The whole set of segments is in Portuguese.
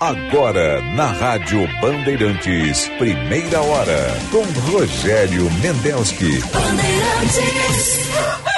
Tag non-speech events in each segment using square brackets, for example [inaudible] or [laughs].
Agora, na Rádio Bandeirantes, primeira hora, com Rogério Mendelski. Bandeirantes.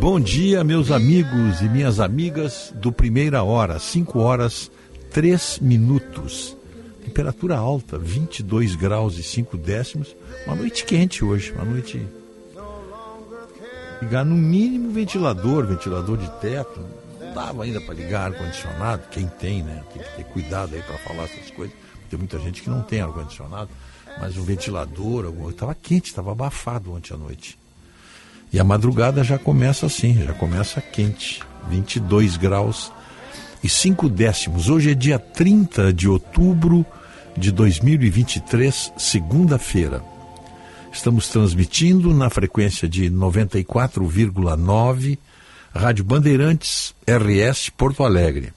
Bom dia, meus amigos e minhas amigas do Primeira Hora, 5 horas 3 minutos. Temperatura alta, 22 graus e 5 décimos. Uma noite quente hoje, uma noite. Ligar no mínimo ventilador, ventilador de teto, dava ainda para ligar ar-condicionado, quem tem, né? Tem que ter cuidado aí para falar essas coisas. Tem muita gente que não tem ar-condicionado, mas um ventilador, estava quente, estava abafado ontem à noite. E a madrugada já começa assim, já começa quente, 22 graus e 5 décimos. Hoje é dia 30 de outubro de 2023, segunda-feira. Estamos transmitindo na frequência de 94,9 Rádio Bandeirantes RS Porto Alegre.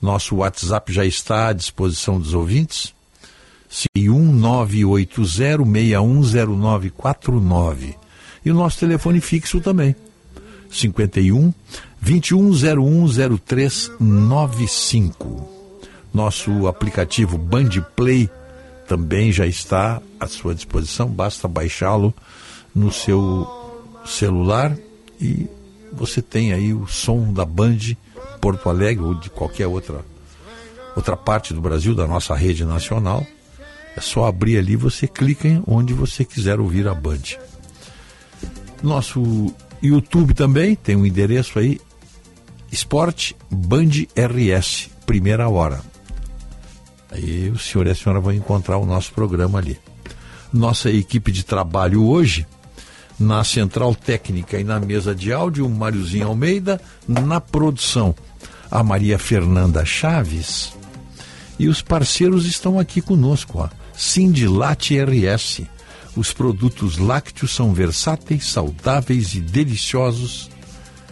Nosso WhatsApp já está à disposição dos ouvintes. 1980610949. E o nosso telefone fixo também. 51 21010395. Nosso aplicativo Band Play também já está à sua disposição, basta baixá-lo no seu celular e você tem aí o som da Band Porto Alegre ou de qualquer outra outra parte do Brasil, da nossa rede nacional. É só abrir ali, você clica em onde você quiser ouvir a Band. Nosso YouTube também tem um endereço aí, Esporte Band RS, primeira hora. Aí o senhor e a senhora vão encontrar o nosso programa ali. Nossa equipe de trabalho hoje na central técnica e na mesa de áudio, o Máriozinho Almeida, na produção, a Maria Fernanda Chaves. E os parceiros estão aqui conosco, ó. Sindilate RS. Os produtos lácteos são versáteis, saudáveis e deliciosos.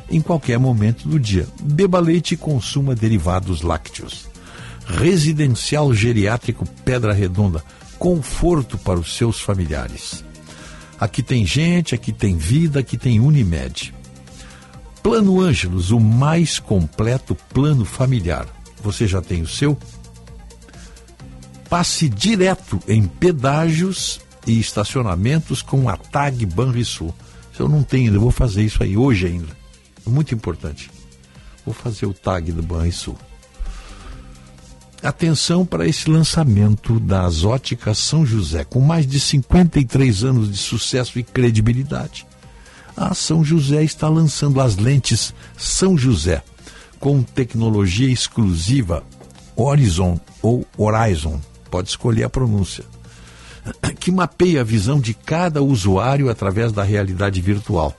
em qualquer momento do dia. Beba leite e consuma derivados lácteos. Residencial Geriátrico Pedra Redonda, conforto para os seus familiares. Aqui tem gente, aqui tem vida, aqui tem Unimed. Plano Ângelos, o mais completo plano familiar. Você já tem o seu? Passe direto em pedágios e estacionamentos com a TAG Banrisul. Se eu não tenho ainda, vou fazer isso aí hoje ainda. É muito importante. Vou fazer o tag do Banrisul. Atenção para esse lançamento das óticas São José, com mais de 53 anos de sucesso e credibilidade. A São José está lançando as lentes São José, com tecnologia exclusiva Horizon ou Horizon, pode escolher a pronúncia, [coughs] que mapeia a visão de cada usuário através da realidade virtual.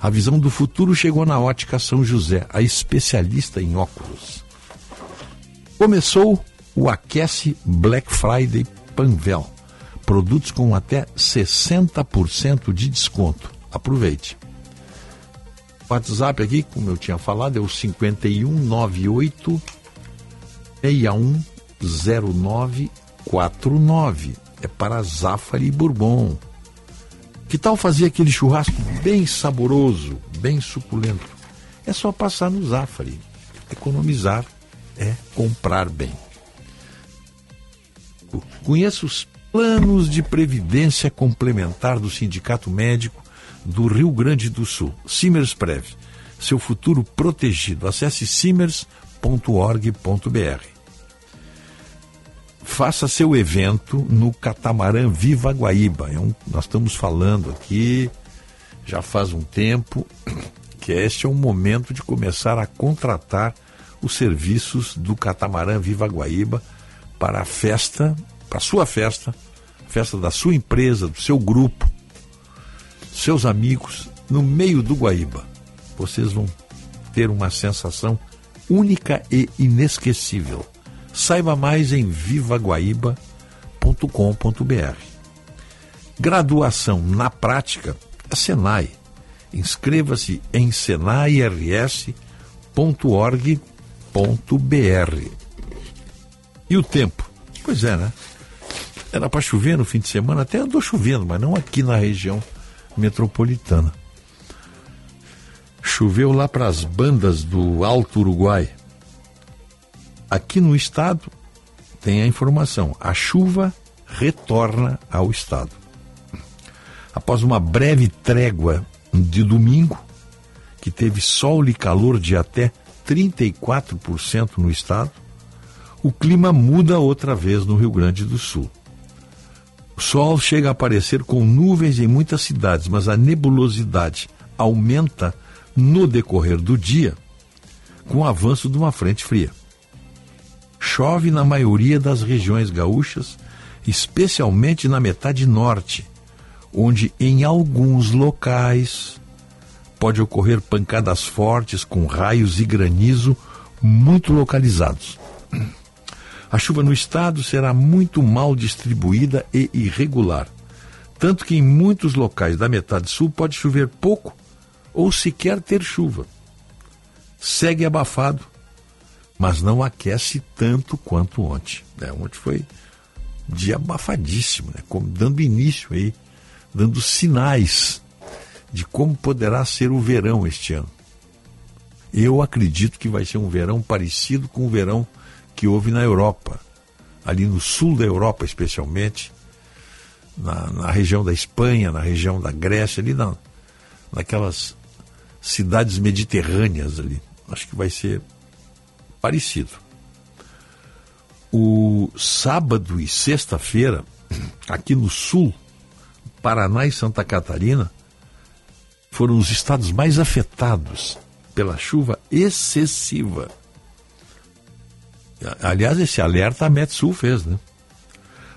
A visão do futuro chegou na ótica São José, a especialista em óculos. Começou o Aquece Black Friday Panvel. Produtos com até 60% de desconto. Aproveite. WhatsApp aqui, como eu tinha falado, é o 5198 610949. É para Zafari e Bourbon. Que tal fazer aquele churrasco bem saboroso, bem suculento? É só passar no Zafari. Economizar é comprar bem. Conheça os planos de previdência complementar do Sindicato Médico do Rio Grande do Sul. Simers Prev. Seu futuro protegido. Acesse simers.org.br. Faça seu evento no catamarã Viva Guaíba. É um, nós estamos falando aqui já faz um tempo [clears throat] que este é o momento de começar a contratar os serviços do catamarã Viva Guaíba para a festa, para a sua festa, festa da sua empresa, do seu grupo, seus amigos, no meio do Guaíba. Vocês vão ter uma sensação única e inesquecível. Saiba mais em vivaguaíba.com.br. Graduação na prática é Senai. Inscreva-se em senairs.org.br. E o tempo? Pois é, né? Era para chover no fim de semana, até andou chovendo, mas não aqui na região metropolitana. Choveu lá para as bandas do Alto Uruguai. Aqui no estado tem a informação: a chuva retorna ao estado. Após uma breve trégua de domingo, que teve sol e calor de até 34% no estado, o clima muda outra vez no Rio Grande do Sul. O sol chega a aparecer com nuvens em muitas cidades, mas a nebulosidade aumenta no decorrer do dia com o avanço de uma frente fria. Chove na maioria das regiões gaúchas, especialmente na metade norte, onde em alguns locais pode ocorrer pancadas fortes com raios e granizo muito localizados. A chuva no estado será muito mal distribuída e irregular, tanto que em muitos locais da metade sul pode chover pouco ou sequer ter chuva. Segue abafado, mas não aquece tanto quanto ontem. É, ontem foi dia abafadíssimo, né? Como, dando início aí, dando sinais de como poderá ser o verão este ano. Eu acredito que vai ser um verão parecido com o verão que houve na Europa, ali no sul da Europa especialmente, na, na região da Espanha, na região da Grécia, ali na, naquelas cidades mediterrâneas ali. Acho que vai ser parecido. O sábado e sexta-feira, [clears throat] aqui no sul, Paraná e Santa Catarina, foram os estados mais afetados pela chuva excessiva Aliás, esse alerta a Metsul fez, né?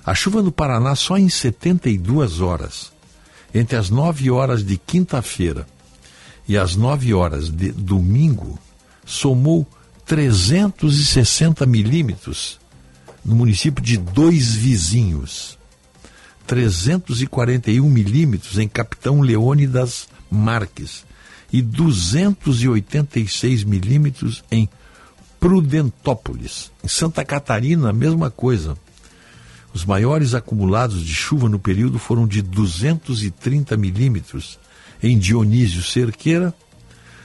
A chuva no Paraná só em 72 horas, entre as 9 horas de quinta-feira e as 9 horas de domingo, somou 360 milímetros no município de Dois Vizinhos, 341 milímetros em Capitão Leônidas Marques e 286 milímetros em Prudentópolis. Em Santa Catarina, a mesma coisa. Os maiores acumulados de chuva no período foram de 230 milímetros em Dionísio Cerqueira,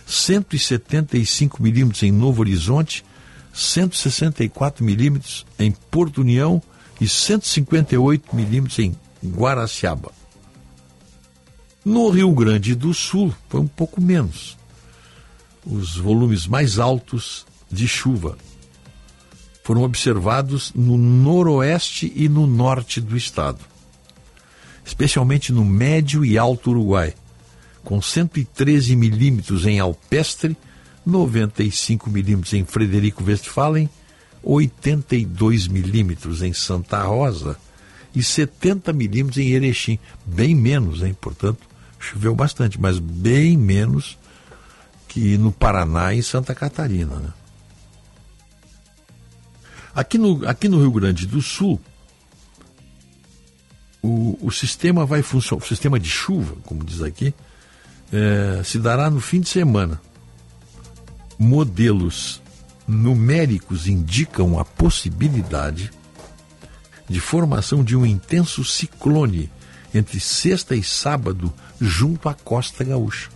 175 milímetros em Novo Horizonte, 164 milímetros em Porto União e 158 milímetros em Guaraciaba. No Rio Grande do Sul foi um pouco menos. Os volumes mais altos de chuva foram observados no noroeste e no norte do estado, especialmente no médio e alto Uruguai, com 113 milímetros em Alpestre, 95 milímetros em Frederico Westphalen, 82 milímetros em Santa Rosa e 70 milímetros em Erechim. Bem menos, hein? Portanto, choveu bastante, mas bem menos que no Paraná e Santa Catarina. Né? Aqui no, aqui no Rio Grande do Sul, o, o sistema vai funcionar, o sistema de chuva, como diz aqui, é, se dará no fim de semana. Modelos numéricos indicam a possibilidade de formação de um intenso ciclone entre sexta e sábado junto à costa gaúcha.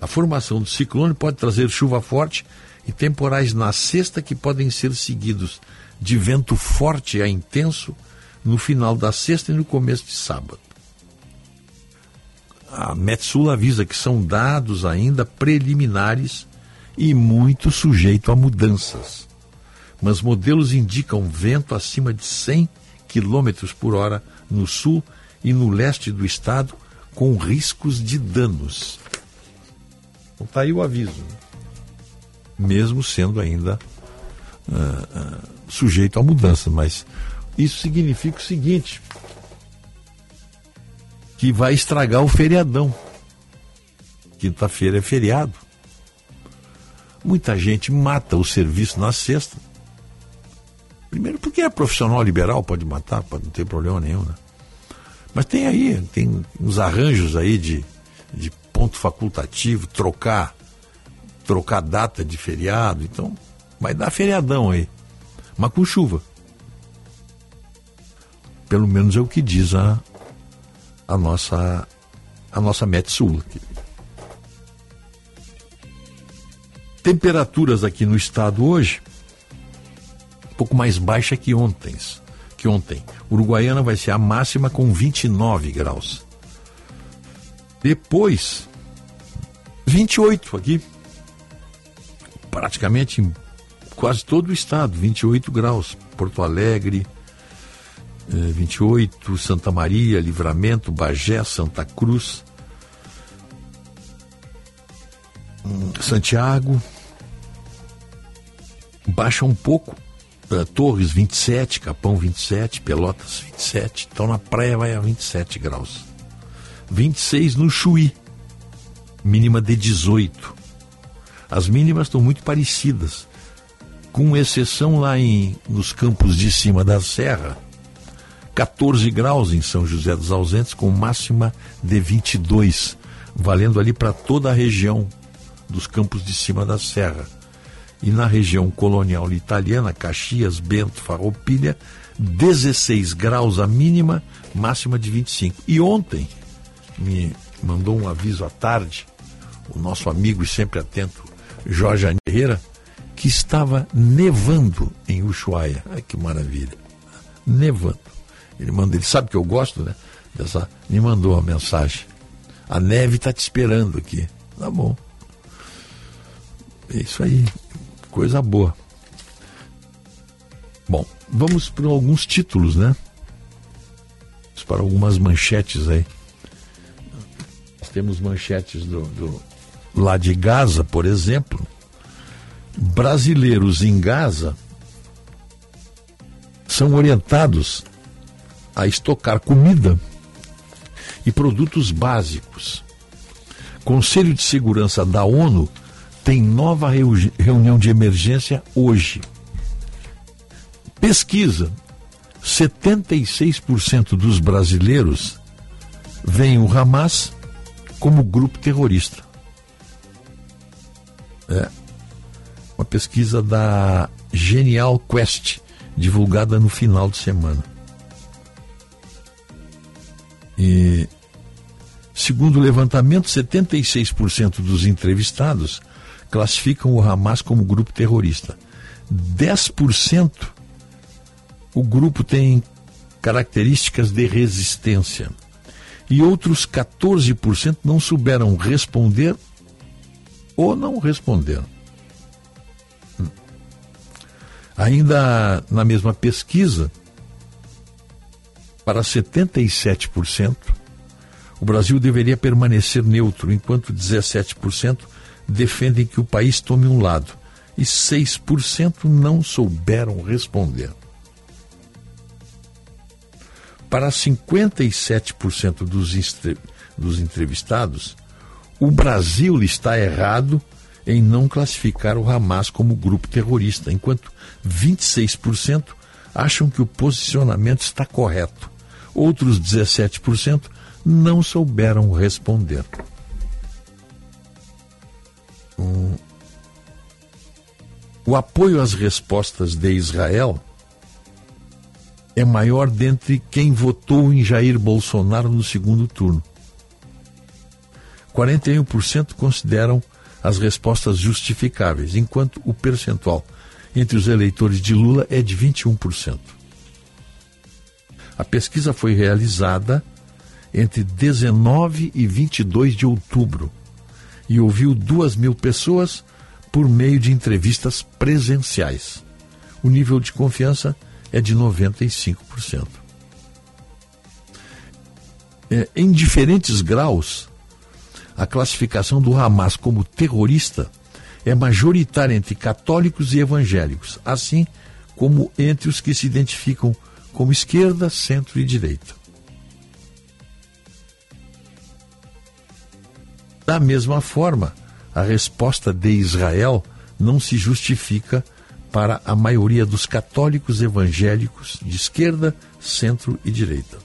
A formação do ciclone pode trazer chuva forte e temporais na sexta que podem ser seguidos de vento forte a intenso no final da sexta e no começo de sábado. A Metsul avisa que são dados ainda preliminares e muito sujeito a mudanças. Mas modelos indicam vento acima de 100 km por hora no sul e no leste do estado, com riscos de danos. Então está aí o aviso. Mesmo sendo ainda uh, uh, sujeito a mudança. Mas isso significa o seguinte: que vai estragar o feriadão. Quinta-feira é feriado. Muita gente mata o serviço na sexta. Primeiro porque é profissional liberal, pode matar, pode não ter problema nenhum, né? Mas tem aí, tem uns arranjos aí de, de ponto facultativo, trocar trocar data de feriado, então vai dar feriadão aí, mas com chuva. Pelo menos é o que diz a, a nossa a nossa Metsul. Temperaturas aqui no estado hoje um pouco mais baixa que ontem. Que ontem. Uruguaiana vai ser a máxima com 29 graus. Depois 28 aqui praticamente em quase todo o estado, 28 graus. Porto Alegre, 28, eh, Santa Maria, Livramento, Bagé, Santa Cruz, hum, Santiago. Baixa um pouco. Uh, Torres 27, Capão 27, Pelotas 27. Então na praia vai a 27 graus. 26 no Chuí, mínima de 18. As mínimas estão muito parecidas, com exceção lá em, nos campos de cima da serra, 14 graus em São José dos Ausentes, com máxima de 22, valendo ali para toda a região dos campos de cima da serra. E na região colonial italiana, Caxias, Bento, Farroupilha, 16 graus a mínima, máxima de 25. E ontem me mandou um aviso à tarde, o nosso amigo e sempre atento Jorge Herrera, que estava nevando em Ushuaia. Ai, que maravilha. Nevando. Ele mandou, ele sabe que eu gosto, né? Dessa, me mandou uma mensagem. A neve está te esperando aqui. Tá bom. É isso aí. Coisa boa. Bom, vamos para alguns títulos, né? Para algumas manchetes aí. Nós temos manchetes do, do lá de Gaza, por exemplo, brasileiros em Gaza são orientados a estocar comida e produtos básicos. Conselho de Segurança da ONU tem nova reunião de emergência hoje. Pesquisa: 76% dos brasileiros veem o Hamas como grupo terrorista. É. Uma pesquisa da Genial Quest, divulgada no final de semana. E, segundo o levantamento, 76% dos entrevistados classificam o Hamas como grupo terrorista. 10% o grupo tem características de resistência. E outros 14% não souberam responder ou não responderam. Hum. Ainda na mesma pesquisa, para 77%, o Brasil deveria permanecer neutro, enquanto 17% defendem que o país tome um lado e 6% não souberam responder. Para 57% dos, dos entrevistados, o Brasil está errado em não classificar o Hamas como grupo terrorista, enquanto 26% acham que o posicionamento está correto. Outros 17% não souberam responder. O apoio às respostas de Israel é maior dentre quem votou em Jair Bolsonaro no segundo turno. 41% consideram as respostas justificáveis, enquanto o percentual entre os eleitores de Lula é de 21%. A pesquisa foi realizada entre 19 e 22 de outubro e ouviu duas mil pessoas por meio de entrevistas presenciais. O nível de confiança é de 95%. É, em diferentes graus, a classificação do Hamas como terrorista é majoritária entre católicos e evangélicos, assim como entre os que se identificam como esquerda, centro e direita. Da mesma forma, a resposta de Israel não se justifica para a maioria dos católicos evangélicos de esquerda, centro e direita.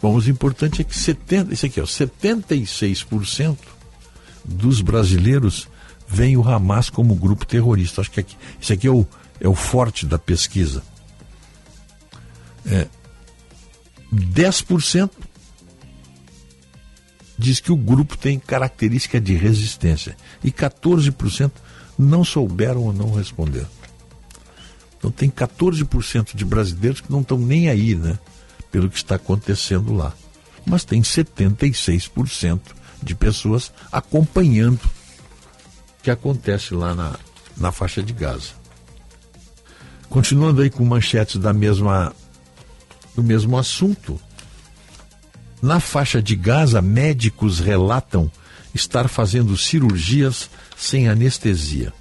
Bom, o importante é que 70, isso aqui, ó, 76% dos brasileiros veem o Hamas como grupo terrorista. Acho que aqui, isso aqui é o, é o forte da pesquisa. É, 10% diz que o grupo tem característica de resistência e 14% não souberam ou não responder. Então tem 14% de brasileiros que não estão nem aí, né, pelo que está acontecendo lá. Mas tem 76% de pessoas acompanhando o que acontece lá na, na faixa de Gaza. Continuando aí com manchetes da mesma do mesmo assunto, na faixa de Gaza, médicos relatam estar fazendo cirurgias sem anestesia.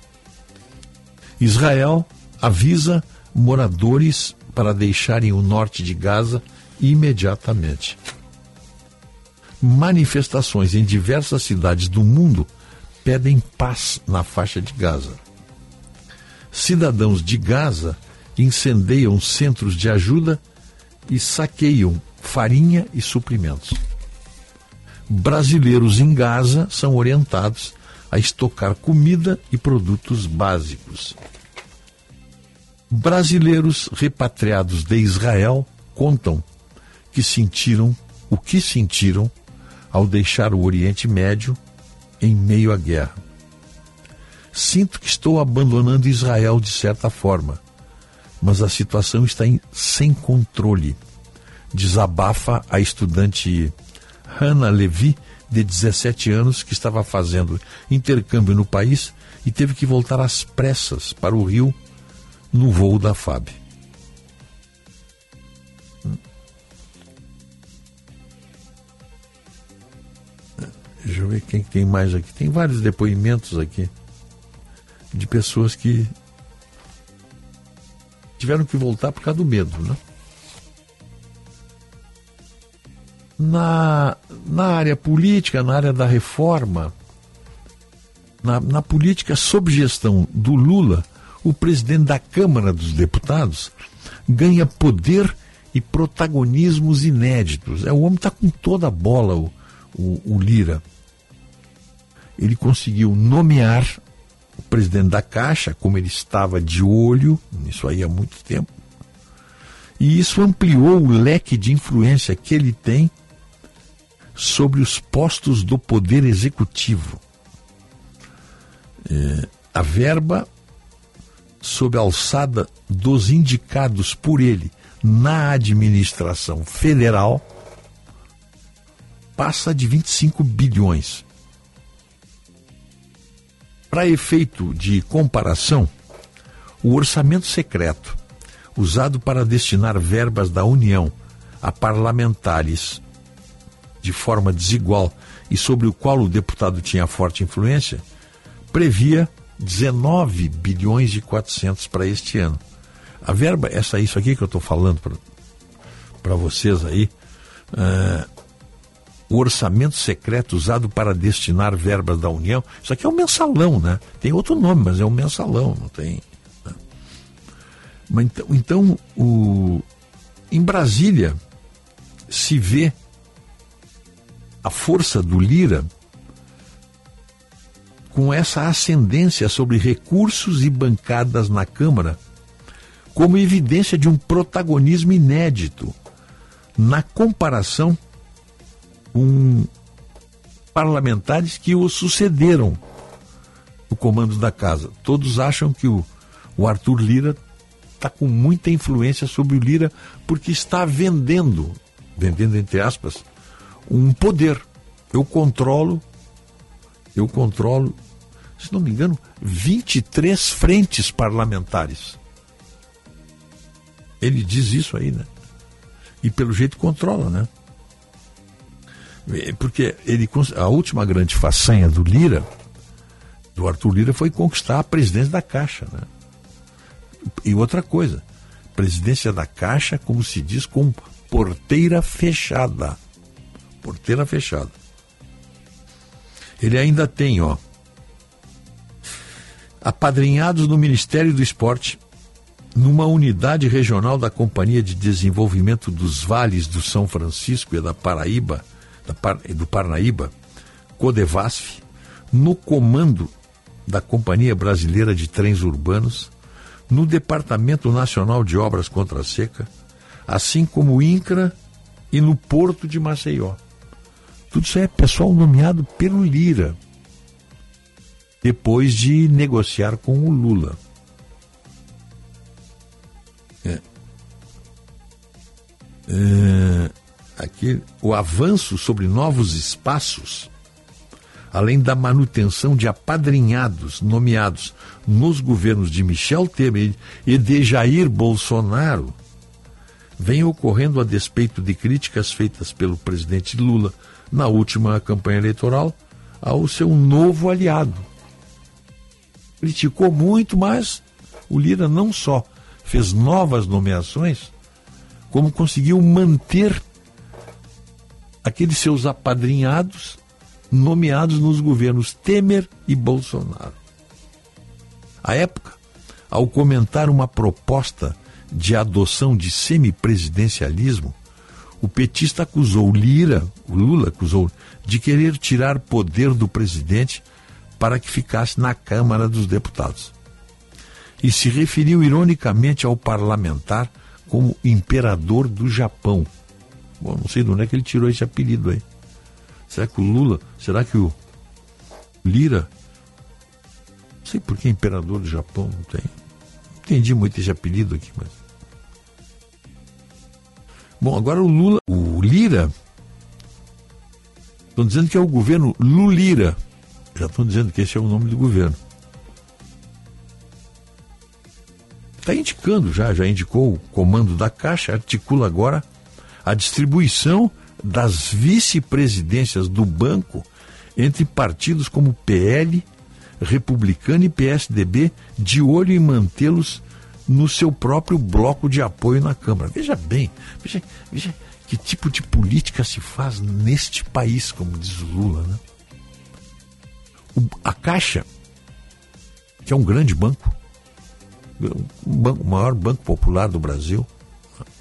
Israel avisa moradores para deixarem o norte de Gaza imediatamente. Manifestações em diversas cidades do mundo pedem paz na faixa de Gaza. Cidadãos de Gaza incendeiam centros de ajuda e saqueiam farinha e suprimentos. Brasileiros em Gaza são orientados a estocar comida e produtos básicos. Brasileiros repatriados de Israel contam que sentiram o que sentiram ao deixar o Oriente Médio em meio à guerra. Sinto que estou abandonando Israel de certa forma, mas a situação está em, sem controle desabafa a estudante Hannah Levi, de 17 anos, que estava fazendo intercâmbio no país e teve que voltar às pressas para o Rio no voo da FAB. Deixa eu ver quem tem mais aqui. Tem vários depoimentos aqui de pessoas que tiveram que voltar por causa do medo, né? na, na área política, na área da reforma, na, na política sob gestão do Lula, o presidente da Câmara dos Deputados ganha poder e protagonismos inéditos. É, o homem está com toda a bola, o, o, o Lira. ele conseguiu nomear presidente da Caixa, como ele estava de olho nisso aí há muito tempo, e isso ampliou o leque de influência que ele tem sobre os postos do poder executivo. É, a verba sob a alçada dos indicados por ele na administração federal passa de 25 bilhões. Para efeito de comparação, o orçamento secreto, usado para destinar verbas da União a parlamentares de forma desigual e sobre o qual o deputado tinha forte influência, previa 19 bilhões e 400 para este ano. A verba, essa isso aqui que eu estou falando para vocês aí, uh, o orçamento secreto usado para destinar verbas da União, isso aqui é um mensalão, né? Tem outro nome, mas é um mensalão, não tem. Né? Mas, então, então o, em Brasília se vê a força do Lira com essa ascendência sobre recursos e bancadas na Câmara, como evidência de um protagonismo inédito na comparação com parlamentares que o sucederam no comando da casa. Todos acham que o, o Arthur Lira está com muita influência sobre o Lira porque está vendendo, vendendo entre aspas, um poder. Eu controlo eu controlo, se não me engano, 23 frentes parlamentares. Ele diz isso aí, né? E pelo jeito controla, né? É, porque ele, a última grande façanha do Lira, do Arthur Lira, foi conquistar a presidência da Caixa, né? E outra coisa, presidência da Caixa, como se diz, com porteira fechada. Porteira fechada. Ele ainda tem, ó, apadrinhados no Ministério do Esporte, numa unidade regional da Companhia de Desenvolvimento dos Vales do São Francisco e da Paraíba, do Parnaíba, Codevasf, no comando da Companhia Brasileira de Trens Urbanos, no Departamento Nacional de Obras contra a Seca, assim como o INCRA e no Porto de Maceió. Tudo isso é pessoal nomeado pelo Lira, depois de negociar com o Lula. É. É, aqui, o avanço sobre novos espaços, além da manutenção de apadrinhados nomeados nos governos de Michel Temer e de Jair Bolsonaro, vem ocorrendo a despeito de críticas feitas pelo presidente Lula na última campanha eleitoral ao seu novo aliado. Criticou muito, mas o Lira não só fez novas nomeações, como conseguiu manter aqueles seus apadrinhados nomeados nos governos Temer e Bolsonaro. À época, ao comentar uma proposta de adoção de semipresidencialismo, o petista acusou Lira, o Lula acusou, de querer tirar poder do presidente para que ficasse na Câmara dos Deputados. E se referiu ironicamente ao parlamentar como imperador do Japão. Bom, não sei de onde é que ele tirou esse apelido aí. Será que o Lula, será que o Lira, não sei por que imperador do Japão, não tem. Entendi muito esse apelido aqui, mas Bom, agora o Lula, o Lira, estão dizendo que é o governo Lulira. Já estão dizendo que esse é o nome do governo. Está indicando já, já indicou o comando da Caixa, articula agora a distribuição das vice-presidências do banco entre partidos como PL, Republicano e PSDB, de olho em mantê-los no seu próprio bloco de apoio na Câmara. Veja bem, veja, veja que tipo de política se faz neste país, como diz Lula. Né? O, a Caixa, que é um grande banco, um banco, o maior banco popular do Brasil,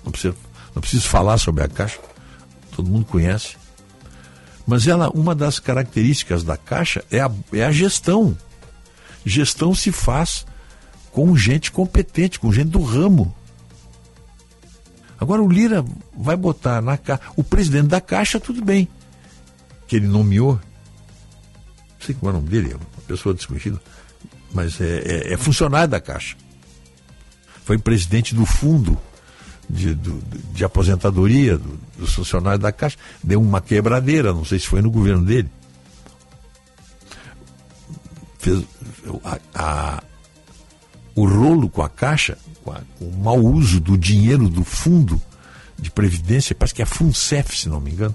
não preciso, não preciso falar sobre a Caixa, todo mundo conhece, Mas ela, uma das características da Caixa é a, é a gestão. Gestão se faz com gente competente, com gente do ramo. Agora o Lira vai botar na Caixa. O presidente da Caixa, tudo bem. Que ele nomeou. Não sei qual é o nome dele, é uma pessoa desconhecida. Mas é, é, é funcionário da Caixa. Foi presidente do fundo de, de, de aposentadoria do, dos funcionários da Caixa. Deu uma quebradeira, não sei se foi no governo dele. Fez a, a, o rolo com a Caixa, com, a, o mau uso do dinheiro do fundo de previdência, parece que é a FUNCEF, se não me engano,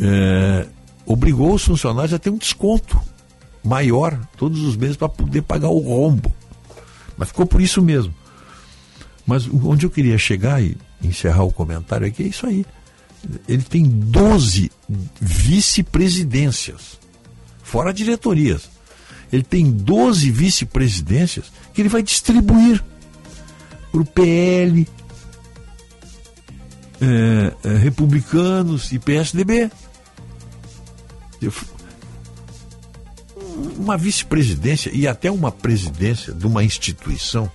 é, obrigou os funcionários a ter um desconto maior todos os meses para poder pagar o rombo. Mas ficou por isso mesmo. Mas onde eu queria chegar e encerrar o comentário aqui é isso aí. Ele tem 12 vice-presidências, fora diretorias. Ele tem 12 vice-presidências que ele vai distribuir para o PL, é, é, republicanos e PSDB. Uma vice-presidência e até uma presidência de uma instituição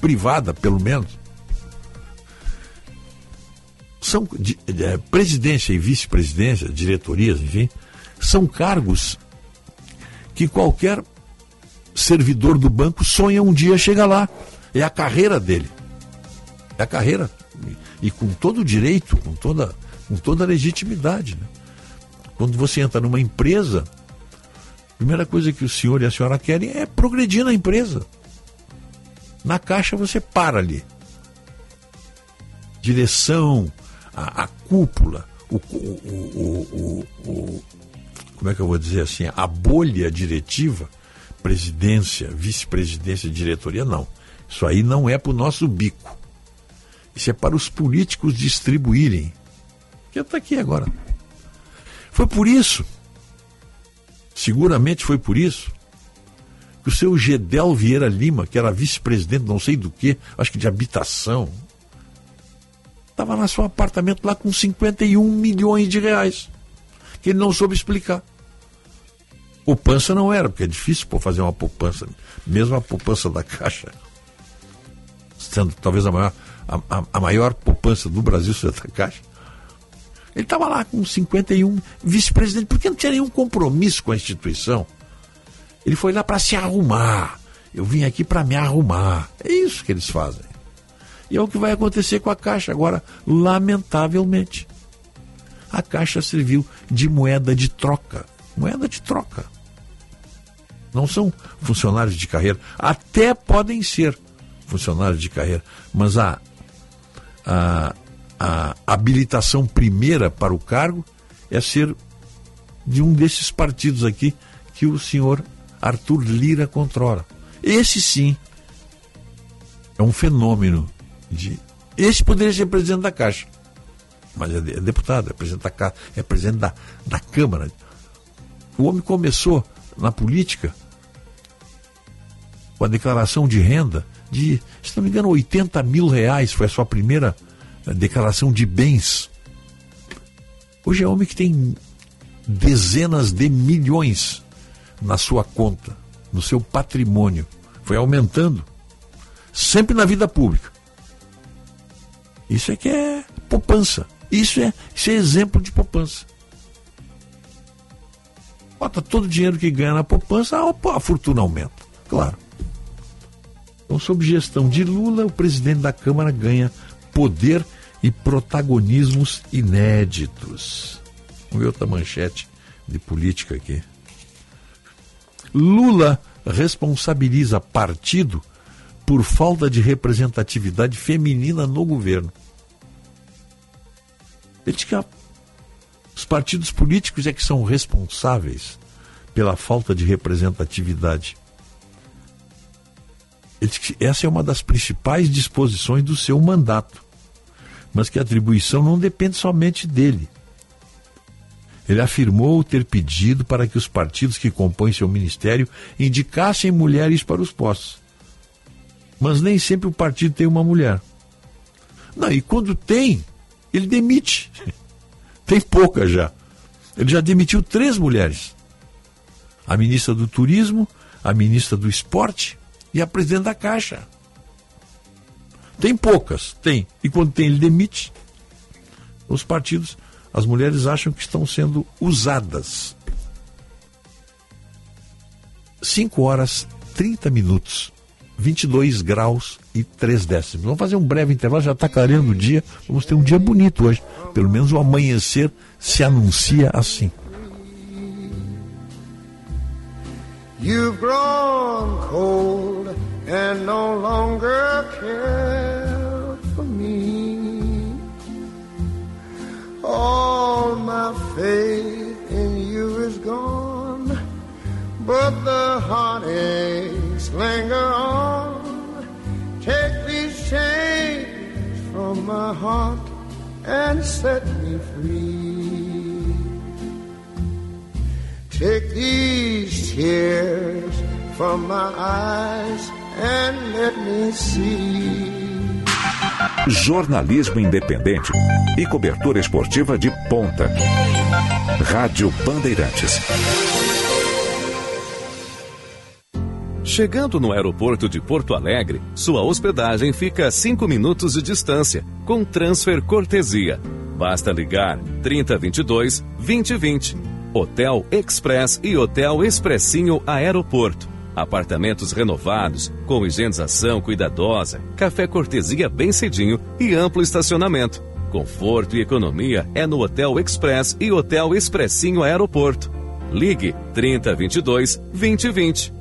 privada, pelo menos, são de, de, é, presidência e vice-presidência, diretorias, enfim, são cargos que qualquer servidor do banco sonha um dia chegar lá. É a carreira dele. É a carreira. E, e com todo o direito, com toda, com toda a legitimidade. Né? Quando você entra numa empresa, a primeira coisa que o senhor e a senhora querem é progredir na empresa. Na caixa você para ali. Direção, a, a cúpula, o, o, o, como é que eu vou dizer assim, a bolha diretiva, presidência, vice-presidência, diretoria, não. Isso aí não é para o nosso bico. Isso é para os políticos distribuírem. Que está aqui agora. Foi por isso, seguramente foi por isso, o seu Gedel Vieira Lima, que era vice-presidente não sei do que, acho que de habitação, estava no seu apartamento lá com 51 milhões de reais, que ele não soube explicar. Poupança não era, porque é difícil pô, fazer uma poupança, mesmo a poupança da Caixa, sendo talvez a maior, a, a, a maior poupança do Brasil seja da Caixa. Ele estava lá com 51 vice-presidente, porque não tinha nenhum compromisso com a instituição. Ele foi lá para se arrumar. Eu vim aqui para me arrumar. É isso que eles fazem. E é o que vai acontecer com a Caixa agora, lamentavelmente. A Caixa serviu de moeda de troca. Moeda de troca. Não são funcionários de carreira. Até podem ser funcionários de carreira. Mas a, a, a habilitação primeira para o cargo é ser de um desses partidos aqui que o senhor Arthur Lira controla. Esse sim é um fenômeno de. Esse poderia ser presidente da Caixa. Mas é, deputado, é presidente da Caixa, é presidente da, da Câmara. O homem começou na política com a declaração de renda de, se não me engano, 80 mil reais. Foi a sua primeira eh, declaração de bens. Hoje é homem que tem dezenas de milhões na sua conta, no seu patrimônio. Foi aumentando. Sempre na vida pública. Isso é que é poupança. Isso é, isso é exemplo de poupança. Bota todo o dinheiro que ganha na poupança, a, a fortuna aumenta. Claro. Então, sob gestão de Lula, o presidente da Câmara ganha poder e protagonismos inéditos. Vamos ver outra manchete de política aqui. Lula responsabiliza partido por falta de representatividade feminina no governo. Ele diz que os partidos políticos é que são responsáveis pela falta de representatividade. Ele diz que essa é uma das principais disposições do seu mandato, mas que a atribuição não depende somente dele ele afirmou ter pedido para que os partidos que compõem seu ministério indicassem mulheres para os postos. Mas nem sempre o partido tem uma mulher. Não, e quando tem, ele demite. [laughs] Tem pouca já. Ele já demitiu três mulheres: a ministra do Turismo, a ministra do Esporte e a presidente da Caixa. Tem poucas, tem. E quando tem, ele demite. Os partidos, as mulheres acham que estão sendo usadas. 5 horas 30 minutos, 22 graus e 3 décimos. Vamos fazer um breve intervalo, já está clareando o dia. Vamos ter um dia bonito hoje. Pelo menos o amanhecer se anuncia assim. You've grown cold and no longer care All my faith in you is gone, but the heartaches linger on. Take these chains from my heart and set me free. Take these tears from my eyes and let me see. Jornalismo independente e cobertura esportiva de ponta. Rádio Bandeirantes. Chegando no aeroporto de Porto Alegre, sua hospedagem fica a 5 minutos de distância, com transfer cortesia. Basta ligar 3022 2020. Hotel Express e Hotel Expressinho Aeroporto. Apartamentos renovados, com higienização cuidadosa, café cortesia bem cedinho e amplo estacionamento. Conforto e economia é no Hotel Express e Hotel Expressinho Aeroporto. Ligue 3022 2020.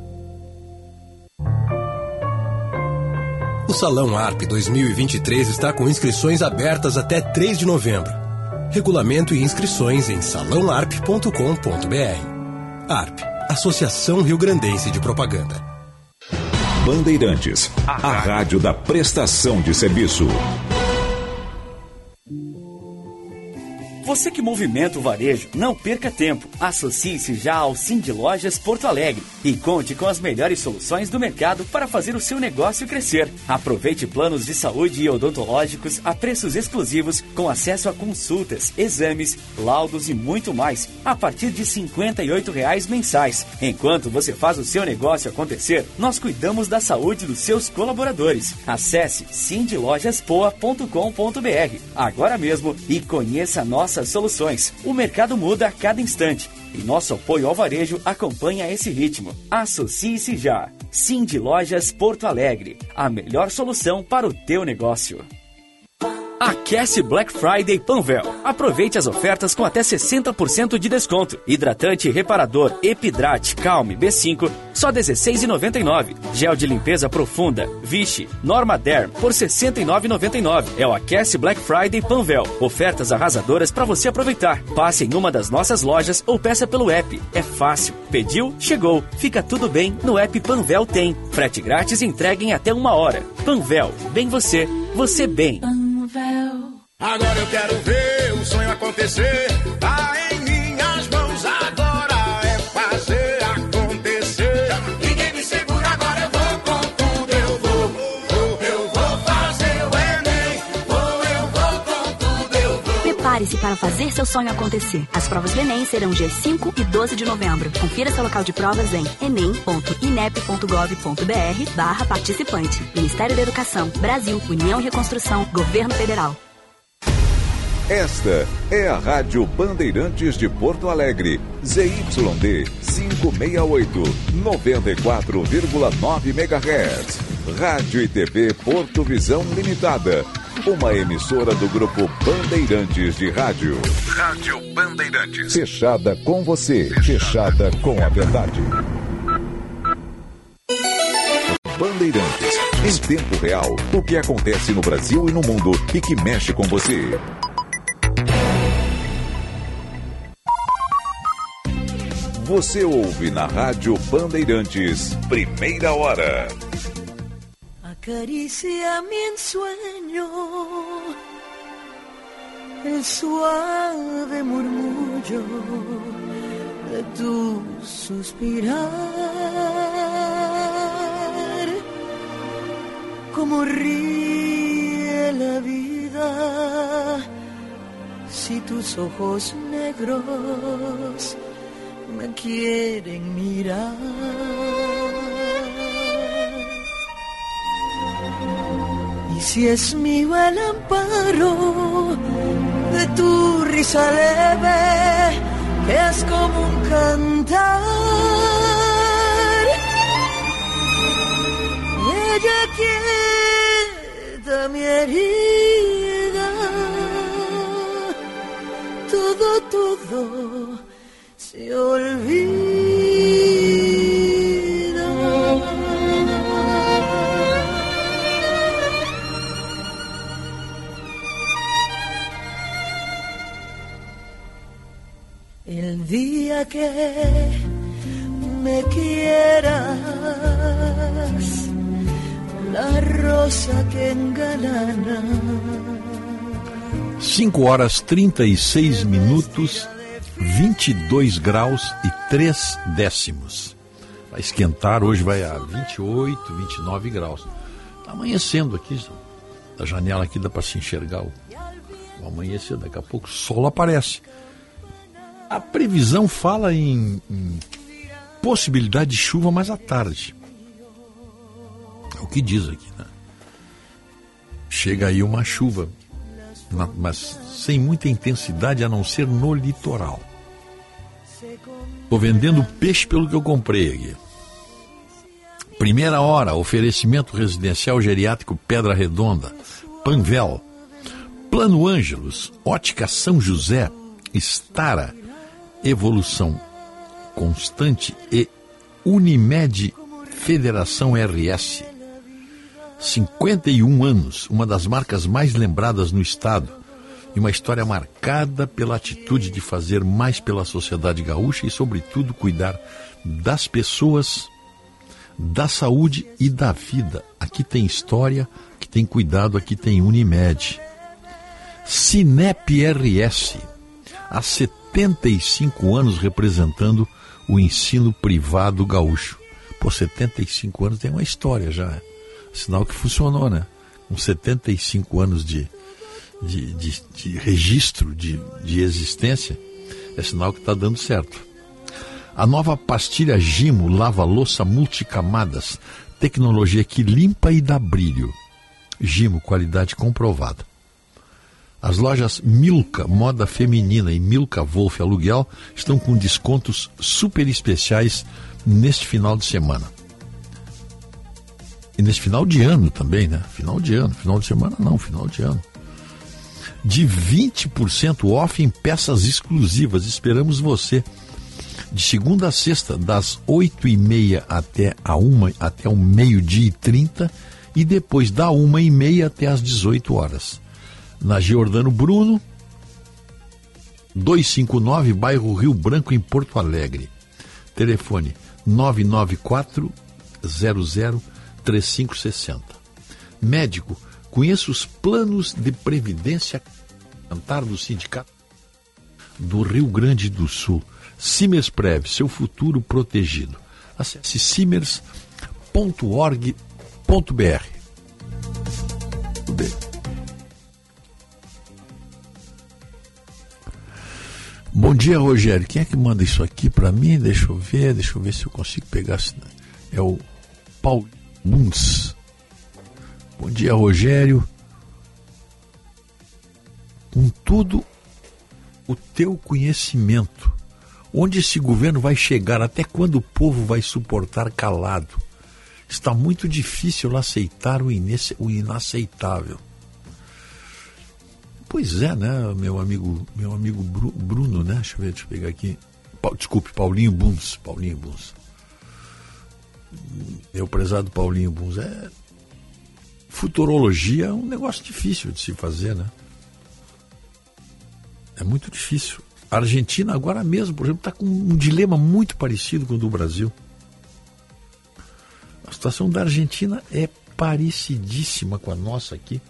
O Salão ARP 2023 está com inscrições abertas até 3 de novembro. Regulamento e inscrições em salãoarp.com.br. ARP, Associação Rio Grandense de Propaganda. Bandeirantes, a rádio da prestação de serviço. Você que movimenta o varejo, não perca tempo. Associe-se já ao Cindy Lojas Porto Alegre e conte com as melhores soluções do mercado para fazer o seu negócio crescer. Aproveite planos de saúde e odontológicos a preços exclusivos com acesso a consultas, exames, laudos e muito mais a partir de 58 reais mensais. Enquanto você faz o seu negócio acontecer, nós cuidamos da saúde dos seus colaboradores. Acesse cindylojaspoa.com.br agora mesmo e conheça a nossa nossas soluções. O mercado muda a cada instante e nosso apoio ao varejo acompanha esse ritmo. Associe-se já. Sim Lojas Porto Alegre, a melhor solução para o teu negócio. Aquece Black Friday Panvel. Aproveite as ofertas com até 60% de desconto. Hidratante reparador Epidrate Calme B5 só R$ 16,99. Gel de limpeza profunda Vichy Norma Derm por R$ 69,99. É o Aquece Black Friday Panvel. Ofertas arrasadoras para você aproveitar. Passe em uma das nossas lojas ou peça pelo app. É fácil. Pediu? Chegou. Fica tudo bem. No app Panvel tem. Frete grátis e entrega em até uma hora. Panvel. Bem você. Você bem. Agora eu quero ver o sonho acontecer. Para fazer seu sonho acontecer. As provas do Enem serão dias 5 e 12 de novembro. Confira seu local de provas em enem.inep.gov.br barra participante. Ministério da Educação, Brasil, União e Reconstrução, Governo Federal. Esta é a Rádio Bandeirantes de Porto Alegre, ZYD 568, 94,9 MHz. Rádio e TV Porto Visão Limitada, uma emissora do grupo Bandeirantes de Rádio. Rádio Bandeirantes. Fechada com você, fechada com a verdade. Bandeirantes, em tempo real, o que acontece no Brasil e no mundo e que mexe com você. Você ouve na Rádio Bandeirantes, primeira hora. Acaricia mi ensueño, el suave murmullo de tu suspirar, como ríe la vida si tus ojos negros me quieren mirar. Y si es mío el amparo de tu risa leve, que es como un cantar. Ella quieta mi herida, todo, todo se olvida. El día que me quieras, la rosa que engalana. 5 horas 36 minutos, 22 graus e 3 décimos. Vai esquentar, hoje vai a 28, 29 graus. Está amanhecendo aqui, da janela aqui dá para se enxergar o, o amanhecer. Daqui a pouco o sol aparece. A previsão fala em, em possibilidade de chuva mais à tarde. É o que diz aqui, né? Chega aí uma chuva, mas sem muita intensidade a não ser no litoral. Tô vendendo peixe pelo que eu comprei aqui. Primeira hora, oferecimento residencial geriátrico Pedra Redonda, Panvel, Plano Ângelos, Ótica São José, Estara, Evolução Constante e Unimed Federação RS. 51 anos, uma das marcas mais lembradas no estado e uma história marcada pela atitude de fazer mais pela sociedade gaúcha e, sobretudo, cuidar das pessoas, da saúde e da vida. Aqui tem história, aqui tem cuidado, aqui tem Unimed. Cinep RS, há 75 anos representando o ensino privado gaúcho. Pô, 75 anos tem uma história já. Sinal que funcionou, né? Com 75 anos de, de, de, de registro, de, de existência, é sinal que está dando certo. A nova pastilha Gimo lava-louça multicamadas, tecnologia que limpa e dá brilho. Gimo, qualidade comprovada. As lojas Milka Moda Feminina e Milka Wolf Aluguel estão com descontos super especiais neste final de semana. E nesse final de ano também, né? Final de ano, final de semana não, final de ano. De 20% off em peças exclusivas. Esperamos você. De segunda a sexta, das 8h30 até a 1 até o meio-dia e 30 e depois da 1h30 até as 18 horas na Giordano Bruno, 259, bairro Rio Branco, em Porto Alegre. Telefone 994 00 3560. Médico, conheça os planos de previdência cantar do Sindicato do Rio Grande do Sul. Simersprev, seu futuro protegido. Acesse simers.org.br. Bom dia, Rogério. Quem é que manda isso aqui para mim? Deixa eu ver, deixa eu ver se eu consigo pegar. É o Paulo Bunz. Bom dia, Rogério. Com todo o teu conhecimento, onde esse governo vai chegar? Até quando o povo vai suportar calado? Está muito difícil aceitar o, o inaceitável. Pois é, né, meu amigo, meu amigo Bru- Bruno, né? Deixa eu ver, deixa eu pegar aqui. Pa- desculpe, Paulinho Buns, Paulinho Buns. Meu prezado Paulinho Buns, é futurologia é um negócio difícil de se fazer, né? É muito difícil. A Argentina agora mesmo, por exemplo, está com um dilema muito parecido com o do Brasil. A situação da Argentina é parecidíssima com a nossa aqui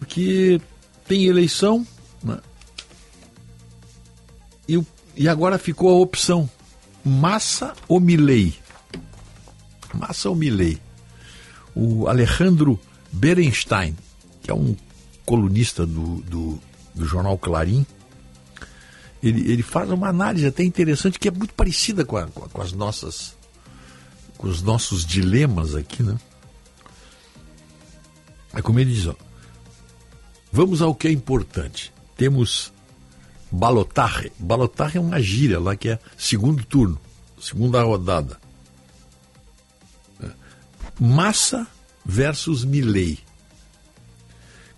porque tem eleição né? e, e agora ficou a opção Massa ou Milley. Massa ou Milley. O Alejandro Berenstein, que é um colunista do, do do jornal Clarim, ele, ele faz uma análise até interessante que é muito parecida com, a, com as nossas com os nossos dilemas aqui, né? É como ele diz, ó, vamos ao que é importante. Temos balotarre. Balotarre é uma gíria lá que é segundo turno, segunda rodada. Massa versus Milley.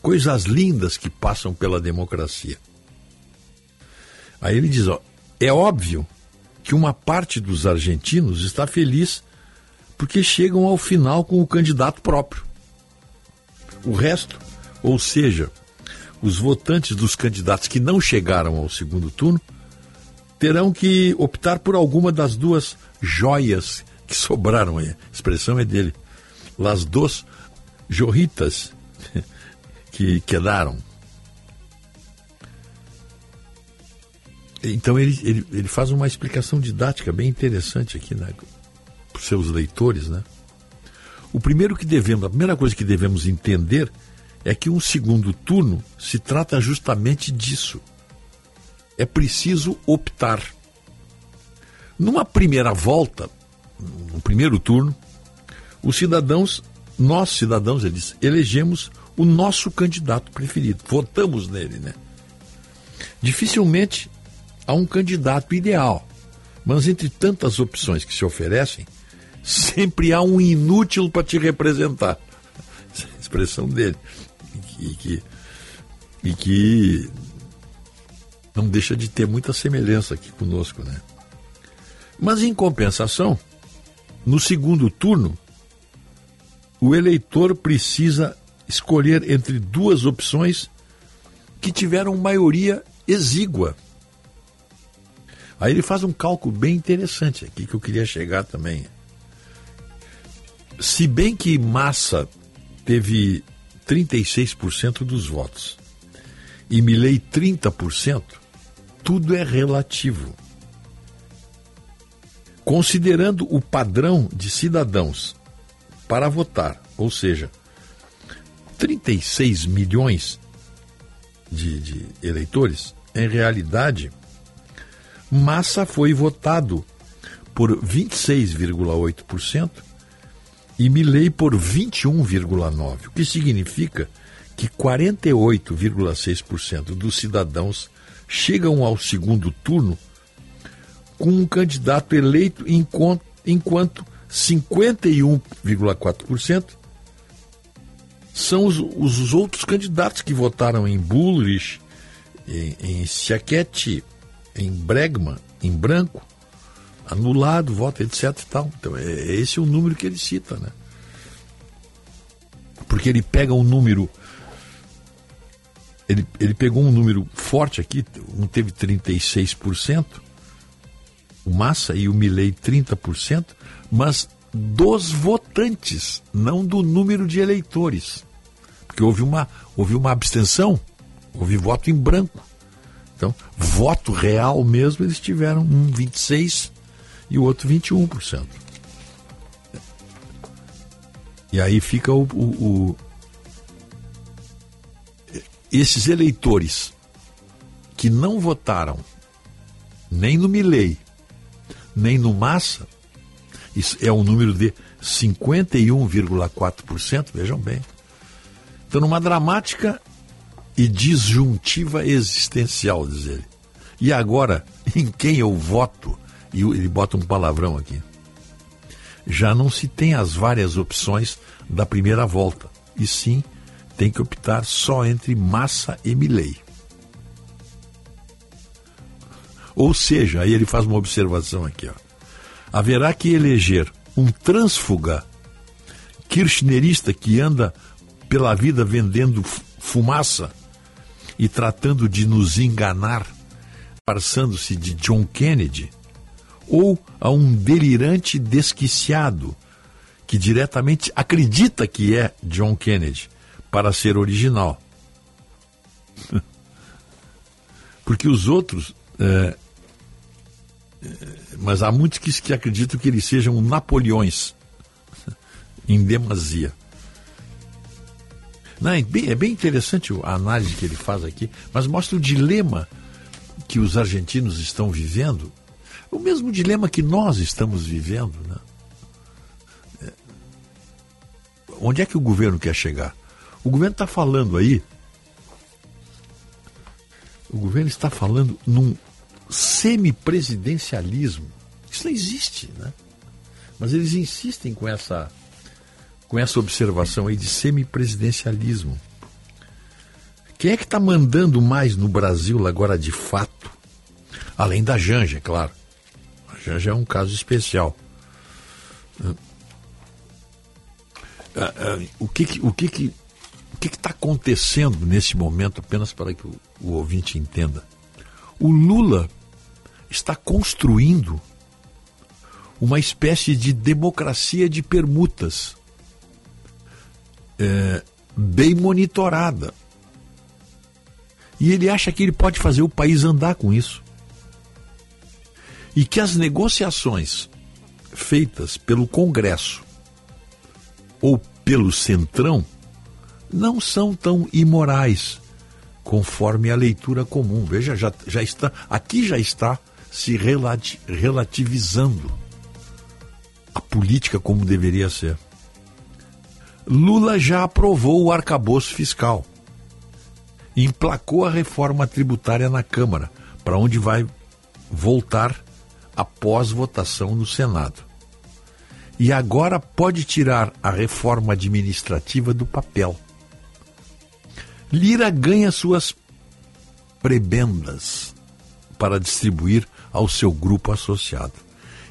Coisas lindas que passam pela democracia. Aí ele diz, ó, é óbvio que uma parte dos argentinos está feliz porque chegam ao final com o candidato próprio. O resto, ou seja, os votantes dos candidatos que não chegaram ao segundo turno, terão que optar por alguma das duas joias que [laughs] sobraram. A expressão é dele. Las dos jorritas [laughs] que quedaram. Então ele, ele, ele faz uma explicação didática bem interessante aqui né, para os seus leitores. Né? O primeiro que devemos, a primeira coisa que devemos entender é que um segundo turno se trata justamente disso. É preciso optar. Numa primeira volta, no primeiro turno, os cidadãos, nós cidadãos, eles elegemos o nosso candidato preferido, votamos nele, né? Dificilmente há um candidato ideal, mas entre tantas opções que se oferecem, sempre há um inútil para te representar. [laughs] Essa é a expressão dele. E que, e que não deixa de ter muita semelhança aqui conosco, né? Mas em compensação, no segundo turno, o eleitor precisa escolher entre duas opções que tiveram maioria exígua. Aí ele faz um cálculo bem interessante aqui que eu queria chegar também. Se bem que Massa teve 36% dos votos e Milley 30%, tudo é relativo. Considerando o padrão de cidadãos para votar, ou seja, 36 milhões de, de eleitores, em realidade, Massa foi votado por 26,8% e Milley por 21,9%, o que significa que 48,6% dos cidadãos chegam ao segundo turno com um candidato eleito enquanto, enquanto 51,4% são os, os, outros candidatos que votaram em Bullrich, em, em em Bregman, em branco, anulado, voto, etc. E tal. Então, é, é, esse é o número que ele cita, né? Porque ele pega um número. Ele, ele pegou um número forte aqui, um teve 36%, o Massa e o Milley 30%, mas dos votantes, não do número de eleitores. Porque houve uma, houve uma abstenção, houve voto em branco. Então, voto real mesmo, eles tiveram um 26% e o outro 21%. E aí fica o, o, o esses eleitores que não votaram nem no Milley, nem no Massa, isso é um número de 51,4%, vejam bem. Então, numa dramática e disjuntiva existencial, diz ele. E agora, [laughs] em quem eu voto? E ele bota um palavrão aqui. Já não se tem as várias opções da primeira volta, e sim tem que optar só entre Massa e Milley. Ou seja, aí ele faz uma observação aqui, ó haverá que eleger um trânsfuga kirchnerista que anda pela vida vendendo fumaça e tratando de nos enganar, passando-se de John Kennedy, ou a um delirante desquiciado que diretamente acredita que é John Kennedy para ser original. [laughs] Porque os outros é, mas há muitos que, que acreditam que eles sejam Napoleões, [laughs] em demasia. Não, é, bem, é bem interessante a análise que ele faz aqui, mas mostra o dilema que os argentinos estão vivendo, o mesmo dilema que nós estamos vivendo. Né? É, onde é que o governo quer chegar? O governo está falando aí, o governo está falando num semipresidencialismo. Isso não existe, né? Mas eles insistem com essa com essa observação aí de semipresidencialismo. Quem é que está mandando mais no Brasil agora de fato? Além da Janja, é claro. A Janja é um caso especial. Ah, ah, o que que, o que, que o que está acontecendo nesse momento, apenas para que o, o ouvinte entenda? O Lula está construindo uma espécie de democracia de permutas é, bem monitorada. E ele acha que ele pode fazer o país andar com isso. E que as negociações feitas pelo Congresso ou pelo Centrão não são tão imorais conforme a leitura comum. Veja, já, já está, aqui já está se relativizando a política como deveria ser. Lula já aprovou o arcabouço fiscal. Emplacou a reforma tributária na Câmara, para onde vai voltar após votação no Senado. E agora pode tirar a reforma administrativa do papel. Lira ganha suas prebendas para distribuir ao seu grupo associado.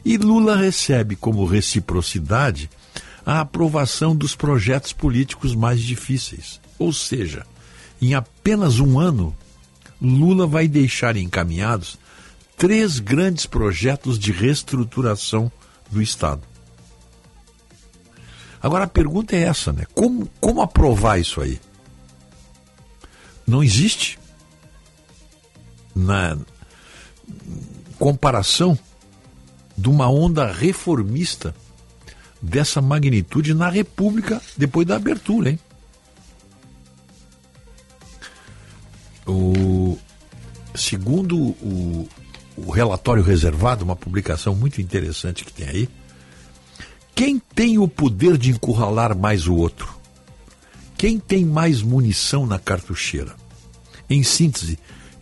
E Lula recebe como reciprocidade a aprovação dos projetos políticos mais difíceis. Ou seja, em apenas um ano, Lula vai deixar encaminhados três grandes projetos de reestruturação do Estado. Agora a pergunta é essa, né? Como, como aprovar isso aí? Não existe na comparação de uma onda reformista dessa magnitude na República depois da abertura, hein? O, segundo o, o relatório reservado, uma publicação muito interessante que tem aí, quem tem o poder de encurralar mais o outro? Quem tem mais munição na cartucheira? Em síntese,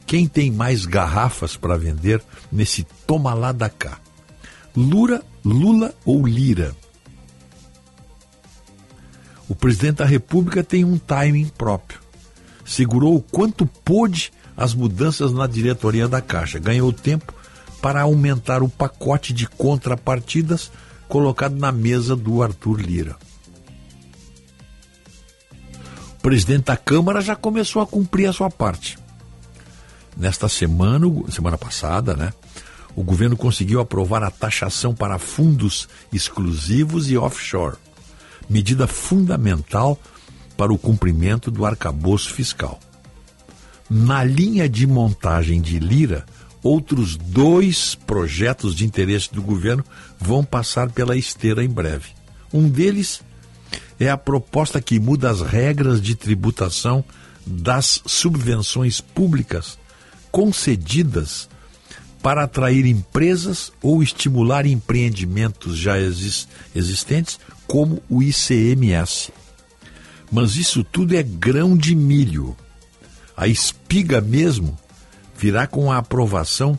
quem tem mais garrafas para vender nesse toma lá da cá? Lula, Lula ou Lira? O presidente da República tem um timing próprio. Segurou o quanto pôde as mudanças na diretoria da Caixa. Ganhou tempo para aumentar o pacote de contrapartidas colocado na mesa do Arthur Lira. O presidente da Câmara já começou a cumprir a sua parte. Nesta semana, semana passada, né, o governo conseguiu aprovar a taxação para fundos exclusivos e offshore medida fundamental para o cumprimento do arcabouço fiscal. Na linha de montagem de Lira, outros dois projetos de interesse do governo vão passar pela esteira em breve. Um deles é a proposta que muda as regras de tributação das subvenções públicas concedidas para atrair empresas ou estimular empreendimentos já existentes como o ICMS. Mas isso tudo é grão de milho. A espiga mesmo virá com a aprovação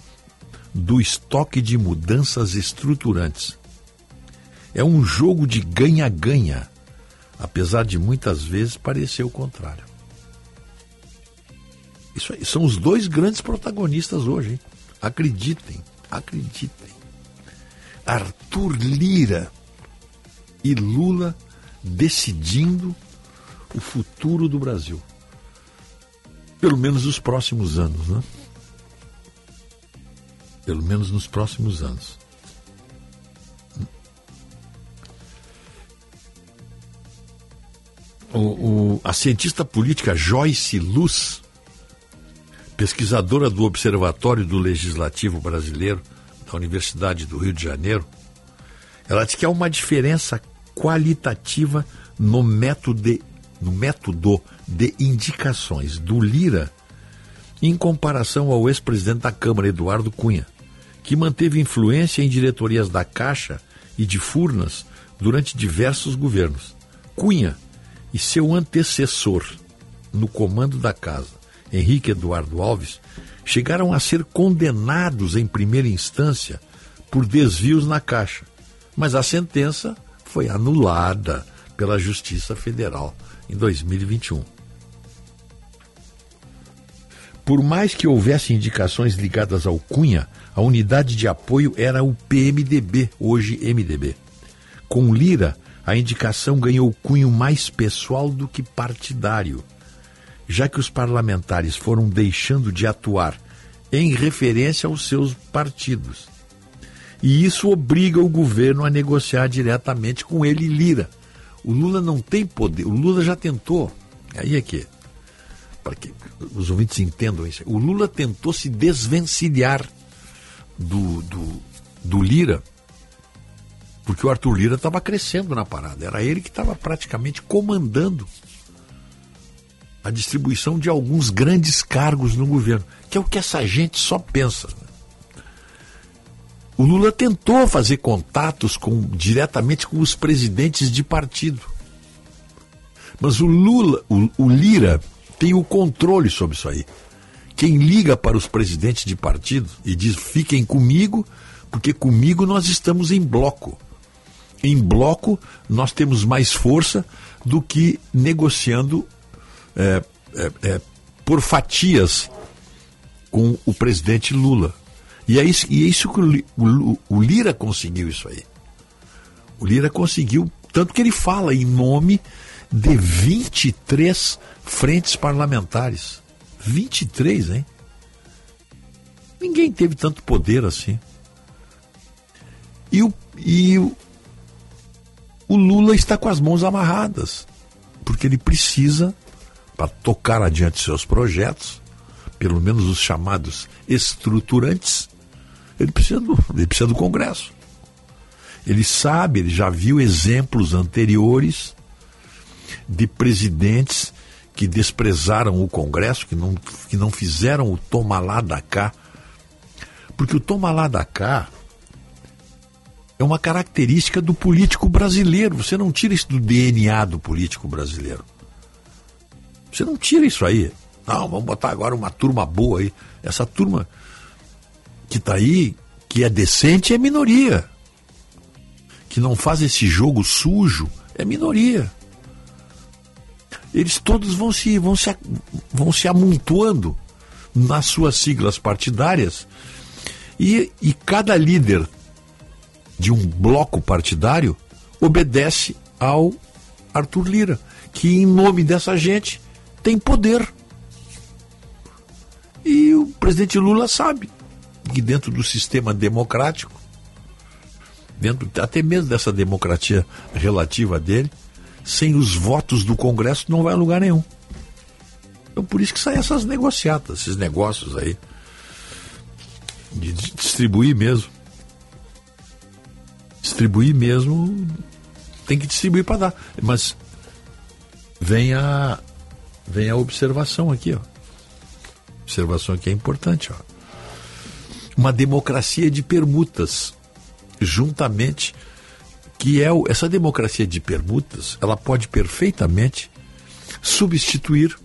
do estoque de mudanças estruturantes. É um jogo de ganha-ganha, apesar de muitas vezes parecer o contrário. Isso aí, são os dois grandes protagonistas hoje, hein? Acreditem, acreditem. Arthur Lira e Lula decidindo o futuro do Brasil. Pelo menos nos próximos anos, né? Pelo menos nos próximos anos. O, o, a cientista política Joyce Luz, pesquisadora do Observatório do Legislativo Brasileiro da Universidade do Rio de Janeiro, ela diz que há uma diferença qualitativa no método de no método de indicações do Lira em comparação ao ex-presidente da Câmara, Eduardo Cunha, que manteve influência em diretorias da Caixa e de Furnas durante diversos governos. Cunha e seu antecessor no comando da casa, Henrique Eduardo Alves, chegaram a ser condenados em primeira instância por desvios na Caixa, mas a sentença foi anulada pela Justiça Federal em 2021. Por mais que houvesse indicações ligadas ao Cunha, a unidade de apoio era o PMDB, hoje MDB. Com Lira, a indicação ganhou cunho mais pessoal do que partidário, já que os parlamentares foram deixando de atuar em referência aos seus partidos. E isso obriga o governo a negociar diretamente com ele, Lira. O Lula não tem poder, o Lula já tentou. Aí é que, para que os ouvintes entendam isso, o Lula tentou se desvencilhar do, do, do Lira, porque o Arthur Lira estava crescendo na parada. Era ele que estava praticamente comandando a distribuição de alguns grandes cargos no governo, que é o que essa gente só pensa. O Lula tentou fazer contatos com, diretamente com os presidentes de partido. Mas o Lula, o, o Lira, tem o controle sobre isso aí. Quem liga para os presidentes de partido e diz fiquem comigo, porque comigo nós estamos em bloco. Em bloco nós temos mais força do que negociando é, é, é, por fatias com o presidente Lula. E é isso, e é isso que o, o, o Lira conseguiu isso aí. O Lira conseguiu, tanto que ele fala em nome de 23 frentes parlamentares. 23, hein? Ninguém teve tanto poder assim. E o, e o, o Lula está com as mãos amarradas, porque ele precisa, para tocar adiante seus projetos, pelo menos os chamados estruturantes, ele precisa do, ele precisa do Congresso. Ele sabe, ele já viu exemplos anteriores de presidentes que desprezaram o Congresso, que não, que não fizeram o toma lá da cá. Porque o toma lá da cá é uma característica do político brasileiro. Você não tira isso do DNA do político brasileiro. Você não tira isso aí. Não, vamos botar agora uma turma boa aí. Essa turma que está aí, que é decente, é minoria. Que não faz esse jogo sujo, é minoria. Eles todos vão se, vão se, vão se amontoando nas suas siglas partidárias e, e cada líder de um bloco partidário obedece ao Arthur Lira, que em nome dessa gente tem poder. E o presidente Lula sabe que dentro do sistema democrático, dentro até mesmo dessa democracia relativa dele, sem os votos do Congresso não vai a lugar nenhum. Então por isso que saem essas negociatas, esses negócios aí. De distribuir mesmo. Distribuir mesmo, tem que distribuir para dar. Mas vem a, vem a observação aqui, ó. Observação aqui é importante, ó uma democracia de permutas, juntamente que é o, essa democracia de permutas, ela pode perfeitamente substituir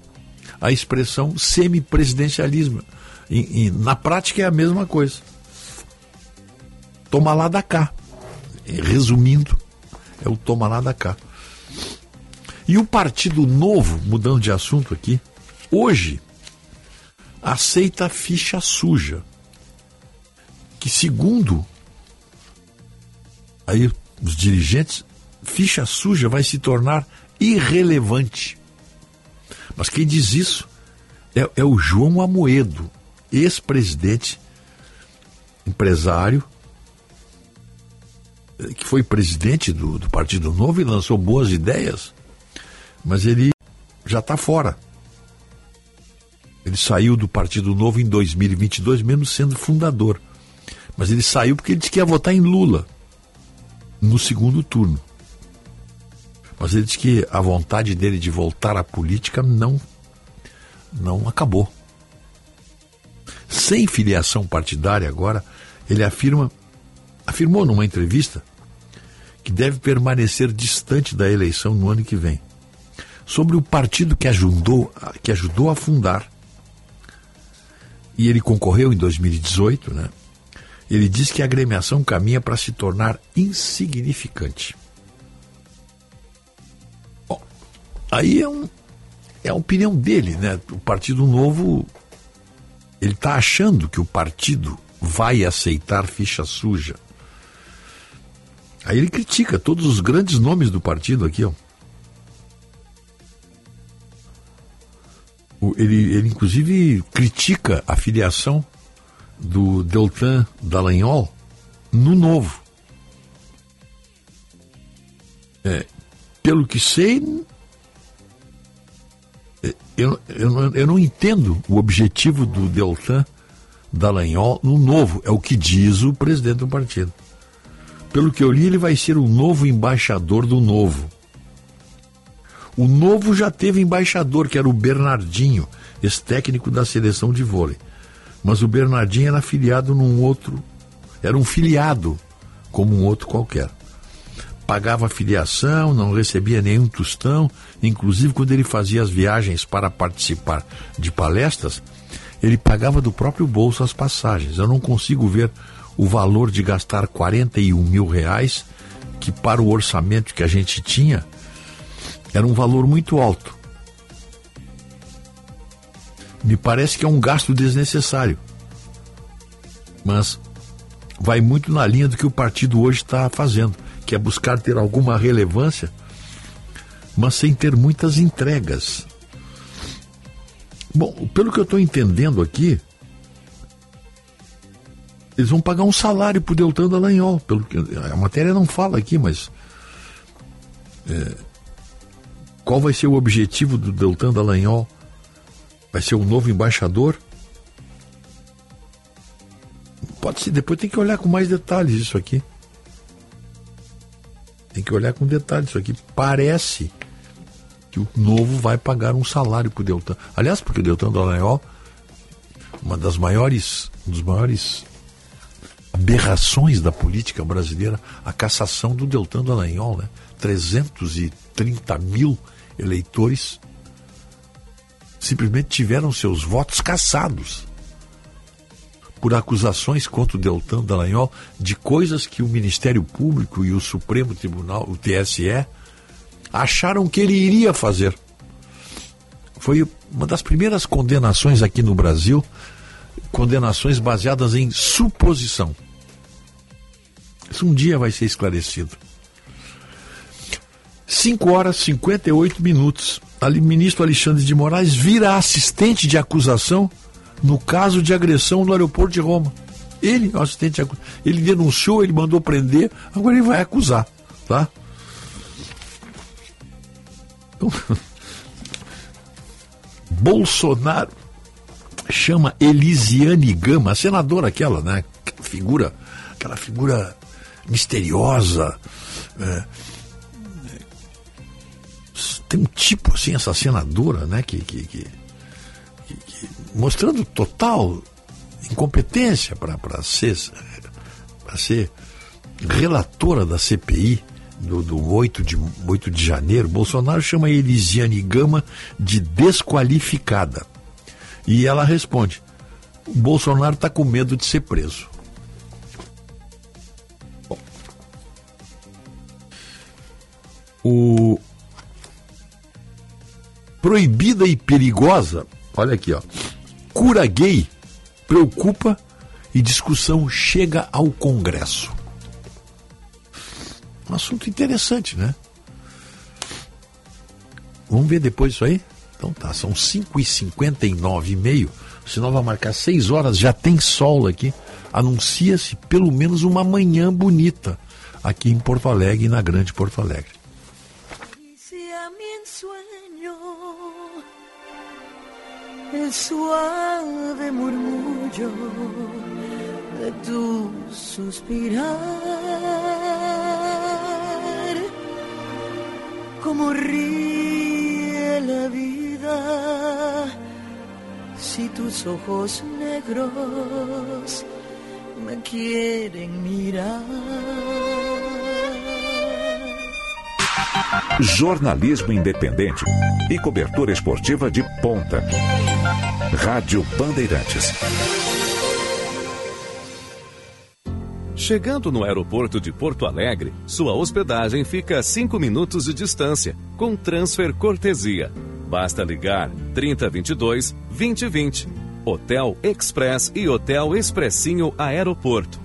a expressão semipresidencialismo. E, e, na prática é a mesma coisa. Toma lá da cá. Resumindo, é o toma lá da cá. E o Partido Novo, mudando de assunto aqui, hoje aceita ficha suja que, segundo aí os dirigentes, ficha suja vai se tornar irrelevante. Mas quem diz isso é, é o João Amoedo, ex-presidente, empresário, eh, que foi presidente do, do Partido Novo e lançou boas ideias, mas ele já está fora. Ele saiu do Partido Novo em 2022, mesmo sendo fundador. Mas ele saiu porque ele disse que ia votar em Lula no segundo turno. Mas ele diz que a vontade dele de voltar à política não, não acabou. Sem filiação partidária agora, ele afirma, afirmou numa entrevista que deve permanecer distante da eleição no ano que vem. Sobre o partido que ajudou, que ajudou a fundar. E ele concorreu em 2018, né? Ele diz que a agremiação caminha para se tornar insignificante. Bom, aí é, um, é a opinião dele, né? O Partido Novo, ele está achando que o partido vai aceitar ficha suja. Aí ele critica todos os grandes nomes do partido aqui, ó. Ele, ele inclusive critica a filiação do Deltan Dallagnol no novo. É, pelo que sei, é, eu, eu, eu não entendo o objetivo do Deltan Dallagnol no novo. É o que diz o presidente do partido. Pelo que eu li, ele vai ser o novo embaixador do novo. O novo já teve embaixador, que era o Bernardinho, ex-técnico da seleção de vôlei. Mas o Bernardinho era filiado num outro, era um filiado, como um outro qualquer. Pagava filiação, não recebia nenhum tostão, inclusive quando ele fazia as viagens para participar de palestras, ele pagava do próprio bolso as passagens. Eu não consigo ver o valor de gastar 41 mil reais, que para o orçamento que a gente tinha, era um valor muito alto me parece que é um gasto desnecessário. Mas vai muito na linha do que o partido hoje está fazendo, que é buscar ter alguma relevância, mas sem ter muitas entregas. Bom, pelo que eu estou entendendo aqui, eles vão pagar um salário para o Deltan Dallagnol. Pelo que, a matéria não fala aqui, mas. É, qual vai ser o objetivo do Deltan Dallagnol? Vai ser o novo embaixador? Pode ser, depois tem que olhar com mais detalhes isso aqui. Tem que olhar com detalhes isso aqui. Parece que o novo vai pagar um salário para o Deltan. Aliás, porque o Deltan Dallagnol, uma das maiores, um dos maiores aberrações da política brasileira, a cassação do Deltan Dallagnol, né? 330 mil eleitores simplesmente tiveram seus votos cassados por acusações contra o Deltan Dallagnol de coisas que o Ministério Público e o Supremo Tribunal, o TSE, acharam que ele iria fazer. Foi uma das primeiras condenações aqui no Brasil, condenações baseadas em suposição. Isso um dia vai ser esclarecido. 5 horas e 58 minutos ali, ministro Alexandre de Moraes vira assistente de acusação no caso de agressão no aeroporto de Roma. Ele, assistente de ele denunciou, ele mandou prender, agora ele vai acusar, tá? Então, [laughs] Bolsonaro chama Elisiane Gama, a senadora aquela, né? Figura, aquela figura misteriosa, é, tem um tipo assim, essa senadora, né, que, que, que, que mostrando total incompetência para ser, ser relatora da CPI do, do 8, de, 8 de janeiro, Bolsonaro chama Elisiane Gama de desqualificada. E ela responde: Bolsonaro está com medo de ser preso. Bom. O, proibida e perigosa, olha aqui, ó. Cura gay preocupa e discussão chega ao Congresso. Um assunto interessante, né? Vamos ver depois isso aí? Então tá, são 5h59 e meio. O sinal vai marcar 6 horas, já tem sol aqui. Anuncia-se pelo menos uma manhã bonita aqui em Porto Alegre e na Grande Porto Alegre. El suave murmullo de tu suspirar. como ríe la vida si tus ojos negros me quieren mirar. Jornalismo independente e cobertura esportiva de ponta. Rádio Bandeirantes. Chegando no aeroporto de Porto Alegre, sua hospedagem fica a 5 minutos de distância, com transfer cortesia. Basta ligar 3022 2020. Hotel Express e Hotel Expressinho Aeroporto.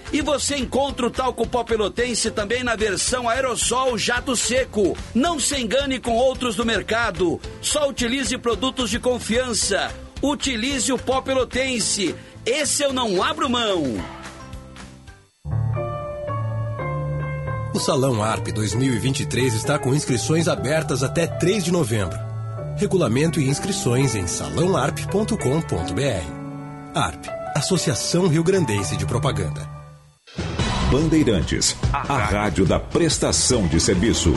E você encontra o talco pó pelotense também na versão aerossol jato seco. Não se engane com outros do mercado. Só utilize produtos de confiança. Utilize o pó pelotense. Esse eu não abro mão. O Salão ARP 2023 está com inscrições abertas até 3 de novembro. Regulamento e inscrições em salãoarp.com.br. ARP, Associação Rio Grandense de Propaganda. Bandeirantes, a rádio da prestação de serviço.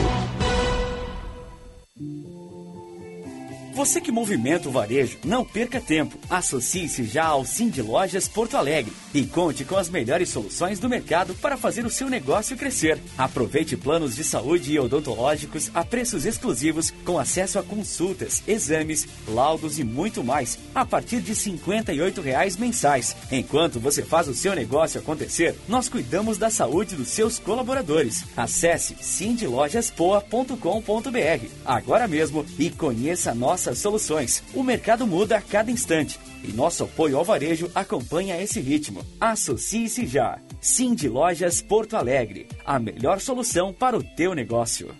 Você que movimenta o varejo, não perca tempo. Associe-se já ao Cindy Lojas Porto Alegre e conte com as melhores soluções do mercado para fazer o seu negócio crescer. Aproveite planos de saúde e odontológicos a preços exclusivos com acesso a consultas, exames, laudos e muito mais a partir de 58 reais mensais. Enquanto você faz o seu negócio acontecer, nós cuidamos da saúde dos seus colaboradores. Acesse cindylojaspoa.com.br agora mesmo e conheça nossas soluções. O mercado muda a cada instante e nosso apoio ao varejo acompanha esse ritmo. Associe-se já. Cindy Lojas Porto Alegre, a melhor solução para o teu negócio.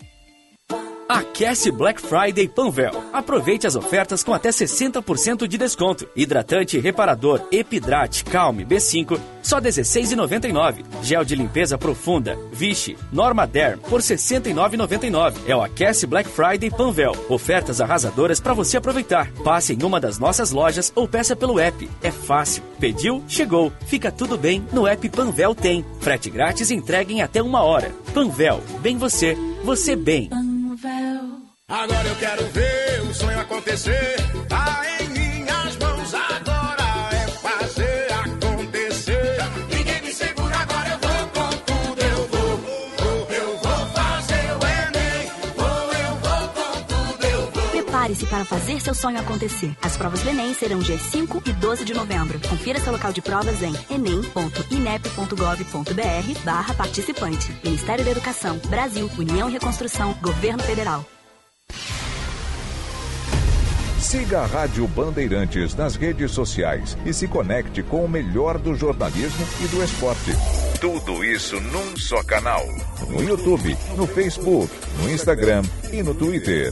Aquece Black Friday Panvel. Aproveite as ofertas com até 60% de desconto. Hidratante reparador Epidrate Calme B5, só R$ 16,99. Gel de limpeza profunda Vichy Norma Derm por R$ 69,99. É o Aquece Black Friday Panvel. Ofertas arrasadoras para você aproveitar. Passe em uma das nossas lojas ou peça pelo app. É fácil. Pediu? Chegou. Fica tudo bem. No app Panvel tem. Frete grátis entregue em até uma hora. Panvel. Bem você. Você bem. Agora eu quero ver o sonho acontecer. Tá em minhas mãos, agora é fazer acontecer. Ninguém me segura, agora eu vou com tudo, eu vou. vou eu vou fazer o Enem. Vou, eu vou com tudo, eu vou. Prepare-se para fazer seu sonho acontecer. As provas do Enem serão dia 5 e 12 de novembro. Confira seu local de provas em enem.inep.gov.br barra participante. Ministério da Educação, Brasil, União e Reconstrução, Governo Federal. Siga a Rádio Bandeirantes nas redes sociais e se conecte com o melhor do jornalismo e do esporte. Tudo isso num só canal. No YouTube, no Facebook, no Instagram e no Twitter.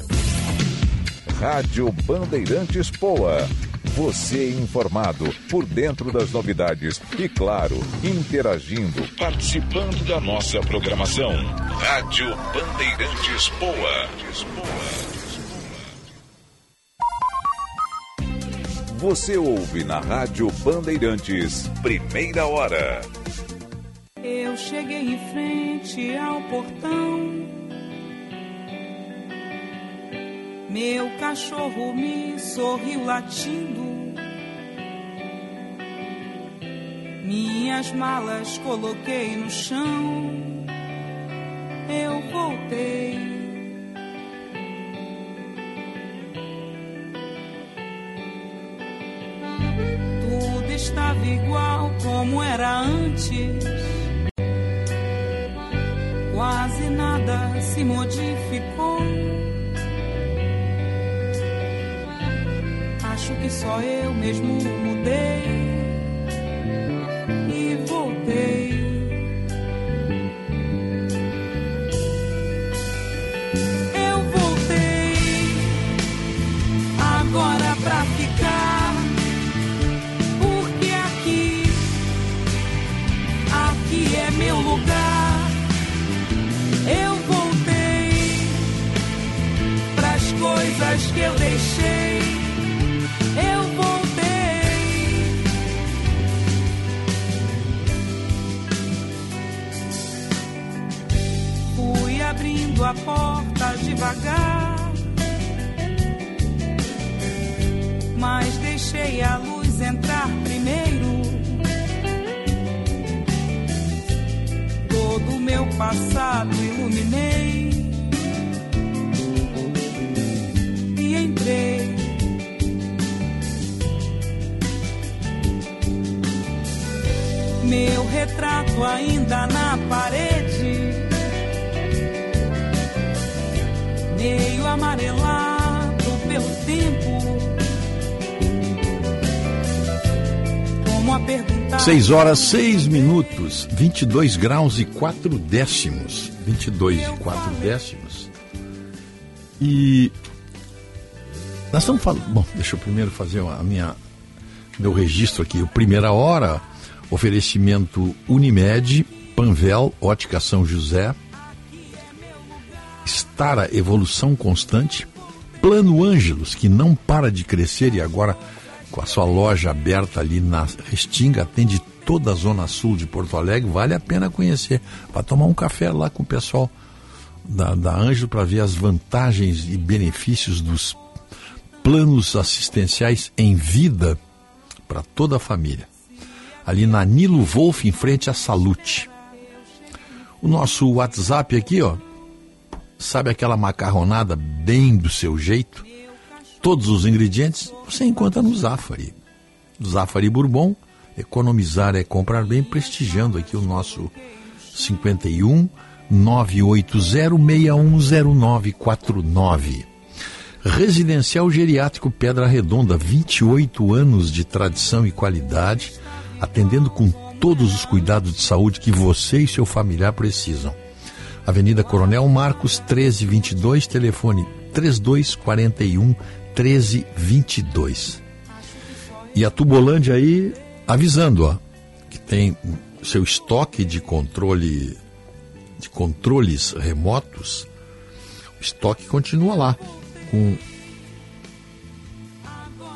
Rádio Bandeirantes Poa. Você informado por dentro das novidades e, claro, interagindo, participando da nossa programação. Rádio Bandeirantes Poa. Você ouve na Rádio Bandeirantes, primeira hora. Eu cheguei em frente ao portão. Meu cachorro me sorriu latindo. Minhas malas coloquei no chão. Eu voltei. Tudo estava igual como era antes. Quase nada se modificou. Acho que só eu mesmo mudei e voltei. Eu voltei agora pra ficar. Porque aqui, aqui é meu lugar. Eu voltei pras coisas que eu deixei. Porta devagar. Mas deixei a luz entrar primeiro. Todo o meu passado iluminei. E entrei. Meu retrato ainda na parede. Meio amarelado pelo tempo. Como a perguntar. 6 horas 6 minutos, 22 graus e 4 décimos. 22 e 4 décimos. E nós estamos falando. Bom, deixa eu primeiro fazer a minha meu registro aqui. O primeira hora, oferecimento Unimed, Panvel, Ótica São José, Stara Evolução Constante, Plano Ângelos, que não para de crescer e agora com a sua loja aberta ali na Restinga, atende toda a zona sul de Porto Alegre, vale a pena conhecer. Vai tomar um café lá com o pessoal da, da Ângelo para ver as vantagens e benefícios dos planos assistenciais em vida para toda a família. Ali na Nilo Wolf, em frente à Salute. O nosso WhatsApp aqui, ó, sabe aquela macarronada bem do seu jeito? Todos os ingredientes você encontra no Zafari. Zafari Bourbon, economizar é comprar bem, prestigiando aqui o nosso 51 980610949. Residencial Geriátrico Pedra Redonda, 28 anos de tradição e qualidade, atendendo com todos os cuidados de saúde que você e seu familiar precisam. Avenida Coronel Marcos, 1322, telefone 3241 1322. E a Tubolândia aí avisando, ó, que tem seu estoque de controle de controles remotos, o estoque continua lá com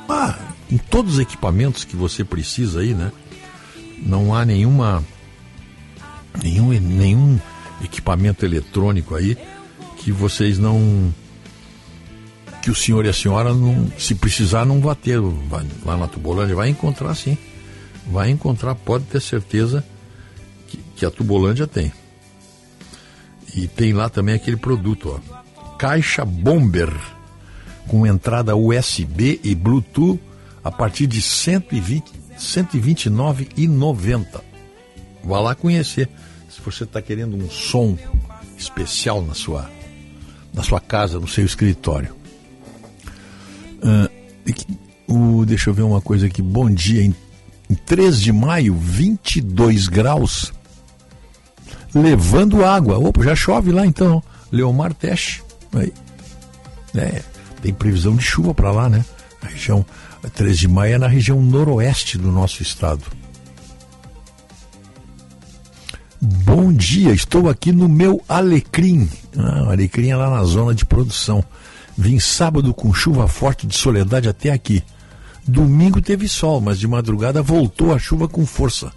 ah, com todos os equipamentos que você precisa aí, né? Não há nenhuma nenhum nenhum equipamento eletrônico aí que vocês não que o senhor e a senhora não, se precisar não vá ter. Vai, lá na Tubolândia vai encontrar sim. Vai encontrar pode ter certeza que, que a Tubolândia tem. E tem lá também aquele produto ó. Caixa bomber com entrada USB e Bluetooth a partir de 120 129,90 vá lá conhecer se você está querendo um som especial na sua na sua casa no seu escritório Uh, deixa eu ver uma coisa aqui. Bom dia. Em, em 3 de maio, 22 graus. Levando água. Opa, já chove lá então. Leomar Teste. Aí. É, tem previsão de chuva para lá, né? A região 3 de maio é na região noroeste do nosso estado. Bom dia, estou aqui no meu Alecrim. Ah, Alecrim é lá na zona de produção. Vim sábado com chuva forte de soledade até aqui. Domingo teve sol, mas de madrugada voltou a chuva com força.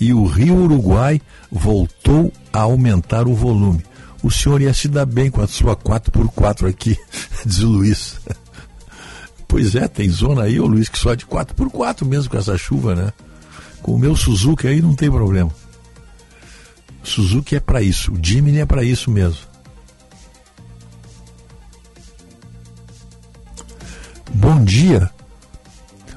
E o rio Uruguai voltou a aumentar o volume. O senhor ia se dar bem com a sua 4x4 aqui, [laughs] diz o Luiz. Pois é, tem zona aí, ô Luiz, que só é de 4x4 mesmo com essa chuva, né? Com o meu Suzuki aí não tem problema. Suzuki é para isso, o Jimny é para isso mesmo. Bom dia.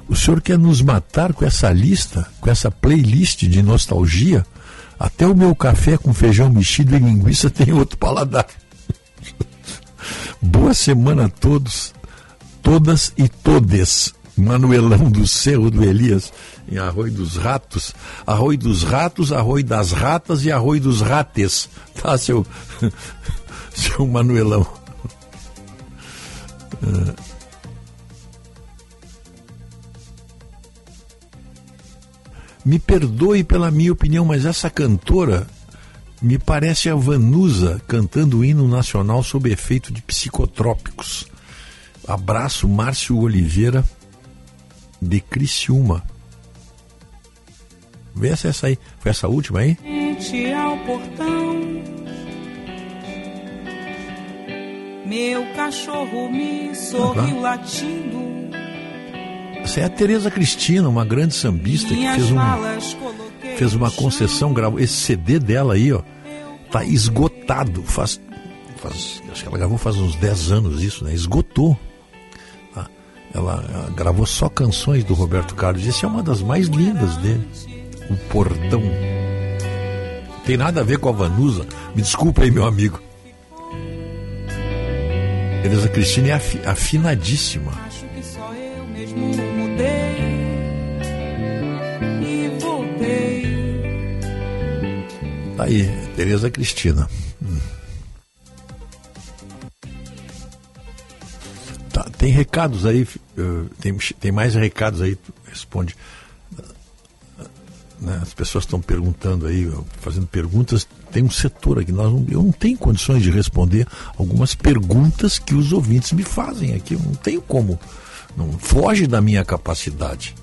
O senhor quer nos matar com essa lista, com essa playlist de nostalgia? Até o meu café com feijão mexido e linguiça [laughs] tem outro paladar. Boa semana a todos, todas e todes. Manuelão do Cerro do Elias, em Arroio dos Ratos. Arroio dos Ratos, Arroio das Ratas e Arroio dos Rates. [laughs] Tá, seu, [laughs] seu Manuelão. Me perdoe pela minha opinião, mas essa cantora me parece a Vanusa cantando o hino nacional sob efeito de psicotrópicos. Abraço, Márcio Oliveira, de Criciúma. Vê se essa aí. Foi essa última aí? ao portão. Meu cachorro me sorriu ah, latindo. Essa é a Tereza Cristina, uma grande sambista que fez, um, fez uma concessão, gravou esse CD dela aí, ó, tá esgotado. Faz, faz, acho que ela gravou faz uns 10 anos isso, né? Esgotou. Tá? Ela, ela, gravou só canções do Roberto Carlos. Essa é uma das mais lindas dele. O Portão. Tem nada a ver com a Vanusa. Me desculpa aí, meu amigo. Tereza Cristina é afinadíssima. Acho que só eu mesmo Tá aí, Tereza Cristina. Hum. Tá, tem recados aí, uh, tem, tem mais recados aí, responde. Né, as pessoas estão perguntando aí, fazendo perguntas. Tem um setor aqui, nós não, eu não tenho condições de responder algumas perguntas que os ouvintes me fazem aqui. Eu não tenho como. Não foge da minha capacidade.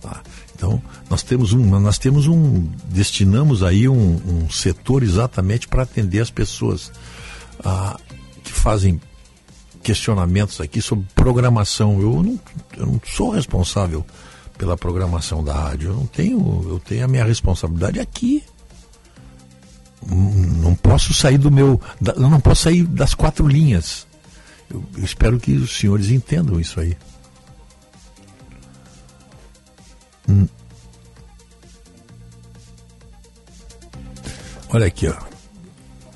Tá? Então, nós temos um, nós temos um, destinamos aí um, um setor exatamente para atender as pessoas ah, que fazem questionamentos aqui sobre programação. Eu não, eu não sou responsável pela programação da rádio. Eu não tenho, eu tenho a minha responsabilidade aqui. Não posso sair do meu, eu não posso sair das quatro linhas. Eu, eu espero que os senhores entendam isso aí. Hum. Olha aqui, ó.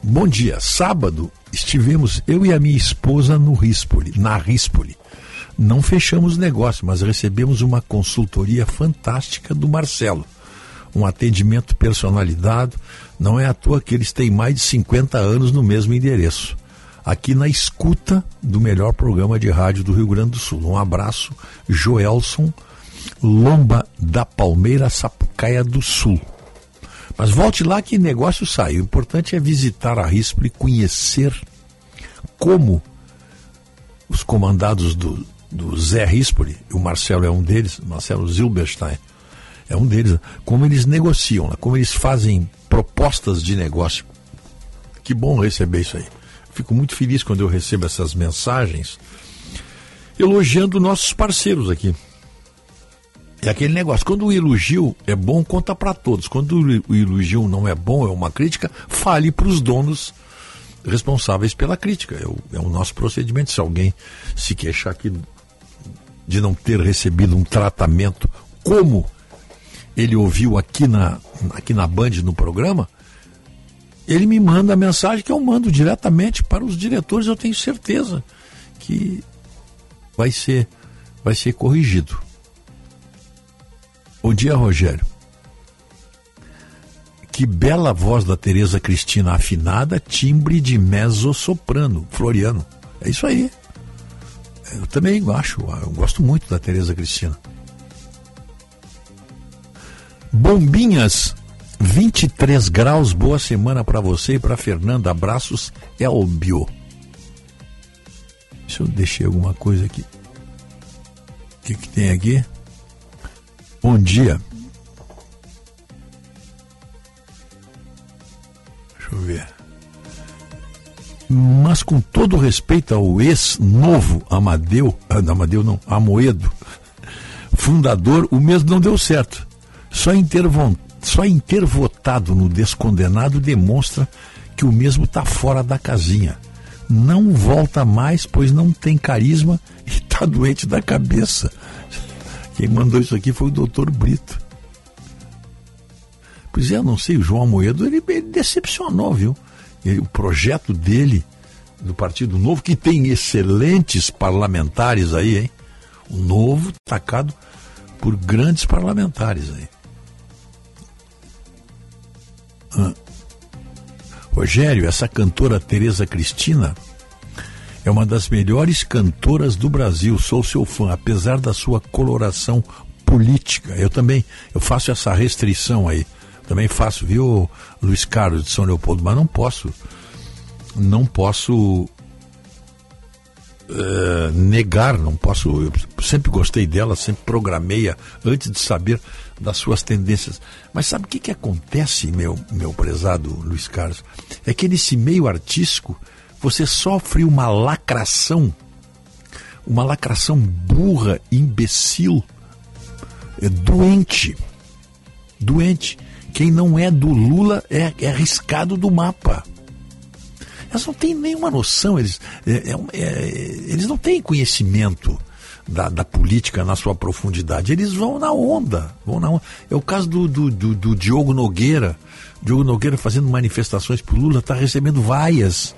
Bom dia. Sábado estivemos eu e a minha esposa no Rispoli, na Rispoli. Não fechamos negócio, mas recebemos uma consultoria fantástica do Marcelo. Um atendimento personalizado. Não é à toa que eles têm mais de 50 anos no mesmo endereço. Aqui na escuta do melhor programa de rádio do Rio Grande do Sul. Um abraço, Joelson Lomba da Palmeira, Sapucaia do Sul. Mas volte lá que negócio sai. O importante é visitar a RISP e conhecer como os comandados do, do Zé Rispoli, o Marcelo é um deles, Marcelo Zilberstein é um deles, como eles negociam, como eles fazem propostas de negócio. Que bom receber isso aí. Fico muito feliz quando eu recebo essas mensagens elogiando nossos parceiros aqui. É aquele negócio, quando o elogio é bom, conta para todos. Quando o elogio não é bom, é uma crítica, fale para os donos responsáveis pela crítica. É o, é o, nosso procedimento. Se alguém se queixar aqui de não ter recebido um tratamento como ele ouviu aqui na, aqui na Band, no programa, ele me manda a mensagem que eu mando diretamente para os diretores. Eu tenho certeza que vai ser, vai ser corrigido. Bom dia, Rogério. Que bela voz da Tereza Cristina afinada, timbre de mezzo-soprano, Floriano. É isso aí. Eu também acho, eu gosto muito da Tereza Cristina. Bombinhas, 23 graus, boa semana para você e para Fernanda. Abraços, Elbio. Deixa eu deixar alguma coisa aqui. O que, que tem aqui? Bom dia. Deixa eu ver. Mas com todo respeito ao ex-novo Amadeu, ah, Amadeu não, Amoedo, fundador, o mesmo não deu certo. Só em ter, só em ter votado no descondenado demonstra que o mesmo está fora da casinha. Não volta mais, pois não tem carisma e está [laughs] doente da cabeça. Quem mandou isso aqui foi o doutor Brito. Pois é, não sei, o João Moedo, ele, ele decepcionou, viu? O projeto dele, do Partido Novo, que tem excelentes parlamentares aí, hein? O Novo atacado por grandes parlamentares aí. Ah. Rogério, essa cantora Tereza Cristina é uma das melhores cantoras do Brasil. Sou seu fã, apesar da sua coloração política. Eu também, eu faço essa restrição aí. Também faço, viu, Luiz Carlos de São Leopoldo, mas não posso, não posso uh, negar, não posso. Eu sempre gostei dela, sempre programei-a antes de saber das suas tendências. Mas sabe o que, que acontece, meu, meu prezado Luiz Carlos? É que nesse meio artístico você sofre uma lacração, uma lacração burra, imbecil, é doente. Doente. Quem não é do Lula é, é arriscado do mapa. Eles não têm nenhuma noção, eles, é, é, é, eles não têm conhecimento da, da, política na sua profundidade. Eles vão na onda. Vão na onda. É o caso do, do, do, do Diogo Nogueira. Diogo Nogueira fazendo manifestações para Lula, está recebendo vaias.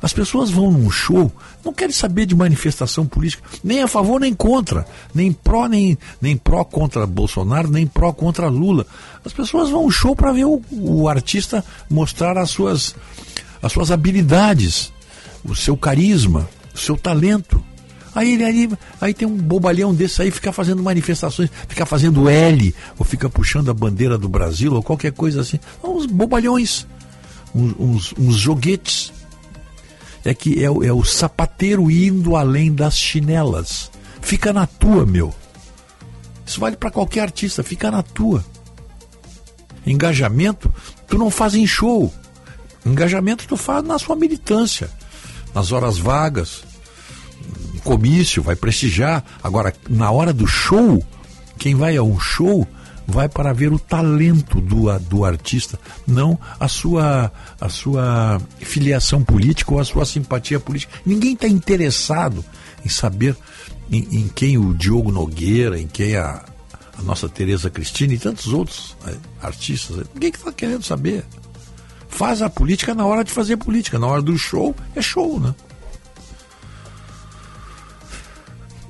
As pessoas vão num show, não querem saber de manifestação política, nem a favor nem contra, nem pró nem, nem pró contra Bolsonaro, nem pró contra Lula. As pessoas vão ao show para ver o, o artista mostrar as suas, as suas habilidades, o seu carisma, o seu talento. Aí ele aí, aí tem um bobalhão desse aí, fica fazendo manifestações, fica fazendo L, ou fica puxando a bandeira do Brasil, ou qualquer coisa assim. Uns bobalhões, uns, uns, uns joguetes é que é, é o sapateiro indo além das chinelas. Fica na tua, meu. Isso vale para qualquer artista, fica na tua. Engajamento, tu não faz em show. Engajamento tu faz na sua militância, nas horas vagas, comício, vai prestigiar. Agora, na hora do show, quem vai a um show vai para ver o talento do, do artista, não a sua, a sua filiação política ou a sua simpatia política. Ninguém está interessado em saber em, em, quem o Diogo Nogueira, em quem a, a nossa Tereza Cristina e tantos outros né, artistas. Ninguém está querendo saber. Faz a política na hora de fazer política, na hora do show é show, né?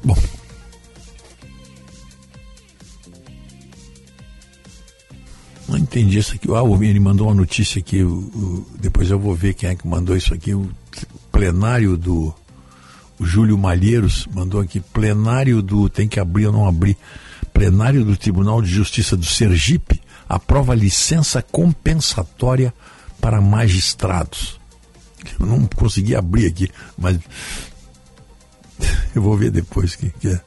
Bom, Não entendi isso aqui. Ah, ele mandou uma notícia aqui. O, o, depois eu vou ver quem é que mandou isso aqui. O plenário do. O Júlio Malheiros mandou aqui. Plenário do. Tem que abrir ou não abrir. Plenário do Tribunal de Justiça do Sergipe aprova licença compensatória para magistrados. Eu não consegui abrir aqui, mas [laughs] eu vou ver depois o que, que é.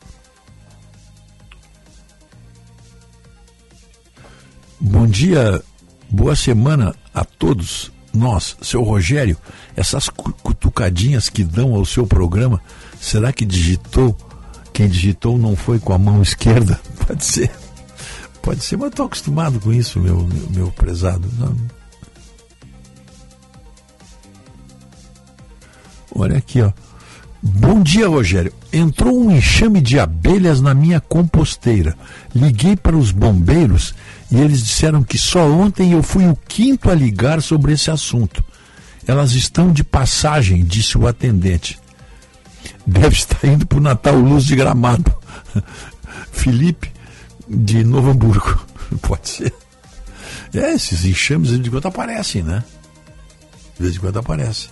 Bom dia, boa semana a todos nós, seu Rogério. Essas cutucadinhas que dão ao seu programa, será que digitou? Quem digitou não foi com a mão esquerda? [laughs] Pode ser. Pode ser, mas estou acostumado com isso, meu, meu, meu prezado. Não. Olha aqui, ó. Bom dia, Rogério. Entrou um enxame de abelhas na minha composteira. Liguei para os bombeiros e eles disseram que só ontem eu fui o quinto a ligar sobre esse assunto. Elas estão de passagem, disse o atendente. Deve estar indo para o Natal Luz de Gramado. [laughs] Felipe, de Novo Hamburgo. [laughs] Pode ser. É, esses enxames de vez em quando aparecem, né? De vez em quando aparecem.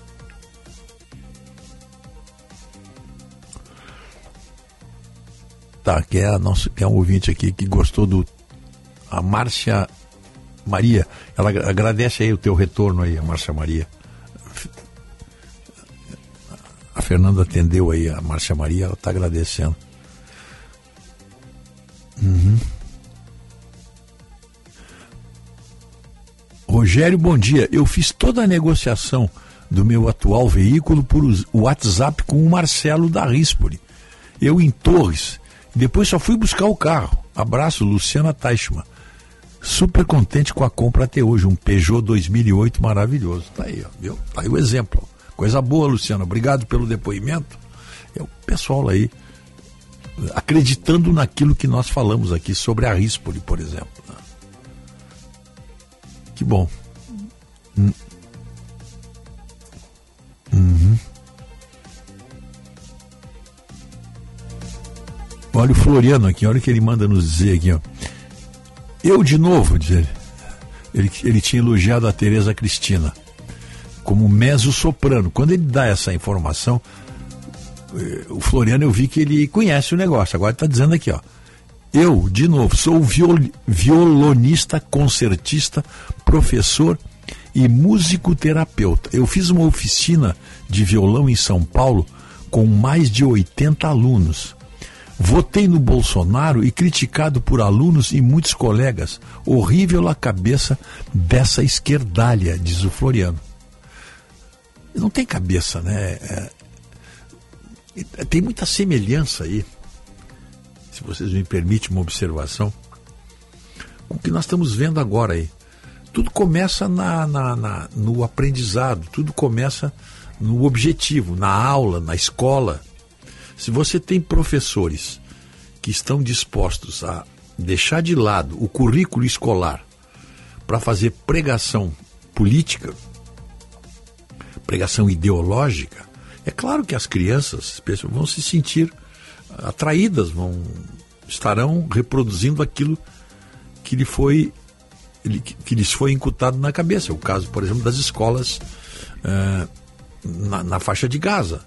Tá, que é, a nossa, que é um ouvinte aqui que gostou do a Márcia Maria. Ela agradece aí o teu retorno aí, a Márcia Maria. A Fernanda atendeu aí a Márcia Maria, ela está agradecendo. Uhum. Rogério, bom dia. Eu fiz toda a negociação do meu atual veículo por WhatsApp com o Marcelo da Rispoli. Eu em Torres. Depois só fui buscar o carro. Abraço, Luciana Teichmann. Super contente com a compra até hoje, um Peugeot 2008 maravilhoso. Tá aí, ó, viu? Tá aí o exemplo. Coisa boa, Luciano. Obrigado pelo depoimento. É o pessoal aí acreditando naquilo que nós falamos aqui sobre a Rispoli, por exemplo. Né? Que bom. Hum. Uhum. Olha o Floriano aqui, olha o que ele manda nos dizer aqui, ó. Eu de novo, diz ele. Ele, ele tinha elogiado a Tereza Cristina como mezzo-soprano. Quando ele dá essa informação, eh, o Floriano eu vi que ele conhece o negócio. Agora está dizendo aqui, ó. Eu, de novo, sou viol, violonista, concertista, professor e musicoterapeuta. Eu fiz uma oficina de violão em São Paulo com mais de 80 alunos. Votei no Bolsonaro e criticado por alunos e muitos colegas. Horrível a cabeça dessa esquerdalha, diz o Floriano. Não tem cabeça, né? É, tem muita semelhança aí, se vocês me permitem uma observação, com o que nós estamos vendo agora aí. Tudo começa na, na, na, no aprendizado, tudo começa no objetivo, na aula, na escola. Se você tem professores que estão dispostos a deixar de lado o currículo escolar para fazer pregação política, pregação ideológica, é claro que as crianças vão se sentir atraídas, vão estarão reproduzindo aquilo que lhe foi que lhes foi incutado na cabeça. O caso, por exemplo, das escolas uh, na, na, faixa de Gaza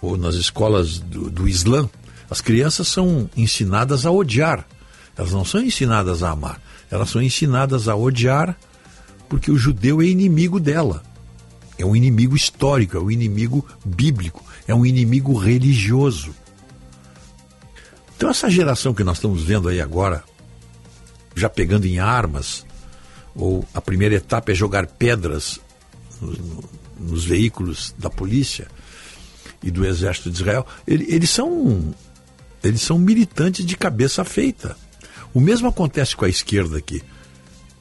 ou nas escolas do, do Islã. As crianças são ensinadas a odiar. Elas não são ensinadas a amar. Elas são ensinadas a odiar porque o judeu é inimigo dela. É um inimigo histórico, é um inimigo bíblico, é um inimigo religioso. Então, essa geração que nós estamos vendo aí agora, já pegando em armas, ou a primeira etapa é jogar pedras nos, nos veículos da polícia e do exército de Israel, ele, eles são eles são militantes de cabeça feita. O mesmo acontece com a esquerda aqui.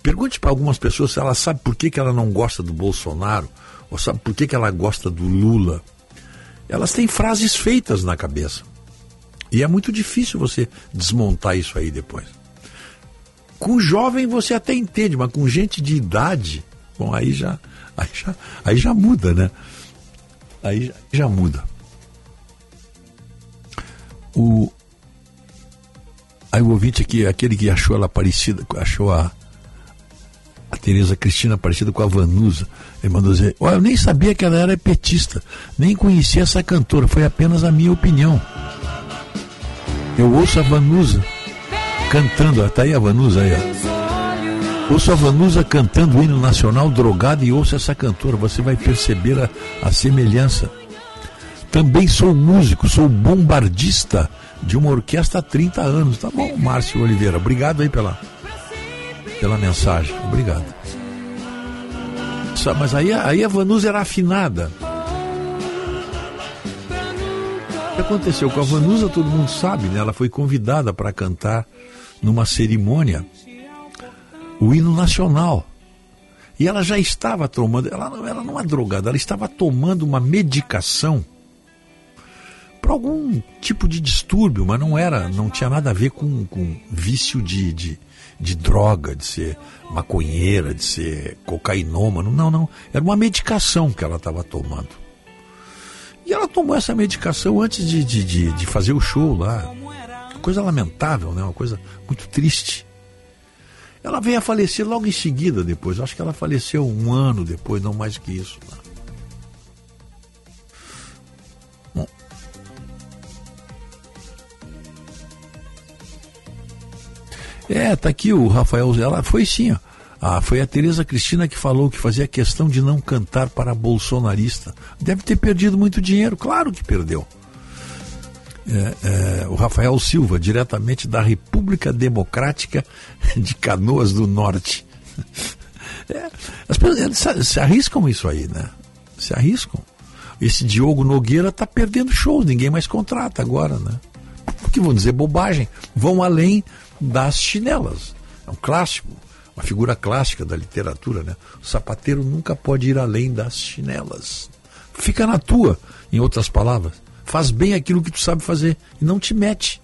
Pergunte para algumas pessoas se ela sabe por que, que ela não gosta do Bolsonaro ou sabe por que, que ela gosta do Lula? Elas têm frases feitas na cabeça. E é muito difícil você desmontar isso aí depois. Com jovem você até entende, mas com gente de idade, bom, aí já, aí já, aí já muda, né? Aí já muda. O, aí o ouvinte aqui, aquele que achou ela parecida, achou a, a Tereza Cristina parecida com a Vanusa. Ele mandou dizer: Olha, eu nem sabia que ela era petista, nem conhecia essa cantora, foi apenas a minha opinião. Eu ouço a Vanusa cantando, está aí a Vanusa aí, ó. Ouço a Vanusa cantando o hino nacional drogada e ouço essa cantora, você vai perceber a, a semelhança. Também sou músico, sou bombardista de uma orquestra há 30 anos. Tá bom, Márcio Oliveira, obrigado aí pela, pela mensagem. Obrigado. Mas aí, aí a Vanusa era afinada. O que aconteceu com a Vanusa, todo mundo sabe, né? Ela foi convidada para cantar numa cerimônia o hino nacional. E ela já estava tomando, ela não era uma drogada, ela estava tomando uma medicação para algum tipo de distúrbio, mas não era, não tinha nada a ver com, com vício de, de, de droga, de ser maconheira, de ser cocainômano. Não, não. Era uma medicação que ela estava tomando. E ela tomou essa medicação antes de, de, de, de fazer o show lá. Uma coisa lamentável, né? uma coisa muito triste. Ela veio a falecer logo em seguida depois. Acho que ela faleceu um ano depois, não mais que isso. Né? É, tá aqui o Rafael. Ela foi sim, ó. Ah, foi a Tereza Cristina que falou que fazia questão de não cantar para bolsonarista. Deve ter perdido muito dinheiro, claro que perdeu. É, é, o Rafael Silva, diretamente da República Democrática de Canoas do Norte. [laughs] É, as pessoas se, arriscam isso aí, né? Se arriscam. Esse Diogo Nogueira está perdendo shows, ninguém mais contrata agora, né? Porque vão dizer bobagem, vão além das chinelas. É um clássico, uma figura clássica da literatura, né? O sapateiro nunca pode ir além das chinelas. Fica na tua, em outras palavras. Faz bem aquilo que tu sabe fazer e não te mete.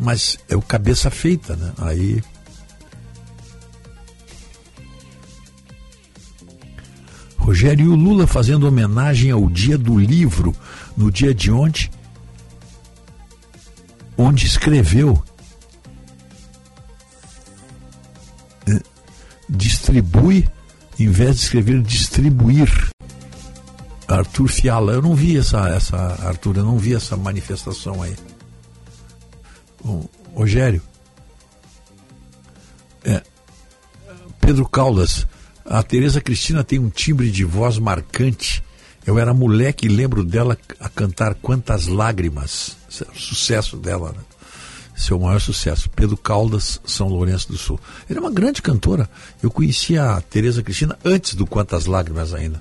Mas é o cabeça feita, né? Aí Rogério Lula fazendo homenagem ao Dia do Livro, no dia de ontem, onde escreveu distribui, em vez de escrever distribuir. Arthur Fiala, eu não vi essa, essa Arthur, eu não vi essa manifestação aí. Bom, Rogério, é, Pedro Caldas, a Tereza Cristina tem um timbre de voz marcante. Eu era moleque e lembro dela a cantar Quantas Lágrimas. É sucesso dela, né? Seu maior sucesso. Pedro Caldas, São Lourenço do Sul. Ele é uma grande cantora. Eu conhecia a Tereza Cristina antes do Quantas Lágrimas ainda.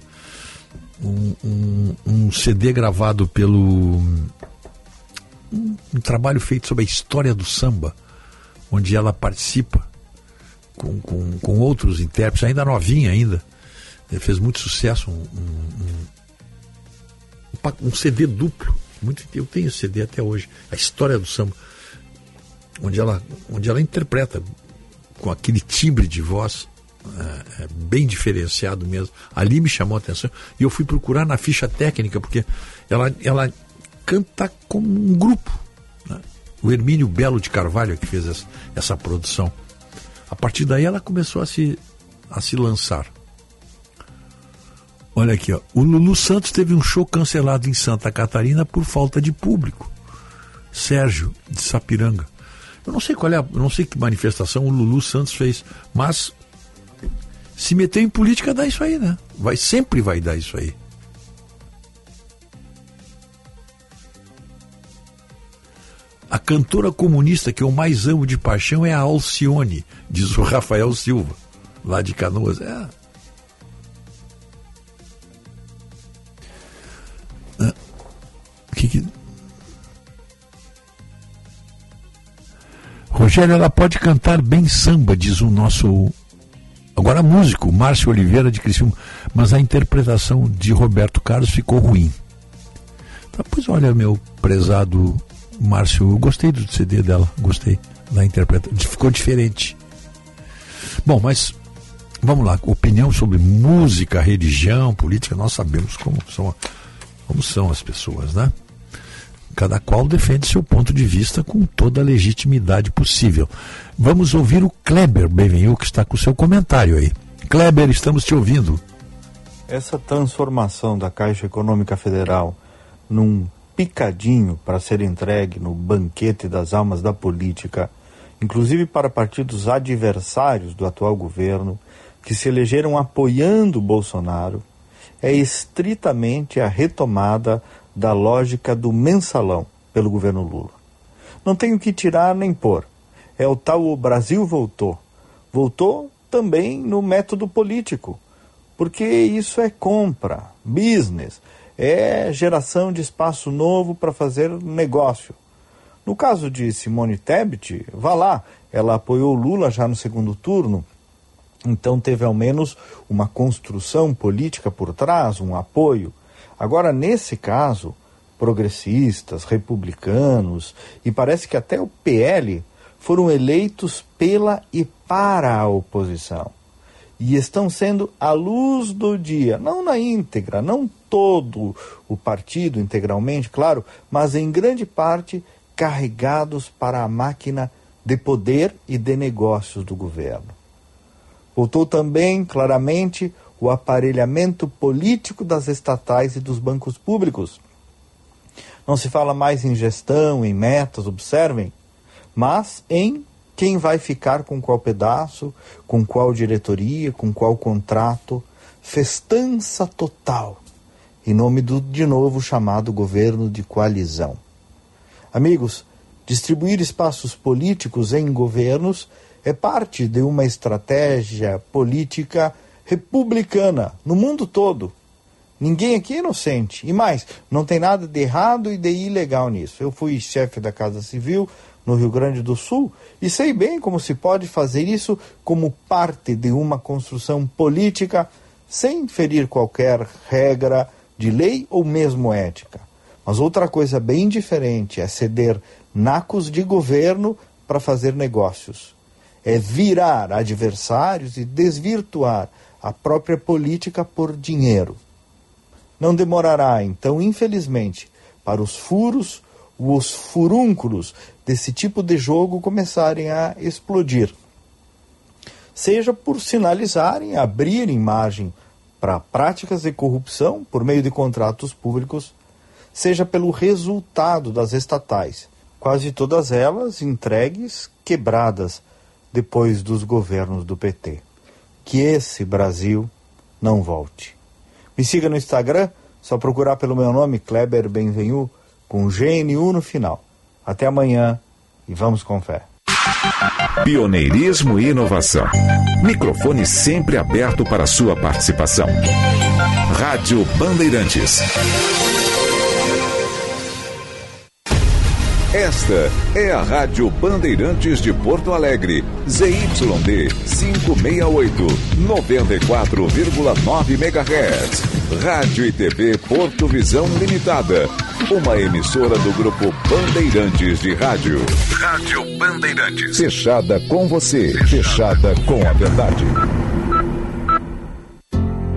Um, um, um CD gravado pelo. Um, um trabalho feito sobre a história do samba, onde ela participa com, com, com outros intérpretes, ainda novinha ainda. Ele fez muito sucesso, um, um, um, CD duplo. Muito, eu tenho CD até hoje, a história do samba, onde ela, onde ela interpreta com aquele timbre de voz é, é, bem diferenciado mesmo. Ali me chamou a atenção e eu fui procurar na ficha técnica, porque ela, ela canta como um grupo. Né? O Hermínio Belo de Carvalho que fez essa, essa produção. A partir daí ela começou a se, a se lançar. Olha aqui, ó. o Lulu Santos teve um show cancelado em Santa Catarina por falta de público. Sérgio, de Sapiranga. Eu não sei qual é, a, não sei que manifestação o Lulu Santos fez, mas se meter em política dá isso aí, né? Vai sempre vai dar isso aí. A cantora comunista que eu mais amo de paixão é a Alcione, diz o [laughs] Rafael Silva, lá de Canoas. É. Ah, que que... Rogério, ela pode cantar bem samba, diz o nosso. Agora, músico, Márcio Oliveira de Criciúma, mas a interpretação de Roberto Carlos ficou ruim. Tá, pois olha, meu prezado Márcio, eu gostei do CD dela, gostei da interpretação, ficou diferente. Bom, mas vamos lá, opinião sobre música, religião, política, nós sabemos como são, como são as pessoas, né? Cada qual defende seu ponto de vista com toda a legitimidade possível. Vamos ouvir o Kleber Bevenhu, que está com o seu comentário aí. Kleber, estamos te ouvindo. Essa transformação da Caixa Econômica Federal num picadinho para ser entregue no banquete das almas da política, inclusive para partidos adversários do atual governo, que se elegeram apoiando Bolsonaro, é estritamente a retomada da lógica do mensalão pelo governo Lula. Não tenho que tirar nem pôr. É o tal o Brasil voltou. Voltou também no método político, porque isso é compra, business, é geração de espaço novo para fazer negócio. No caso de Simone Tebet, vá lá, ela apoiou Lula já no segundo turno, então teve ao menos uma construção política por trás, um apoio. Agora, nesse caso, progressistas, republicanos e parece que até o PL foram eleitos pela e para a oposição e estão sendo a luz do dia, não na íntegra, não todo o partido integralmente, claro, mas em grande parte carregados para a máquina de poder e de negócios do governo. Voltou também, claramente, o aparelhamento político das estatais e dos bancos públicos. Não se fala mais em gestão, em metas, observem, mas em quem vai ficar com qual pedaço, com qual diretoria, com qual contrato. Festança total, em nome do de novo chamado governo de coalizão. Amigos, distribuir espaços políticos em governos é parte de uma estratégia política republicana no mundo todo. Ninguém aqui é inocente. E mais, não tem nada de errado e de ilegal nisso. Eu fui chefe da Casa Civil, no Rio Grande do Sul e sei bem como se pode fazer isso como parte de uma construção política sem ferir qualquer regra de lei ou mesmo ética. Mas outra coisa bem diferente é ceder nacos de governo para fazer negócios. É virar adversários e desvirtuar a própria política por dinheiro. Não demorará, então, infelizmente, para os furos, os furúnculos desse tipo de jogo começarem a explodir. Seja por sinalizarem, abrirem margem para práticas de corrupção por meio de contratos públicos, seja pelo resultado das estatais, quase todas elas entregues, quebradas depois dos governos do PT. Que esse Brasil não volte. Me siga no Instagram, só procurar pelo meu nome, Kleber Benvenu, com GNU no final. Até amanhã e vamos com fé. Pioneirismo e inovação. Microfone sempre aberto para sua participação. Rádio Bandeirantes. Esta é a Rádio Bandeirantes de Porto Alegre, ZYD 568, 94,9 MHz. Rádio e TV Porto Visão Limitada, uma emissora do grupo Bandeirantes de Rádio. Rádio Bandeirantes. Fechada com você, fechada com a verdade.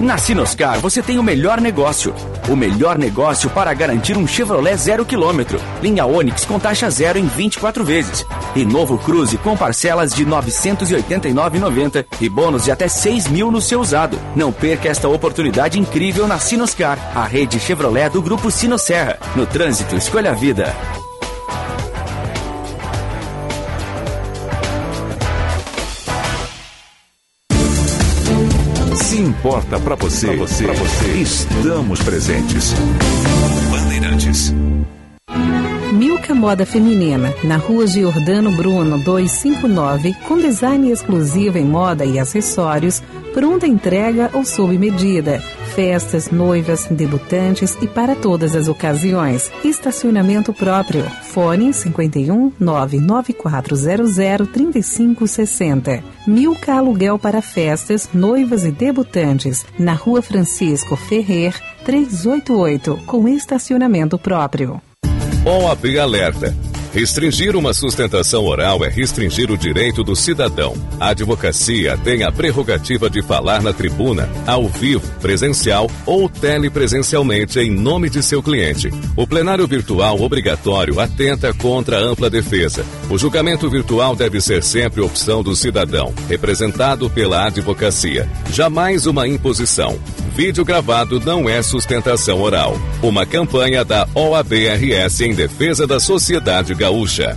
Na Sinoscar você tem o melhor negócio. O melhor negócio para garantir um Chevrolet zero quilômetro. Linha Onix com taxa zero em 24 vezes. E novo Cruze com parcelas de 989,90 e bônus de até 6 mil no seu usado. Não perca esta oportunidade incrível na Sinoscar, a rede Chevrolet do Grupo Sinosserra. No trânsito, escolha a vida. Importa para você, pra você, pra você, estamos presentes. Bandeirantes. Milka Moda Feminina, na rua Giordano Bruno 259, com design exclusivo em moda e acessórios, pronta entrega ou sob medida festas, noivas, debutantes e para todas as ocasiões. Estacionamento próprio. Fone 51 99400 3560. Milka Aluguel para festas, noivas e debutantes. Na rua Francisco Ferrer, 388, com estacionamento próprio. OAB Alerta. Restringir uma sustentação oral é restringir o direito do cidadão. A advocacia tem a prerrogativa de falar na tribuna, ao vivo, presencial ou telepresencialmente em nome de seu cliente. O plenário virtual obrigatório atenta contra a ampla defesa. O julgamento virtual deve ser sempre opção do cidadão, representado pela advocacia. Jamais uma imposição. Vídeo gravado não é sustentação oral. Uma campanha da OABRS em defesa da sociedade gaúcha.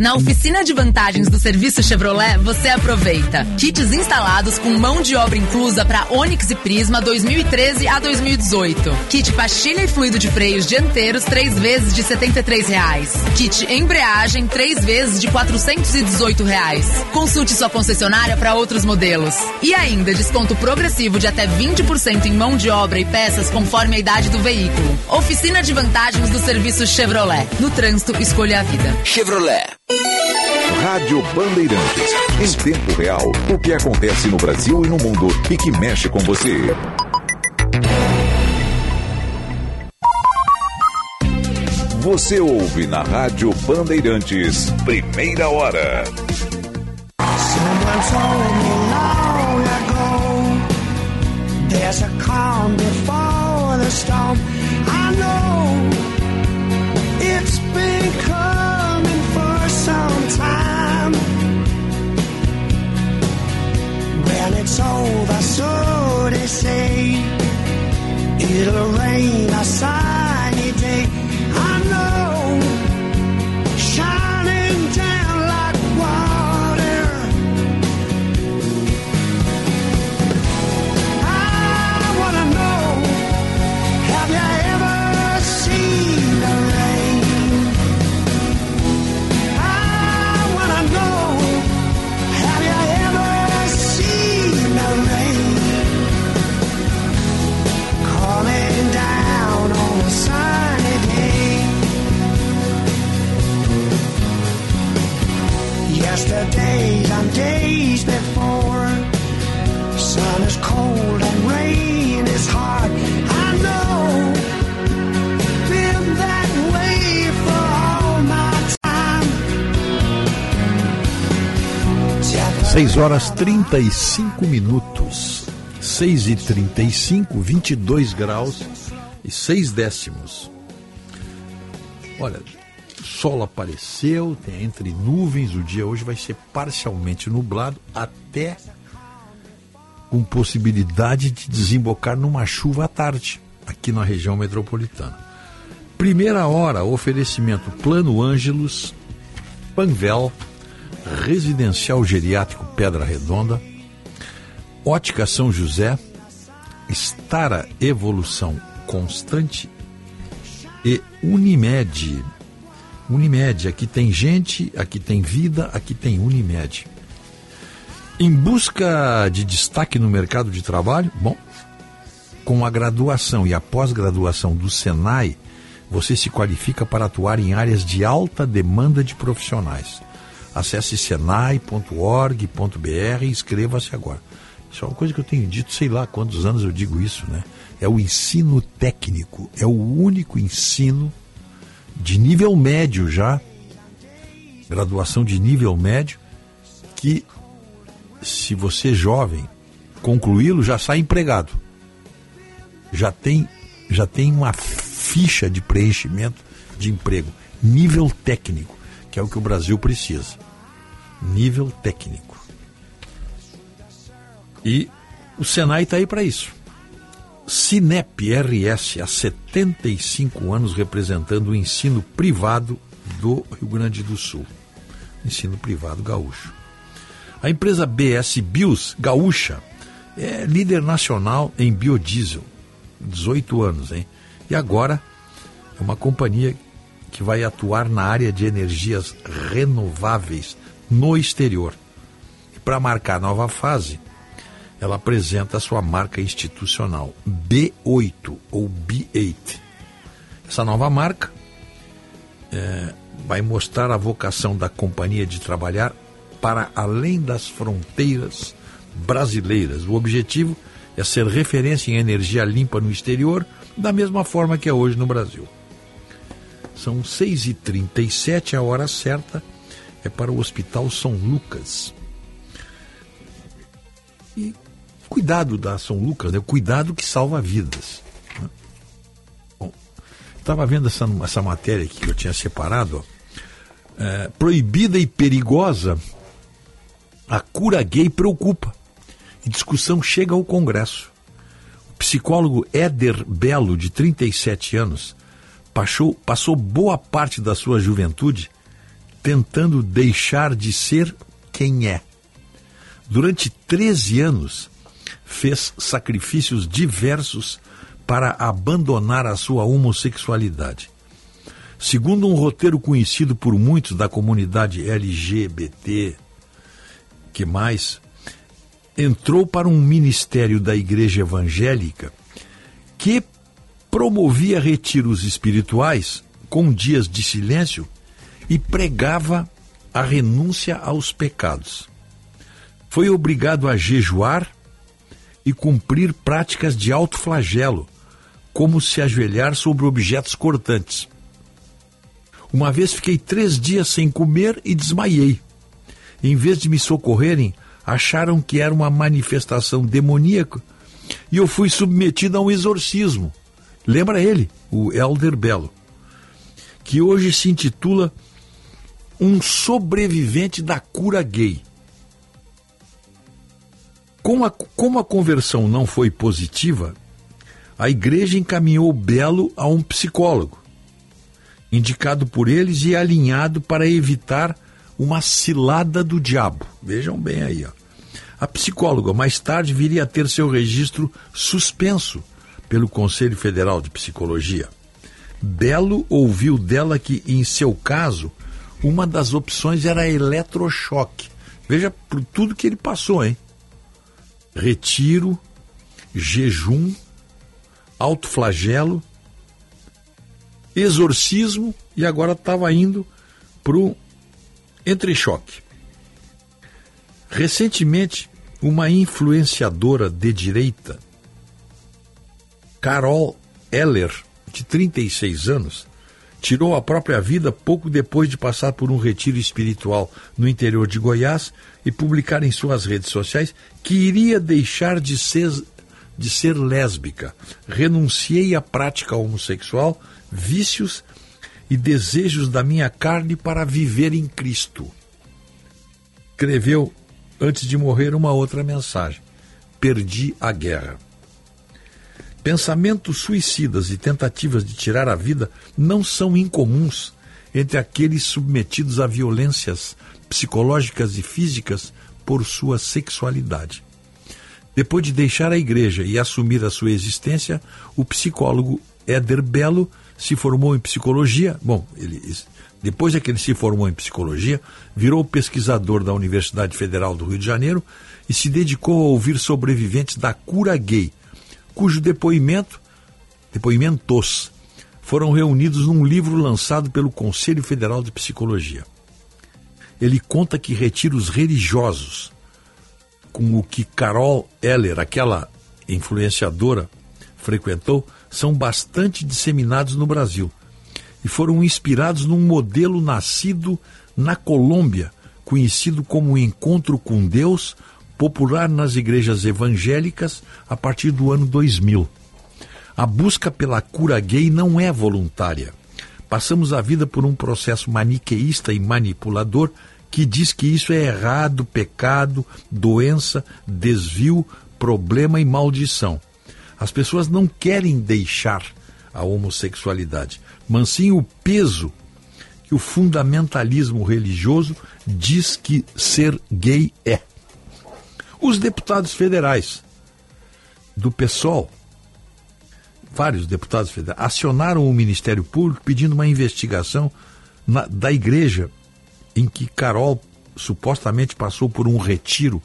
Na oficina de vantagens do serviço Chevrolet, você aproveita kits instalados com mão de obra inclusa para Onix e Prisma 2013 a 2018. Kit pastilha e fluido de freios dianteiros três vezes de 73 reais. Kit embreagem três vezes de 418 reais. Consulte sua concessionária para outros modelos. E ainda desconto progressivo de até 20% em mão de obra e peças conforme a idade do veículo. Oficina de vantagens do serviço Chevrolet. No trânsito, escolha a vida. Chevrolet. Rádio Bandeirantes. Em tempo real, o que acontece no Brasil e no mundo e que mexe com você. Você ouve na Rádio Bandeirantes, primeira hora. There's a calm before the storm. I know When it's over, so they say it'll rain a days I've gazed before. Sun is cold and rain is hard. I know. Seis horas trinta e cinco minutos. Seis e trinta e cinco, vinte e dois graus e seis décimos. Olha, sol apareceu, tem entre nuvens, o dia hoje vai ser parcialmente nublado até com possibilidade de desembocar numa chuva à tarde, aqui na região metropolitana. Primeira hora, oferecimento Plano Ângelos, Panvel, Residencial Geriátrico Pedra Redonda, Ótica São José, Estara Evolução Constante e Unimed. Unimed, aqui tem gente, aqui tem vida, aqui tem Unimed. Em busca de destaque no mercado de trabalho, bom, com a graduação e a pós-graduação do Senai, você se qualifica para atuar em áreas de alta demanda de profissionais. Acesse senai.org.br e inscreva-se agora. Isso é uma coisa que eu tenho dito, sei lá quantos anos eu digo isso, né? É o ensino técnico, é o único ensino de nível médio já, graduação de nível médio, que se você é jovem concluí-lo já sai empregado. Já tem já tem uma ficha de preenchimento de emprego, nível técnico, que é o que o Brasil precisa. Nível técnico. E o Senai está aí para isso. Cinep RS, há 75 anos representando o ensino privado do Rio Grande do Sul. Ensino privado gaúcho. A empresa BS Bios Gaúcha é líder nacional em biodiesel. 18 anos, hein? E agora é uma companhia que vai atuar na área de energias renováveis no exterior. E para marcar nova fase, ela apresenta a sua marca institucional B8 ou B8. Essa nova marca é, vai mostrar a vocação da companhia de trabalhar para além das fronteiras brasileiras. O objetivo é ser referência em energia limpa no exterior, da mesma forma que é hoje no Brasil. São 6h37, a hora certa é para o Hospital São Lucas. E cuidado da São Lucas, né? o cuidado que salva vidas. Né? Estava vendo essa, essa matéria aqui que eu tinha separado. Ó. É, proibida e perigosa, a cura gay preocupa. E discussão chega ao Congresso. O psicólogo Éder Belo, de 37 anos, passou, passou boa parte da sua juventude tentando deixar de ser quem é. Durante 13 anos, fez sacrifícios diversos para abandonar a sua homossexualidade. Segundo um roteiro conhecido por muitos da comunidade LGBT, que mais entrou para um ministério da Igreja Evangélica que promovia retiros espirituais com dias de silêncio e pregava a renúncia aos pecados. Foi obrigado a jejuar e cumprir práticas de alto flagelo, como se ajoelhar sobre objetos cortantes. Uma vez fiquei três dias sem comer e desmaiei. Em vez de me socorrerem, acharam que era uma manifestação demoníaca e eu fui submetido a um exorcismo. Lembra ele, o Elder Belo, que hoje se intitula Um Sobrevivente da Cura Gay. Como a, como a conversão não foi positiva, a igreja encaminhou Belo a um psicólogo, indicado por eles e alinhado para evitar uma cilada do diabo. Vejam bem aí, ó. A psicóloga mais tarde viria a ter seu registro suspenso pelo Conselho Federal de Psicologia. Belo ouviu dela que, em seu caso, uma das opções era eletrochoque. Veja por tudo que ele passou, hein? Retiro, jejum, autoflagelo, exorcismo e agora estava indo para o entrechoque. Recentemente, uma influenciadora de direita, Carol Heller, de 36 anos, tirou a própria vida pouco depois de passar por um retiro espiritual no interior de Goiás e publicar em suas redes sociais que iria deixar de ser, de ser lésbica. Renunciei à prática homossexual, vícios e desejos da minha carne para viver em Cristo. Escreveu antes de morrer uma outra mensagem: Perdi a guerra. Pensamentos suicidas e tentativas de tirar a vida não são incomuns entre aqueles submetidos a violências psicológicas e físicas por sua sexualidade. Depois de deixar a igreja e assumir a sua existência, o psicólogo Éder Belo se formou em psicologia. Bom, ele, depois é que ele se formou em psicologia, virou pesquisador da Universidade Federal do Rio de Janeiro e se dedicou a ouvir sobreviventes da cura gay cujo depoimento, depoimentos, foram reunidos num livro lançado pelo Conselho Federal de Psicologia. Ele conta que retiros religiosos, com o que Carol Heller, aquela influenciadora, frequentou, são bastante disseminados no Brasil e foram inspirados num modelo nascido na Colômbia, conhecido como Encontro com Deus popular nas igrejas evangélicas a partir do ano 2000. A busca pela cura gay não é voluntária. Passamos a vida por um processo maniqueísta e manipulador que diz que isso é errado, pecado, doença, desvio, problema e maldição. As pessoas não querem deixar a homossexualidade, mas sim o peso que o fundamentalismo religioso diz que ser gay é. Os deputados federais do PSOL, vários deputados federais, acionaram o Ministério Público pedindo uma investigação na, da igreja em que Carol supostamente passou por um retiro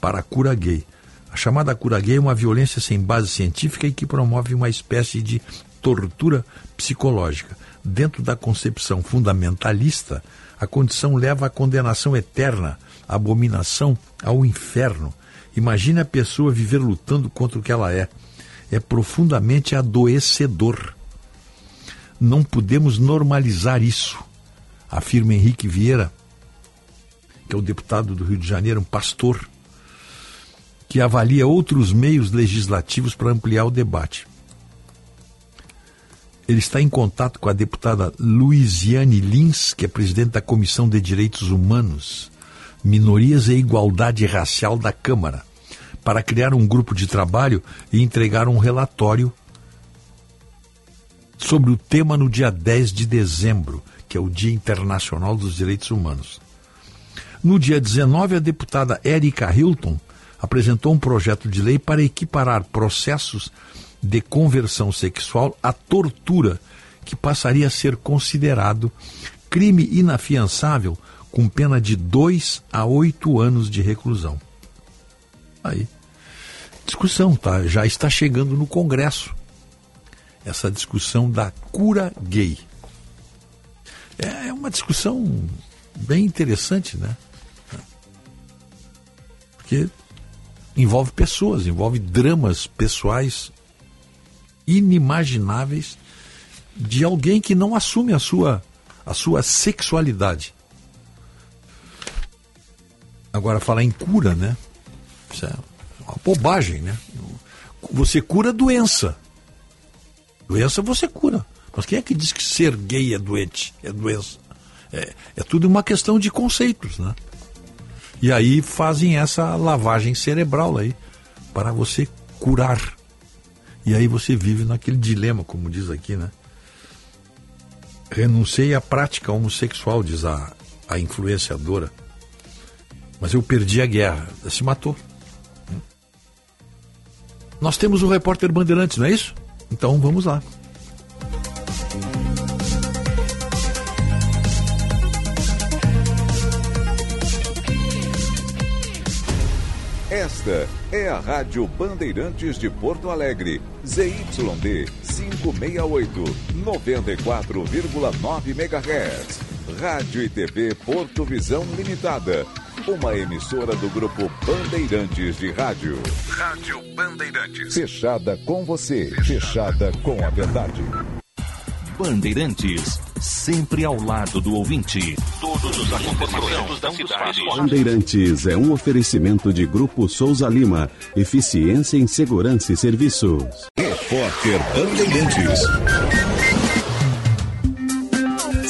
para a cura gay. A chamada cura gay é uma violência sem base científica e que promove uma espécie de tortura psicológica. Dentro da concepção fundamentalista, a condição leva à condenação eterna abominação ao inferno. Imagine a pessoa viver lutando contra o que ela é. É profundamente adoecedor. Não podemos normalizar isso, afirma Henrique Vieira, que é o deputado do Rio de Janeiro, um pastor, que avalia outros meios legislativos para ampliar o debate. Ele está em contato com a deputada Luiziane Lins, que é presidente da Comissão de Direitos Humanos Minorias e Igualdade Racial da Câmara, para criar um grupo de trabalho e entregar um relatório sobre o tema no dia 10 de dezembro, que é o Dia Internacional dos Direitos Humanos. No dia 19, a deputada Erika Hilton apresentou um projeto de lei para equiparar processos de conversão sexual à tortura, que passaria a ser considerado crime inafiançável com pena de dois a oito anos de reclusão. Aí, discussão tá, já está chegando no Congresso essa discussão da cura gay. É, é uma discussão bem interessante, né? Porque envolve pessoas, envolve dramas pessoais inimagináveis de alguém que não assume a sua, a sua sexualidade. Agora, falar em cura, né? Isso é uma bobagem, né? Você cura doença. Doença você cura. Mas quem é que diz que ser gay é doente? É doença? É, é tudo uma questão de conceitos, né? E aí fazem essa lavagem cerebral aí para você curar. E aí você vive naquele dilema, como diz aqui, né? Renunciei à prática homossexual, diz a, a influenciadora. Mas eu perdi a guerra. Se matou. Nós temos o repórter Bandeirantes, não é isso? Então vamos lá. Esta é a Rádio Bandeirantes de Porto Alegre, ZYD 568, 94,9 MHz. Rádio e TV Porto Visão Limitada uma emissora do grupo Bandeirantes de Rádio. Rádio Bandeirantes. Fechada com você, fechada com a verdade. Bandeirantes, sempre ao lado do ouvinte. Todos os acontecimentos da cidade. Bandeirantes é um oferecimento de Grupo Souza Lima. Eficiência em Segurança e Serviços. Repórter Bandeirantes.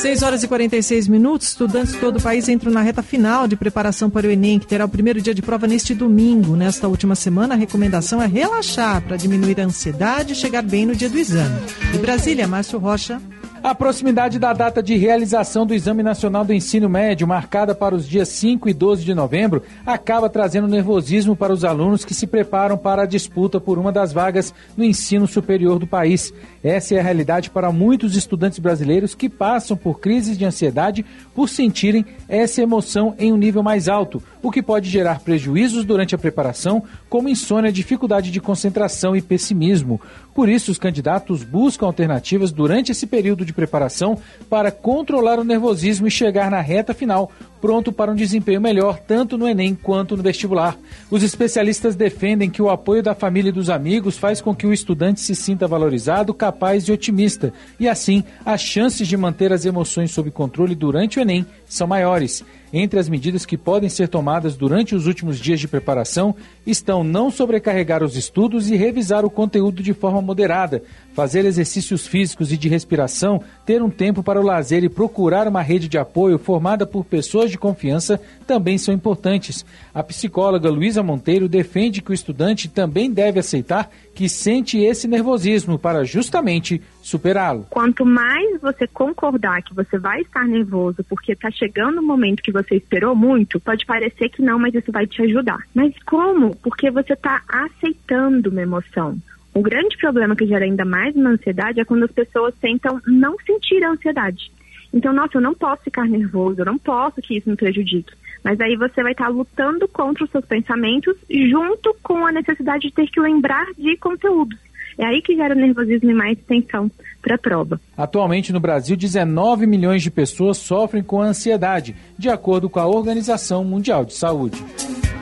6 horas e 46 minutos, estudantes de todo o país entram na reta final de preparação para o Enem, que terá o primeiro dia de prova neste domingo. Nesta última semana, a recomendação é relaxar para diminuir a ansiedade e chegar bem no dia do exame. De Brasília, Márcio Rocha. A proximidade da data de realização do Exame Nacional do Ensino Médio, marcada para os dias 5 e 12 de novembro, acaba trazendo nervosismo para os alunos que se preparam para a disputa por uma das vagas no ensino superior do país. Essa é a realidade para muitos estudantes brasileiros que passam por crises de ansiedade por sentirem essa emoção em um nível mais alto, o que pode gerar prejuízos durante a preparação, como insônia, dificuldade de concentração e pessimismo. Por isso, os candidatos buscam alternativas durante esse período de preparação para controlar o nervosismo e chegar na reta final pronto para um desempenho melhor tanto no Enem quanto no vestibular. Os especialistas defendem que o apoio da família e dos amigos faz com que o estudante se sinta valorizado, capaz e otimista, e assim as chances de manter as emoções sob controle durante o Enem são maiores. Entre as medidas que podem ser tomadas durante os últimos dias de preparação estão não sobrecarregar os estudos e revisar o conteúdo de forma moderada, fazer exercícios físicos e de respiração, ter um tempo para o lazer e procurar uma rede de apoio formada por pessoas de confiança também são importantes. A psicóloga Luísa Monteiro defende que o estudante também deve aceitar que sente esse nervosismo para justamente superá-lo. Quanto mais você concordar que você vai estar nervoso porque está chegando o momento que você esperou muito, pode parecer que não, mas isso vai te ajudar. Mas como? Porque você está aceitando uma emoção. O grande problema que gera ainda mais uma ansiedade é quando as pessoas tentam não sentir a ansiedade. Então, nossa, eu não posso ficar nervoso, eu não posso que isso me prejudique. Mas aí você vai estar lutando contra os seus pensamentos junto com a necessidade de ter que lembrar de conteúdos. É aí que gera nervosismo e mais tensão para a prova. Atualmente no Brasil, 19 milhões de pessoas sofrem com ansiedade, de acordo com a Organização Mundial de Saúde.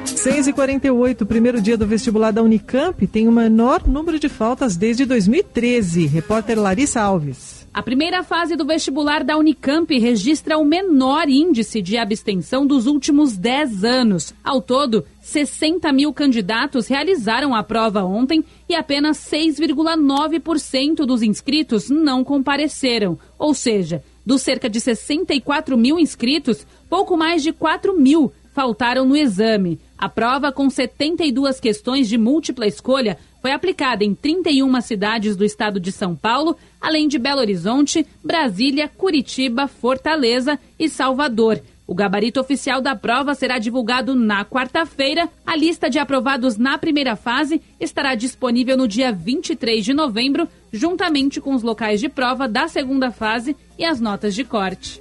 6 e 48 o primeiro dia do vestibular da Unicamp tem o menor número de faltas desde 2013. Repórter Larissa Alves. A primeira fase do vestibular da Unicamp registra o menor índice de abstenção dos últimos 10 anos. Ao todo, 60 mil candidatos realizaram a prova ontem e apenas 6,9% dos inscritos não compareceram. Ou seja, dos cerca de 64 mil inscritos, pouco mais de 4 mil faltaram no exame. A prova, com 72 questões de múltipla escolha, foi aplicada em 31 cidades do estado de São Paulo, além de Belo Horizonte, Brasília, Curitiba, Fortaleza e Salvador. O gabarito oficial da prova será divulgado na quarta-feira. A lista de aprovados na primeira fase estará disponível no dia 23 de novembro, juntamente com os locais de prova da segunda fase e as notas de corte.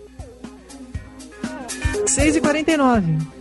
6 e 49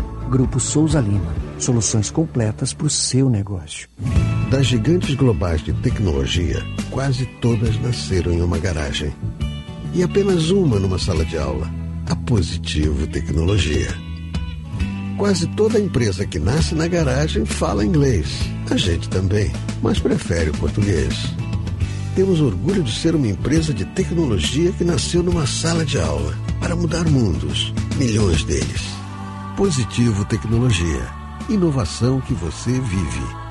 Grupo Souza Lima. Soluções completas para o seu negócio. Das gigantes globais de tecnologia, quase todas nasceram em uma garagem. E apenas uma numa sala de aula. A Positivo Tecnologia. Quase toda empresa que nasce na garagem fala inglês. A gente também, mas prefere o português. Temos orgulho de ser uma empresa de tecnologia que nasceu numa sala de aula para mudar mundos, milhões deles. Positivo Tecnologia. Inovação que você vive.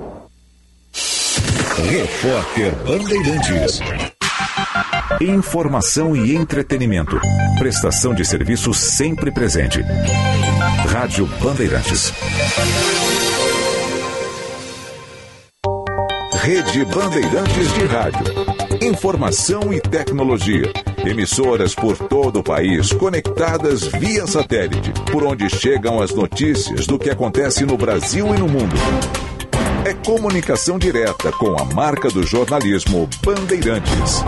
Repórter Bandeirantes. Informação e entretenimento. Prestação de serviço sempre presente. Rádio Bandeirantes. Rede Bandeirantes de Rádio. Informação e tecnologia. Emissoras por todo o país conectadas via satélite, por onde chegam as notícias do que acontece no Brasil e no mundo. É comunicação direta com a marca do jornalismo Bandeirantes.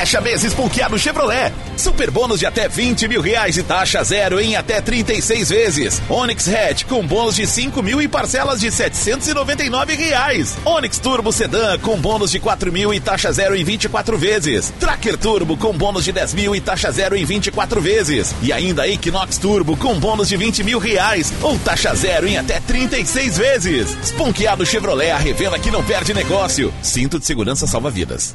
Fecha meses ponqueado Chevrolet. Super bônus de até 20 mil reais e taxa zero em até 36 vezes. Onix Hatch com bônus de 5 mil e parcelas de 799 reais. Onix Turbo Sedan com bônus de 4 mil e taxa zero em 24 vezes. Tracker Turbo com bônus de 10 mil e taxa zero em 24 vezes. E ainda Equinox Turbo com bônus de 20 mil reais ou taxa zero em até 36 vezes. Sponkeado Chevrolet, a revenda que não perde negócio. Cinto de segurança salva vidas.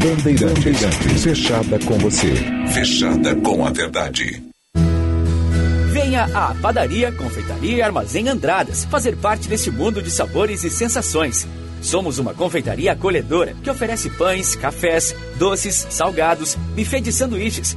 Bandeirantes. Fechada com você. Fechada com a verdade. Venha à Padaria, Confeitaria e Armazém Andradas fazer parte deste mundo de sabores e sensações. Somos uma confeitaria acolhedora que oferece pães, cafés, doces, salgados, buffet de sanduíches,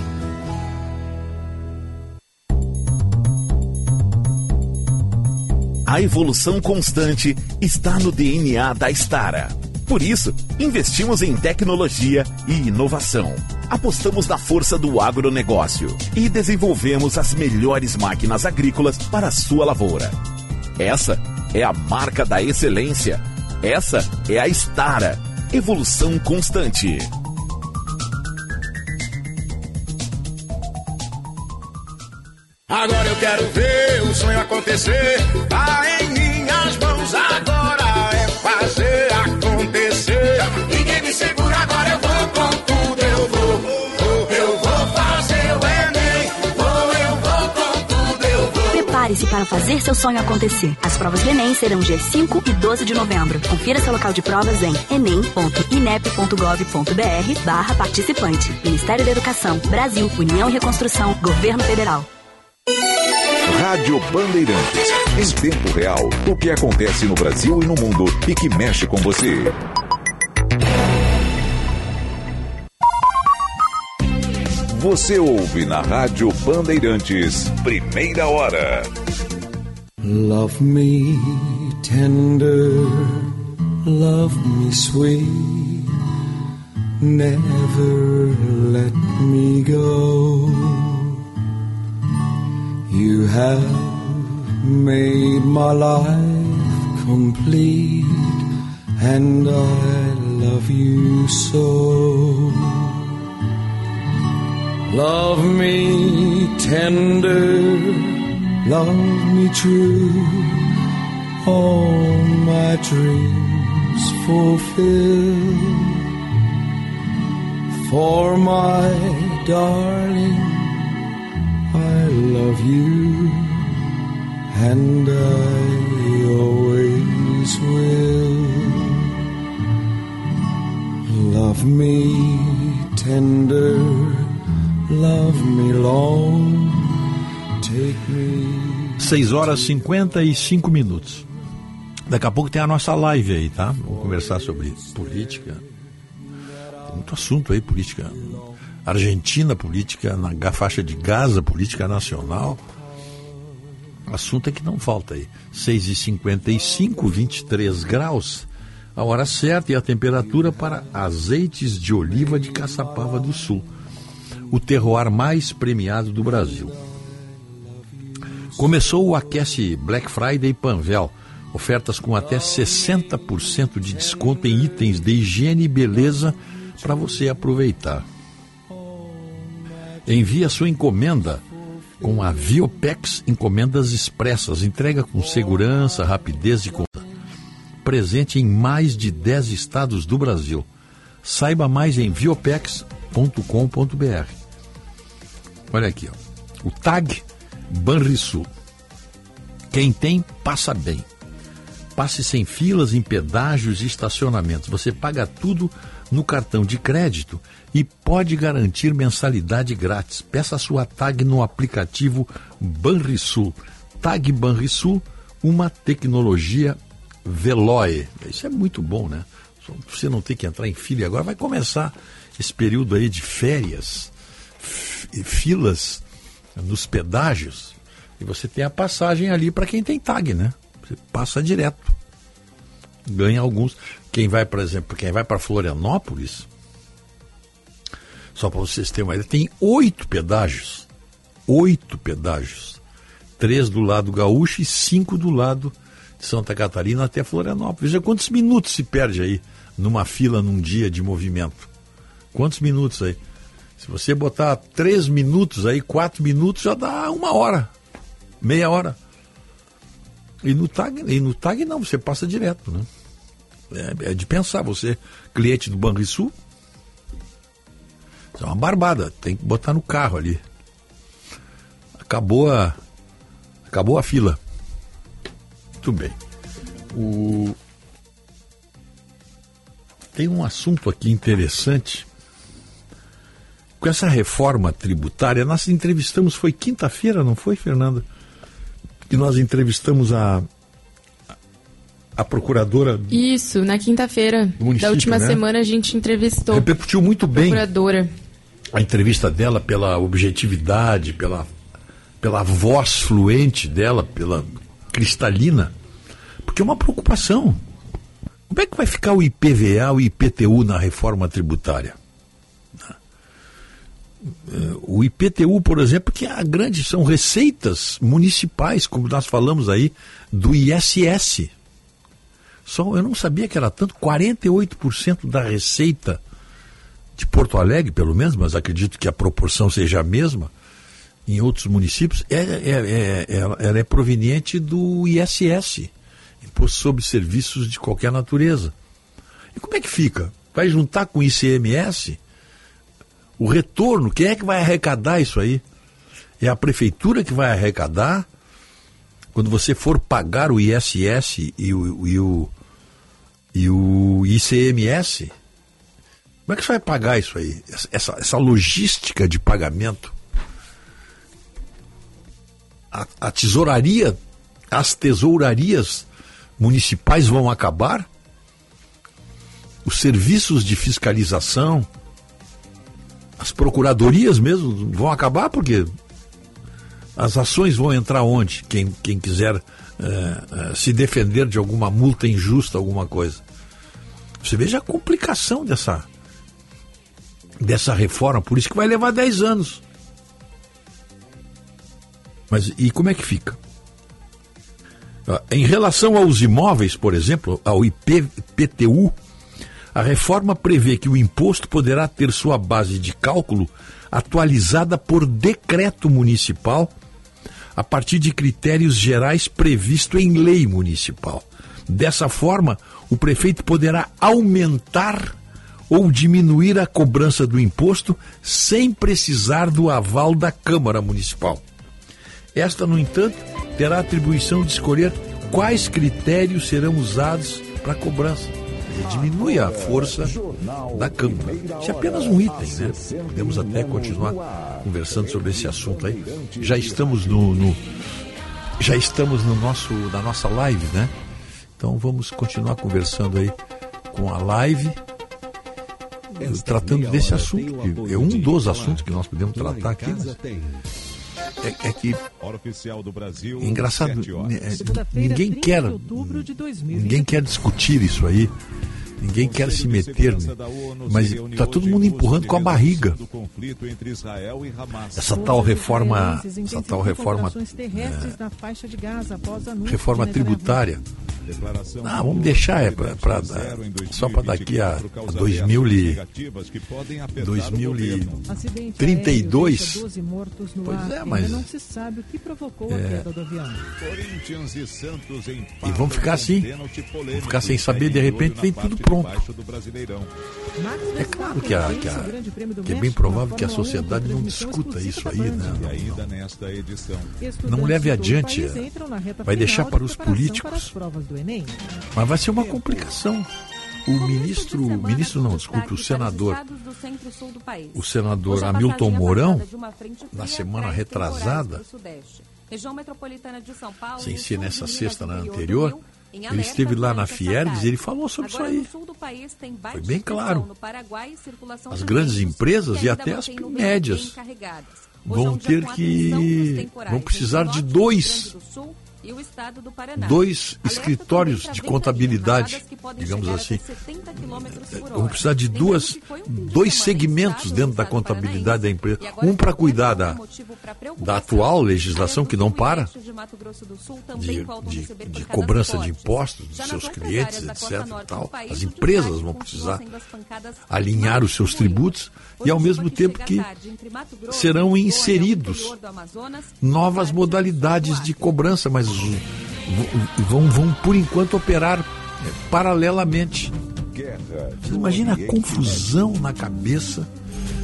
A evolução constante está no DNA da Stara. Por isso, investimos em tecnologia e inovação. Apostamos na força do agronegócio e desenvolvemos as melhores máquinas agrícolas para a sua lavoura. Essa é a marca da excelência. Essa é a Stara. Evolução constante. Agora eu quero ver o sonho acontecer. Tá em minhas mãos agora é fazer acontecer. Ninguém me segura agora eu vou com tudo eu vou. Eu vou fazer o Enem. Vou, eu vou com tudo eu vou. Prepare-se para fazer seu sonho acontecer. As provas do Enem serão dia 5 e 12 de novembro. Confira seu local de provas em enem.inep.gov.br barra participante. Ministério da Educação, Brasil, União e Reconstrução, Governo Federal. Rádio Bandeirantes. Em tempo real, o que acontece no Brasil e no mundo e que mexe com você. Você ouve na Rádio Bandeirantes, primeira hora. Love me tender, love me sweet, never let me go. You have made my life complete, and I love you so. Love me tender, love me true, all my dreams fulfill. For my darling, I love you, and I always will. Love me tender, love me long, take me. 6 horas e 55 minutos. Daqui a pouco tem a nossa live aí, tá? Vamos conversar sobre política. Tem muito assunto aí, política Argentina, política na faixa de Gaza, política nacional. Assunto é que não falta aí. 6 e 55 23 graus. a hora certa e a temperatura para azeites de oliva de Caçapava do Sul, o terroir mais premiado do Brasil. Começou o Aquece Black Friday Panvel, ofertas com até 60% de desconto em itens de higiene e beleza para você aproveitar. Envie a sua encomenda com a Viopex Encomendas Expressas, entrega com segurança, rapidez e conta. Presente em mais de 10 estados do Brasil. Saiba mais em viopex.com.br. Olha aqui, ó. o TAG Banrisul. Quem tem, passa bem. Passe sem filas em pedágios e estacionamentos. Você paga tudo no cartão de crédito e pode garantir mensalidade grátis. Peça sua tag no aplicativo Banrisul. Tag Banrisul, uma tecnologia Veloe. Isso é muito bom, né? Você não tem que entrar em fila. Agora vai começar esse período aí de férias, filas nos pedágios. E você tem a passagem ali para quem tem tag, né? Você passa direto. Ganha alguns. Quem vai, por exemplo, quem vai para Florianópolis, só para vocês terem uma ideia, tem oito pedágios. Oito pedágios. Três do lado gaúcho e cinco do lado de Santa Catarina até Florianópolis. Veja quantos minutos se perde aí numa fila num dia de movimento. Quantos minutos aí? Se você botar três minutos aí, quatro minutos, já dá uma hora, meia hora. E no tag, e no tag não, você passa direto, né? É, é de pensar, você, cliente do Banrisul, é uma barbada, tem que botar no carro ali. Acabou a. Acabou a fila. Muito bem. O... Tem um assunto aqui interessante. Com essa reforma tributária, nós entrevistamos, foi quinta-feira, não foi, Fernanda? Que nós entrevistamos a, a procuradora. Isso, na quinta-feira da última né? semana a gente entrevistou. Repercutiu muito bem. Procuradora. A entrevista dela pela objetividade, pela, pela voz fluente dela, pela cristalina, porque é uma preocupação. Como é que vai ficar o IPVA, o IPTU na reforma tributária? O IPTU, por exemplo, que é a grande, são receitas municipais, como nós falamos aí, do ISS. Só, eu não sabia que era tanto, 48% da receita de Porto Alegre, pelo menos, mas acredito que a proporção seja a mesma, em outros municípios, é, é, é, ela é proveniente do ISS, Imposto sobre Serviços de Qualquer Natureza. E como é que fica? Vai juntar com o ICMS? O retorno, quem é que vai arrecadar isso aí? É a prefeitura que vai arrecadar? Quando você for pagar o ISS e o, e o, e o ICMS, como é que você vai pagar isso aí? Essa, essa logística de pagamento? A, a tesouraria, as tesourarias municipais vão acabar? Os serviços de fiscalização, as procuradorias mesmo vão acabar porque as ações vão entrar onde? Quem, quem quiser uh, uh, se defender de alguma multa injusta, alguma coisa. Você veja a complicação dessa, dessa reforma, por isso que vai levar 10 anos. Mas e como é que fica? Em relação aos imóveis, por exemplo, ao IPTU, a reforma prevê que o imposto poderá ter sua base de cálculo atualizada por decreto municipal a partir de critérios gerais previsto em lei municipal. Dessa forma, o prefeito poderá aumentar ou diminuir a cobrança do imposto sem precisar do aval da Câmara Municipal. Esta, no entanto, terá a atribuição de escolher quais critérios serão usados para a cobrança. Ele diminui a força da Câmara. Isso é apenas um item, né? Podemos até continuar conversando sobre esse assunto aí. Já estamos no, no já estamos no nosso na nossa live, né? Então vamos continuar conversando aí com a live tratando desse assunto, que é um dos assuntos que nós podemos tratar aqui. Né? é, é que Hora oficial do Brasil. engraçado, sete horas. é, ninguém quer, ninguém quer discutir isso aí. Ninguém quer se meter, né? mas está todo mundo empurrando com a barriga. Essa tal reforma, essa tal reforma, anúncio reforma tributária. Ah, vamos deixar é pra, pra- só para daqui a, a 2000 e, negativas que podem apertar o 2032. Acidente aéreo deixa 12 mortos no Pois é, mas- Ainda não se sabe o que provocou a É. queda do avião. Corinthians Santos em E vamos ficar assim. Vamos ficar sem saber, de repente vem tudo pronto. É claro que, a, que, a, que é bem provável que a sociedade não discuta isso aí, né? Edição. Não leve adiante, do vai deixar para os políticos. do. Mas vai ser uma complicação. O ministro, ministro não, desculpe, o senador, o senador Hamilton Mourão, na semana retrasada, sem ser nessa sexta, na do anterior, ele esteve lá na Fiergs e ele falou sobre isso Agora, aí. sul do país Foi bem claro. Paraguai, As de grandes empresas e até as médias é vão dia ter que vão precisar de dois do Sul e o estado do Paraná. dois escritórios de contabilidade, digamos assim. até 70 quilômetros por hora. Vão precisar de duas, dois segmentos dentro da contabilidade da empresa. Um para cuidar da, da atual legislação que não para, de, de, de cobrança de impostos dos seus clientes, etc. Tal. As empresas vão precisar alinhar os seus tributos e ao mesmo tempo que serão inseridos novas modalidades de cobrança, mas vão, vão por enquanto operar eh, paralelamente. Você imagina a confusão na cabeça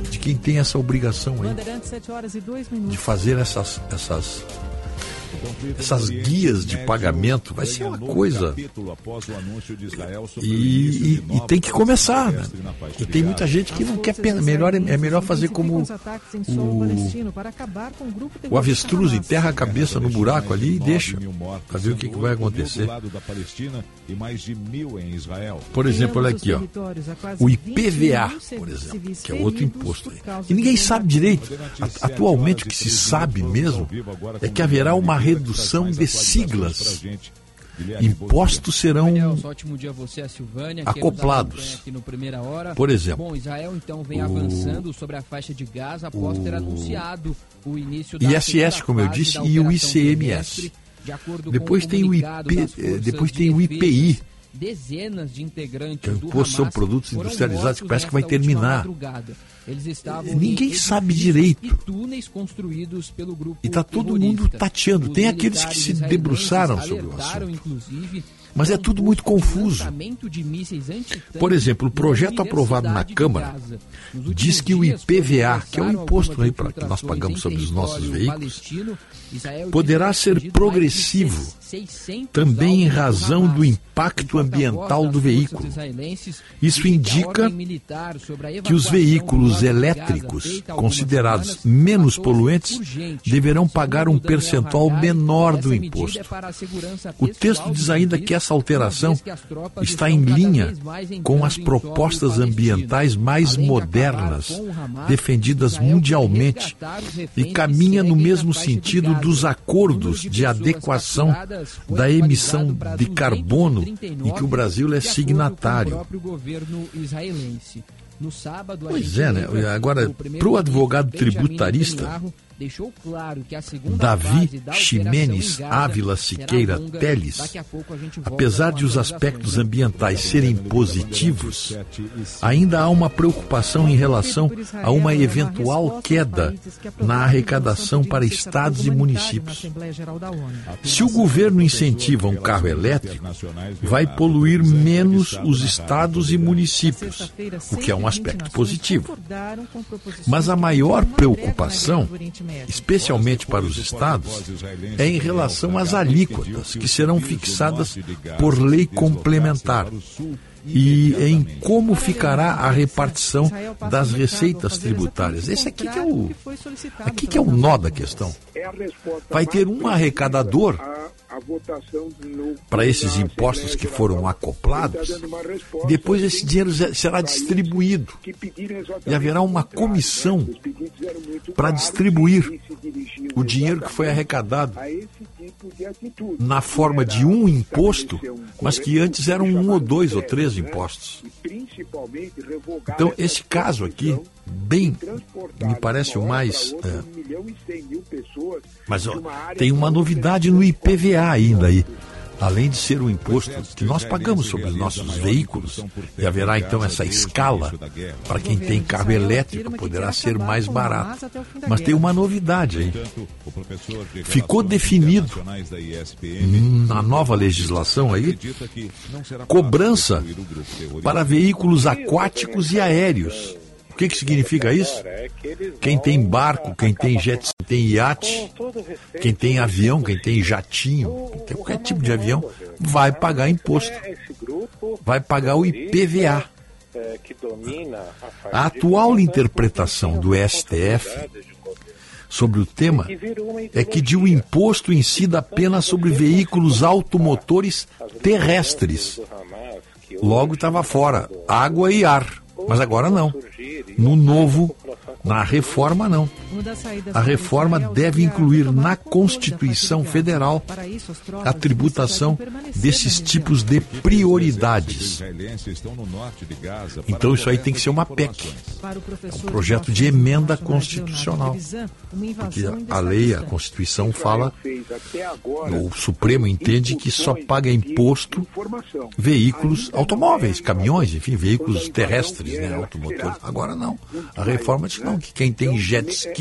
de quem tem essa obrigação aí Bandeirantes, 7 horas 2 minutos. de fazer essas, essas, essas guias de pagamento. Vai ser uma coisa. E, e- e tem que começar. Né? E tem muita gente que não quer pena. Melhor, é é melhor fazer como o, o avestruz enterra a cabeça no buraco ali e deixa para ver o que, que vai acontecer. Por exemplo, olha aqui, ó. O IPVA, por exemplo, que é outro imposto. aí. E ninguém sabe direito. Atualmente, o que se sabe mesmo é que haverá uma redução de siglas. Impostos serão nos acoplados. Por exemplo, Bom, Israel então vem o- avançando sobre a faixa de Gaza após ter o anunciado o início da ISS, como eu disse, e o ICMS. Depois com tem o IP, eh, depois de tem o defesa, IPI. Dezenas de integrantes do imposto são Hamas produtos industrializados, que parece que vai terminar. Eles estavam Ninguém em sabe direito. E túneis construídos pelo grupo E tá todo mundo tateando. Os Tem aqueles que se debruçaram sobre o assunto. Mas é tudo muito confuso. Por exemplo, o projeto aprovado na Câmara diz que o IPVA, que é o imposto aí pra, que nós pagamos sobre os nossos veículos, poderá ser progressivo, 600 também em razão do impacto ambiental do veículo. Isso indica que os veículos elétricos, considerados menos poluentes, deverão pagar um percentual menor do imposto. O texto diz ainda que essa alteração está em linha com as propostas ambientais mais modernas defendidas mundialmente e caminha no mesmo sentido dos acordos de adequação da emissão de carbono em que o Brasil é signatário. Pois é, né? Agora, para o advogado tributarista, deixou claro que a segunda Davi fase da Ximenes Ávila Siqueira longa. Teles, apesar de os as aspectos ambientais serem positivos, ainda há uma preocupação em relação a uma eventual queda na arrecadação para estados e municípios. Se o governo incentiva um carro elétrico, vai poluir menos os estados e municípios, o que é um aspecto positivo. Mas a maior preocupação, especialmente para os estados, é em relação às alíquotas, que serão fixadas por lei complementar. E em como ficará a repartição das receitas tributárias. Esse aqui que é o, aqui que é o nó da questão. Vai ter um arrecadador a votação no para esses impostos que foram tá acoplados, resposta depois esse dinheiro será distribuído. e haverá uma comissão né? Muito para distribuir o dinheiro que foi arrecadado na forma de um imposto, mas que antes eram um ou dois ou três impostos. Então, esse caso aqui, bem, me parece o mais. é, Mas ó, tem uma novidade no IPVA ainda aí. Além de ser um imposto que nós pagamos sobre os nossos veículos, e haverá então essa escala para quem tem carro elétrico, poderá ser mais barato. Mas tem uma novidade aí. Ficou definido na nova legislação aí cobrança para veículos aquáticos e aéreos. O que, que significa isso? Quem tem barco, quem tem jet, ski, tem iate, quem tem avião, quem tem jatinho, quem tem qualquer tipo de avião, vai pagar imposto. Vai pagar o IPVA. A atual interpretação do STF sobre o tema é que de um imposto incida apenas sobre veículos automotores terrestres. Logo estava fora água e ar. Mas agora não. No novo, na reforma, não. A reforma deve incluir na Constituição Federal a tributação desses tipos de prioridades. Então isso aí tem que ser uma PEC, um projeto de emenda constitucional. Porque a lei, a Constituição fala, o Supremo entende que só paga imposto veículos automóveis, caminhões, enfim, veículos terrestres, né, automotores. Agora não. A reforma diz não, que quem tem jet ski,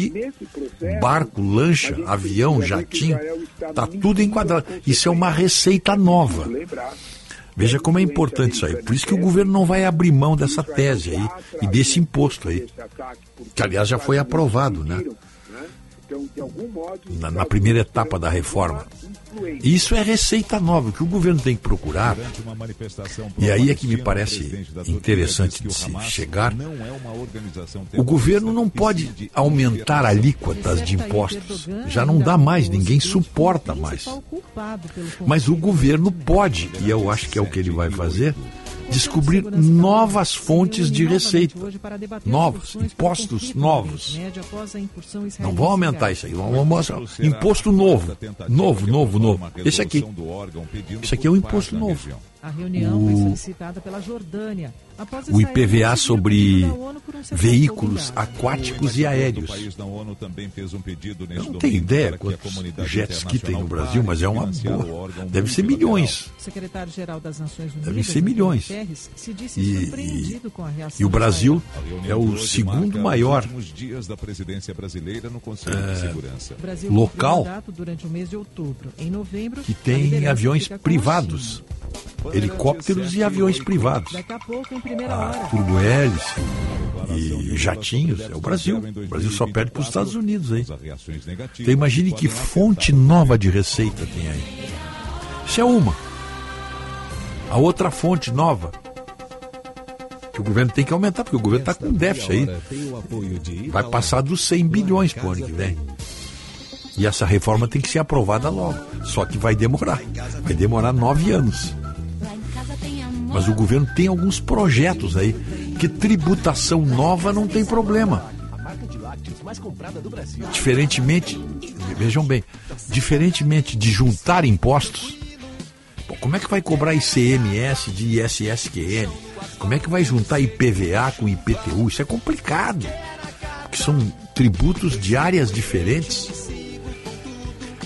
barco, lancha, avião, jatinho, tá tudo enquadrado. Isso é uma receita nova. Veja como é importante isso aí. Por isso que o governo não vai abrir mão dessa tese aí e desse imposto aí. Que aliás já foi aprovado, né? Na, na primeira etapa da reforma. Isso é receita nova, que o governo tem que procurar. E aí é que me parece interessante de se chegar. O governo não pode aumentar alíquotas de impostos. Já não dá mais, ninguém suporta mais. Mas o governo pode, e eu acho que é o que ele vai fazer, descobrir novas fontes de receita. Novos, impostos novos. Não vão aumentar isso aí, vão mostrar. Imposto novo. Novo, novo, novo. Esse aqui. Isso aqui é um imposto novo. A reunião foi O- solicitada pela Jordânia. Após o IPVA sobre um veículos aquáticos e aéreos. Eu não tenho ideia quantos jet ski tem no Brasil, mas é uma boa. Deve ser milhões. Secretário-geral das Nações Unidas, Devem ser milhões. E, reação e o Brasil é o segundo maior É, de Segurança. O Brasil local cumpriu mandato durante o mês de outubro. Em novembro, que tem aviões privados, helicópteros e aviões privados. A pouco, em primeira A hora. turbohélice e jatinhos é o Brasil. O Brasil só perde para os Estados Unidos aí. Então imagine que fonte nova de receita tem aí. Isso é uma. A outra fonte nova que o governo tem que aumentar, porque o governo está com déficit aí. Vai passar dos 100 bilhões para o ano que vem. E essa reforma tem que ser aprovada logo. Só que vai demorar. Vai demorar nove anos. Mas o governo tem alguns projetos aí que tributação nova não tem problema. Diferentemente, vejam bem, diferentemente de juntar impostos, como é que vai cobrar ICMS de ISSQN? Como é que vai juntar IPVA com IPTU? Isso é complicado, porque são tributos de áreas diferentes.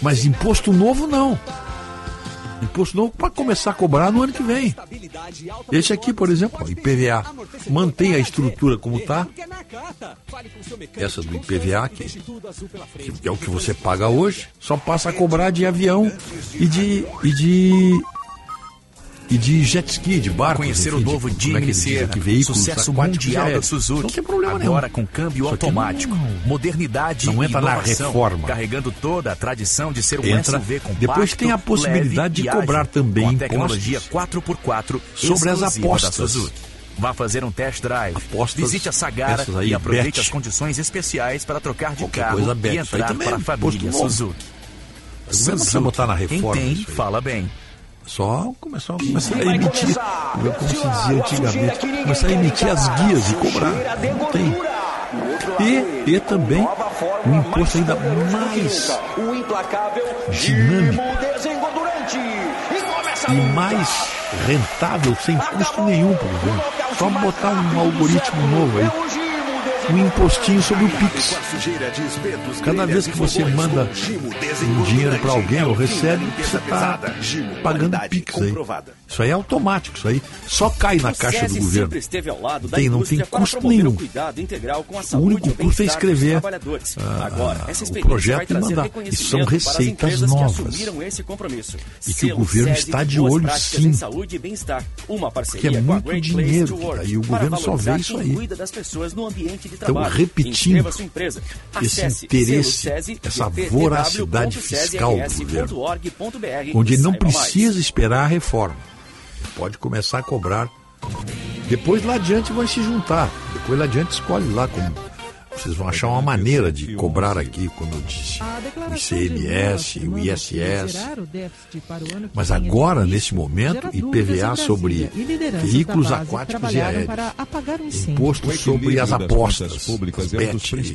Mas imposto novo não. Imposto novo pode começar a cobrar no ano que vem. Esse aqui, por exemplo, IPVA, mantém a estrutura como está. Essa do IPVA, que, que é o que você paga hoje, só passa a cobrar de avião e de, e de e de jet ski, de barco. Conhecer enfim, o novo é Jimny é Sierra, sucesso mundial da Suzuki. Não tem problema Agora nenhum. com câmbio Só automático, não... modernidade não entra e inovação, na reforma. carregando toda a tradição de ser um entra, SUV compacto, Depois tem a possibilidade de cobrar também com a tecnologia 4x4 sobre as apostas. Suzuki Vá fazer um test drive. Apostas, Visite a Sagara aí, e aproveite bet. as condições especiais para trocar de Qualquer carro coisa, e entrar é para a família Suzuki. Você não precisa botar na reforma. Quem tem, fala bem. Só começar, a emitir, como é se dizia antigamente, começar a emitir as guias e cobrar. Não tem. E, e também um imposto ainda mais dinâmico. e mais rentável, sem custo nenhum para o governo. Só botar um algoritmo novo aí um impostinho sobre o Pix. Cada vez que você manda um dinheiro para alguém ou recebe, você está pagando Pix aí. Isso aí é automático, isso aí só cai na caixa do governo. Tem, não tem custo nenhum. O único custo é escrever ah, o projeto e mandar. E são receitas novas. E que o governo está de olho sim. Porque é muito dinheiro. E o governo só vê isso aí então, trabalho. repetindo esse interesse, essa voracidade fiscal do governo, onde ele não precisa mais. esperar a reforma. Ele pode começar a cobrar. Depois lá adiante vai se juntar. Depois lá adiante escolhe lá como vocês vão achar uma maneira de cobrar aqui, como eu disse, o ICMS, o ISS. Mas é agora, nesse momento, IPVA sobre veículos aquáticos e aéreos. Imposto sobre as apostas, as bet,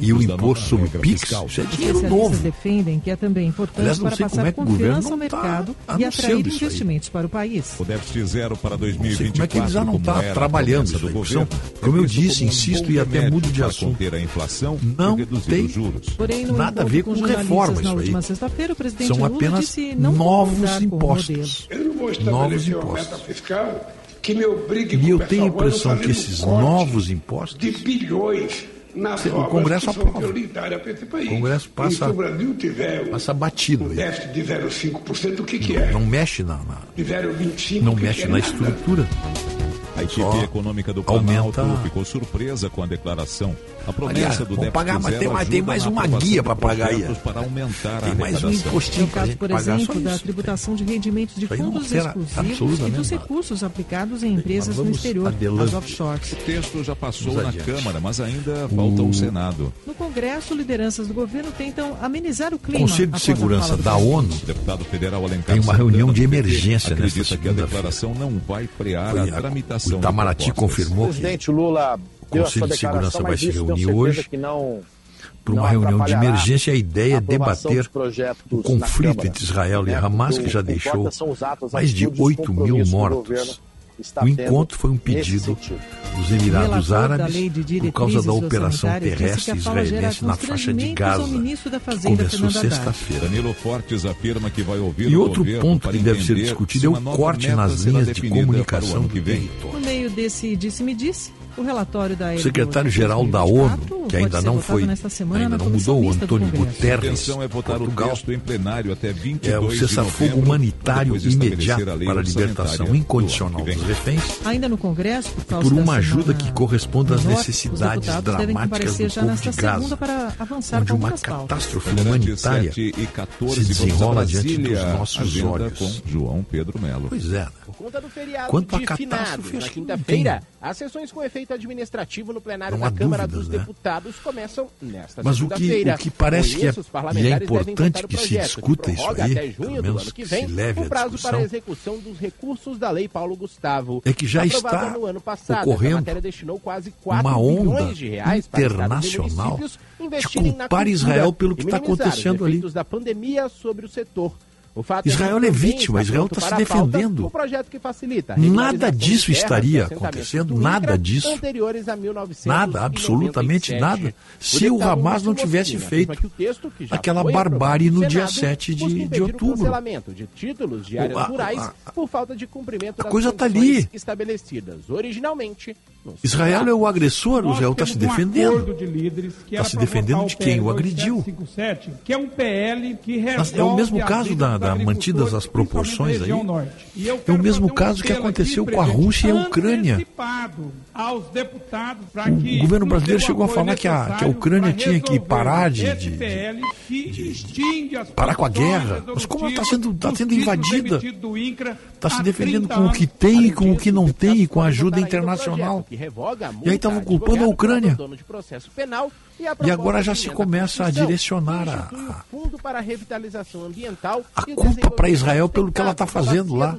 e o imposto sobre PIX. Isso é dinheiro novo. defendem que é também importante para passar é confiança ao tá mercado e atrair investimentos para o país. Déficit zero para 2024. Como é que eles já não está trabalhando isso aí? Como eu disse, insisto e até mudo de assunto a inflação não e reduzir tem. os juros. Porém, Nada a ver com, com reforma isso aí. sexta-feira, o presidente São Lula apenas novos impostos. Eu não vou novos impostos. fiscal que me obrigue E eu tenho a impressão que esses novos impostos de bilhões nas o Congresso que aprova. O Congresso passa, e o Brasil tiver passa batido. Um déficit de 0,5%, o que, que é? Não mexe na, na não mexe é? na estrutura. Nada equipe econômica do Planalto aumenta. ficou surpresa com a declaração. A promessa Olha, do déficit pagar, mas tem, tem mais uma guia para pagar aí. Para aumentar tem a mais um impostinho para por exemplo, da tributação de rendimentos de é fundos exclusivos e né, dos recursos aplicados em empresas no exterior, as offshores. O texto já passou na Câmara, mas ainda falta o Senado. No Congresso, lideranças do governo tentam amenizar o clima. Conselho de Segurança da ONU tem uma reunião de emergência nesta que a declaração não vai frear a tramitação o Itamaraty confirmou Presidente Lula o Conselho de Segurança vai se reunir hoje para uma reunião de emergência. A ideia é debater o conflito entre Israel e Hamas, que já deixou mais de 8 mil mortos o encontro foi um pedido dos Emirados Árabes por causa da operação terrestre israelense na faixa de Gaza, que começou sexta-feira. E outro ponto que deve ser discutido é o corte nas linhas de comunicação do território. No meio desse disse me disse o relatório da secretário-geral da ONU, que ainda não foi, ainda não mudou, Antônio Guterres, a é votar Portugal, o em plenário até 22 é o cessar-fogo humanitário imediato para a libertação incondicional dos reféns. Ainda no Congresso, por, causa por uma ajuda que corresponda às necessidades dramáticas do povo de Gaza, onde uma catástrofe humanitária se desenrola diante dos nossos olhos. João Pedro Melo. Pois é. Né? conta do feriado Quanto de finados na quinta-feira, as sessões com efeito administrativo no plenário da Câmara dúvidas, dos né? Deputados começam nesta segunda-feira. Mas o que parece que é, e é importante que se discuta isso aí, até junho do ano que vem, se leve o prazo para a execução dos recursos da Lei Paulo Gustavo. É que já está no ano passado, ocorrendo matéria destinou quase 4 uma onda de reais internacional de culpar Israel pelo que está acontecendo ali. da pandemia sobre o setor Israel é, é vítima, Israel está se defendendo. nada disso estaria acontecendo, nada disso. nada, absolutamente nada, se o Hamas não tivesse feito aquela barbárie no dia 7 de, de outubro. a, a, a, a coisa está ali. estabelecidas originalmente Israel é o agressor, Nós Israel está se defendendo. Está de se defendendo de tá quem o agrediu. que é um PL que É o mesmo caso da, da mantidas as proporções aí. É o mesmo caso um que aconteceu com a Rússia e a Ucrânia. O governo brasileiro chegou a falar que a, que a Ucrânia tinha que parar de, de, de parar com a guerra. Mas como ela está sendo, tá sendo invadida? Está se defendendo com o que tem e com o que não tem e com a ajuda internacional que revoga a multa. E aí estavam culpando a Ucrânia. Dono de processo penal e, a e agora já se começa a direcionar a, a fundo para a revitalização ambiental. A culpa para Israel pelo que ela está fazendo lá.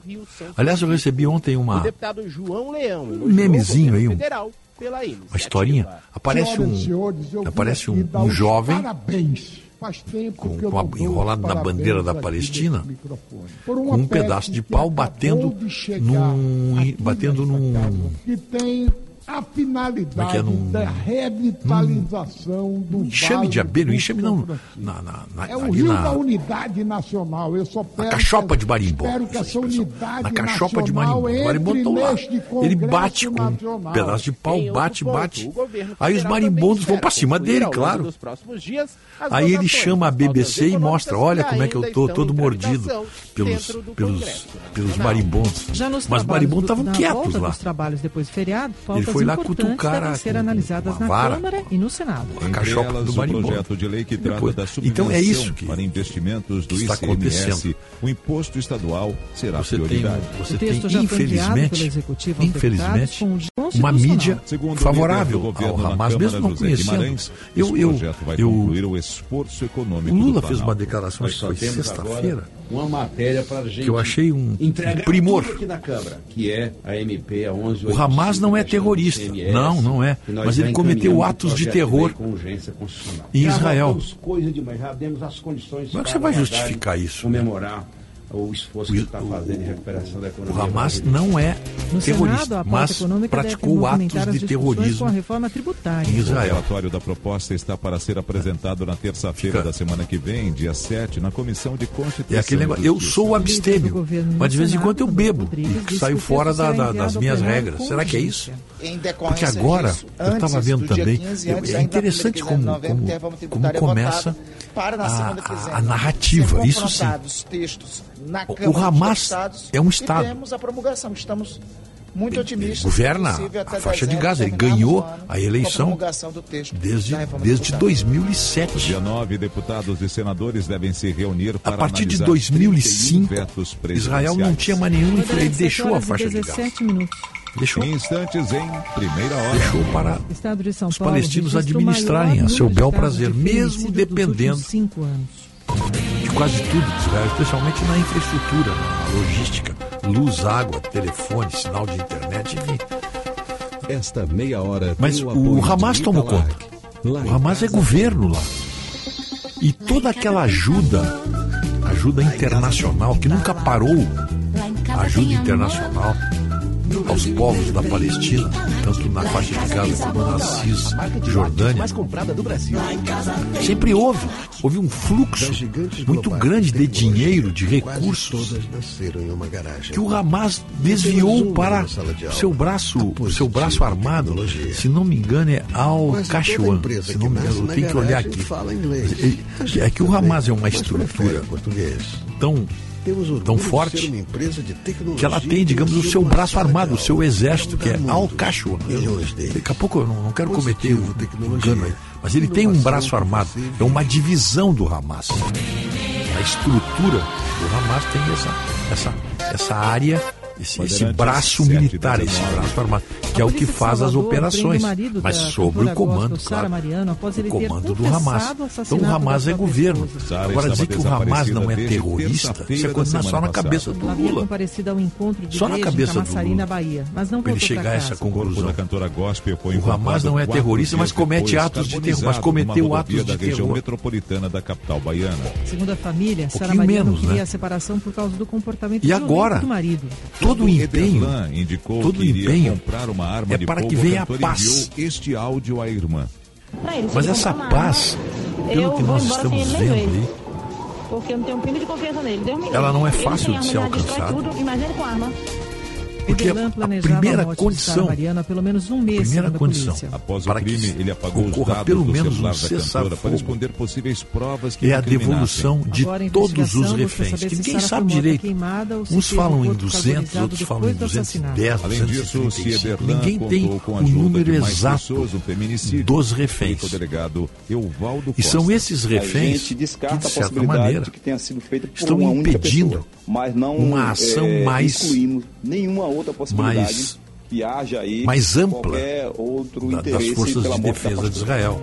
Aliás, eu recebi ontem uma o deputado João Leão, um memezinho aí, um, uma historinha. Aparece um, aparece um, um jovem. Parabéns. Com, com a, enrolado na bandeira da Palestina, com um pedaço de pau batendo num, batendo num, a finalidade é num... da revitalização hum, do enxame de abelho, um enxame não na, na, na, é o rio na, da unidade nacional. Eu só na cachopa de Barimbó. Espero que essa unidade na cachopa de Barimbó. Barimbó lá. Ele bate com um pedaço de pau, bate, bate. Aí os marimbondos vão para cima dele, claro. Dias, Aí ele chama a BBC e mostra, olha como é que eu tô, todo mordido pelos pelos pelos marimbondos. Mas os marimbondos estavam quietos lá. Ele foi lá cutucar devem ser analisadas na vara, Câmara e no Senado. A cachopa do Marimbondo. projeto de lei que trata da então é isso que para investimentos do está ICMS, o imposto estadual será você prioridade. Tem, você tem, infelizmente, infelizmente uma mídia favorável ao Hamas, mesmo não conhecendo. Eu, eu, eu, o esforço econômico Lula fez uma declaração, acho que foi sexta-feira uma matéria para a gente. Que eu achei um, um primor. Aqui na Câmara, que é a MP a 11 O Hamas não é terrorista. CMS, não, não é. Mas ele cometeu atos de terror em Israel. Coisa demais, já demos as condições Como é que você vai justificar isso? Né? Comemorar. Né? o esforço que está fazendo de recuperação da economia. O Hamas não é no terrorista, Senado, mas praticou atos de terrorismo em Israel. O relatório da proposta está para ser apresentado na terça-feira da semana que vem, dia 7, na Comissão de Constituição. É aquele negócio, eu sou abstêmio, mas de vez em quando eu bebo e saio fora da, da, das minhas regras. Será que é isso? Porque agora, eu estava vendo também, é interessante como, como, como começa a, a narrativa, isso sim na Câmara o Hamas Estados, é um Estado. E temos a promulgação. Estamos muito otimistas. Governa a faixa de Gaza. Ele ganhou a eleição a do texto desde, desde 2007. Dia 9, deputados e senadores devem se reunir para A partir de 2005, Israel não tinha mais nenhum. Ele deixou a faixa de Gaza. Minutos. Deixou. Em instantes, em primeira hora. Deixou para os palestinos administrarem a seu bel prazer, mesmo dependendo de quase tudo de Israel, especialmente na infraestrutura, né? na logística, luz, água, telefone, sinal de internet. Esta meia hora. Mas o, o Hamas tomou conta. Lá o Hamas é governo lá. E toda aquela ajuda, ajuda internacional, que nunca parou, ajuda internacional, aos povos da Palestina, tanto na faixa de Gaza como na Cisjordânia. Sempre houve, houve um fluxo muito grande de dinheiro, de recursos que o Hamas desviou para o seu braço, o seu braço armado. Se não me engano é Al Cachuan. Se não me engano, eu tenho que olhar aqui. É, é que o Hamas é uma estrutura tão temos tão forte, de ser uma empresa de tecnologia. Que ela tem, digamos, o seu braço armado, o seu exército, que é Al Cacho. Daqui a pouco eu não, não quero Positivo, cometer um tecnologia. engano aí. Mas ele tem um braço armado, é uma divisão do Hamas. A estrutura do Hamas tem essa, essa, essa área esse, esse braço militar, 19. esse braço armado, que é o que faz as operações, mas sobre o comando, Gosto, claro, Mariano, após ele o comando do Hamas. Então o Hamas é governo. Sara Agora dizer que o Hamas não é terrorista, isso é coisa só na cabeça do Lula. Só na cabeça do Lula. Bahia, mas não ele chegar a essa conclusão. o Hamas não é terrorista, mas comete atos de terror, mas cometeu atos de terror. região metropolitana da capital baiana. Segundo a família, Sara Mariano menos, queria né? a separação por causa do comportamento e agora? todo o empenho, indicou todo que iria empenho comprar uma arma é para fogo, que venha a paz. Este áudio à irmã. Mas essa paz, pelo que nós estamos vendo aí, porque eu não tenho um pingo de confiança nele. Ela não é fácil de ser alcançada. Tudo, imagina com arma. Porque a, primeira condição, Mariana, pelo menos um mês, primeira condição, após o crime, ele apagou os dados pelo menos um cessar-fogo para esconder possíveis provas que é a devolução de Agora, todos os reféns, que ninguém sabe direito. Queimada, uns falam em 200, outros falam em 210, 235. Ninguém tem o número exato dos reféns. E são esses reféns que, de certa maneira, estão impedindo mas não uma ação é, mais- excluímos nenhuma outra possibilidade mais que haja aí mais ampla qualquer outro da- das interesse forças pela de defesa de Israel.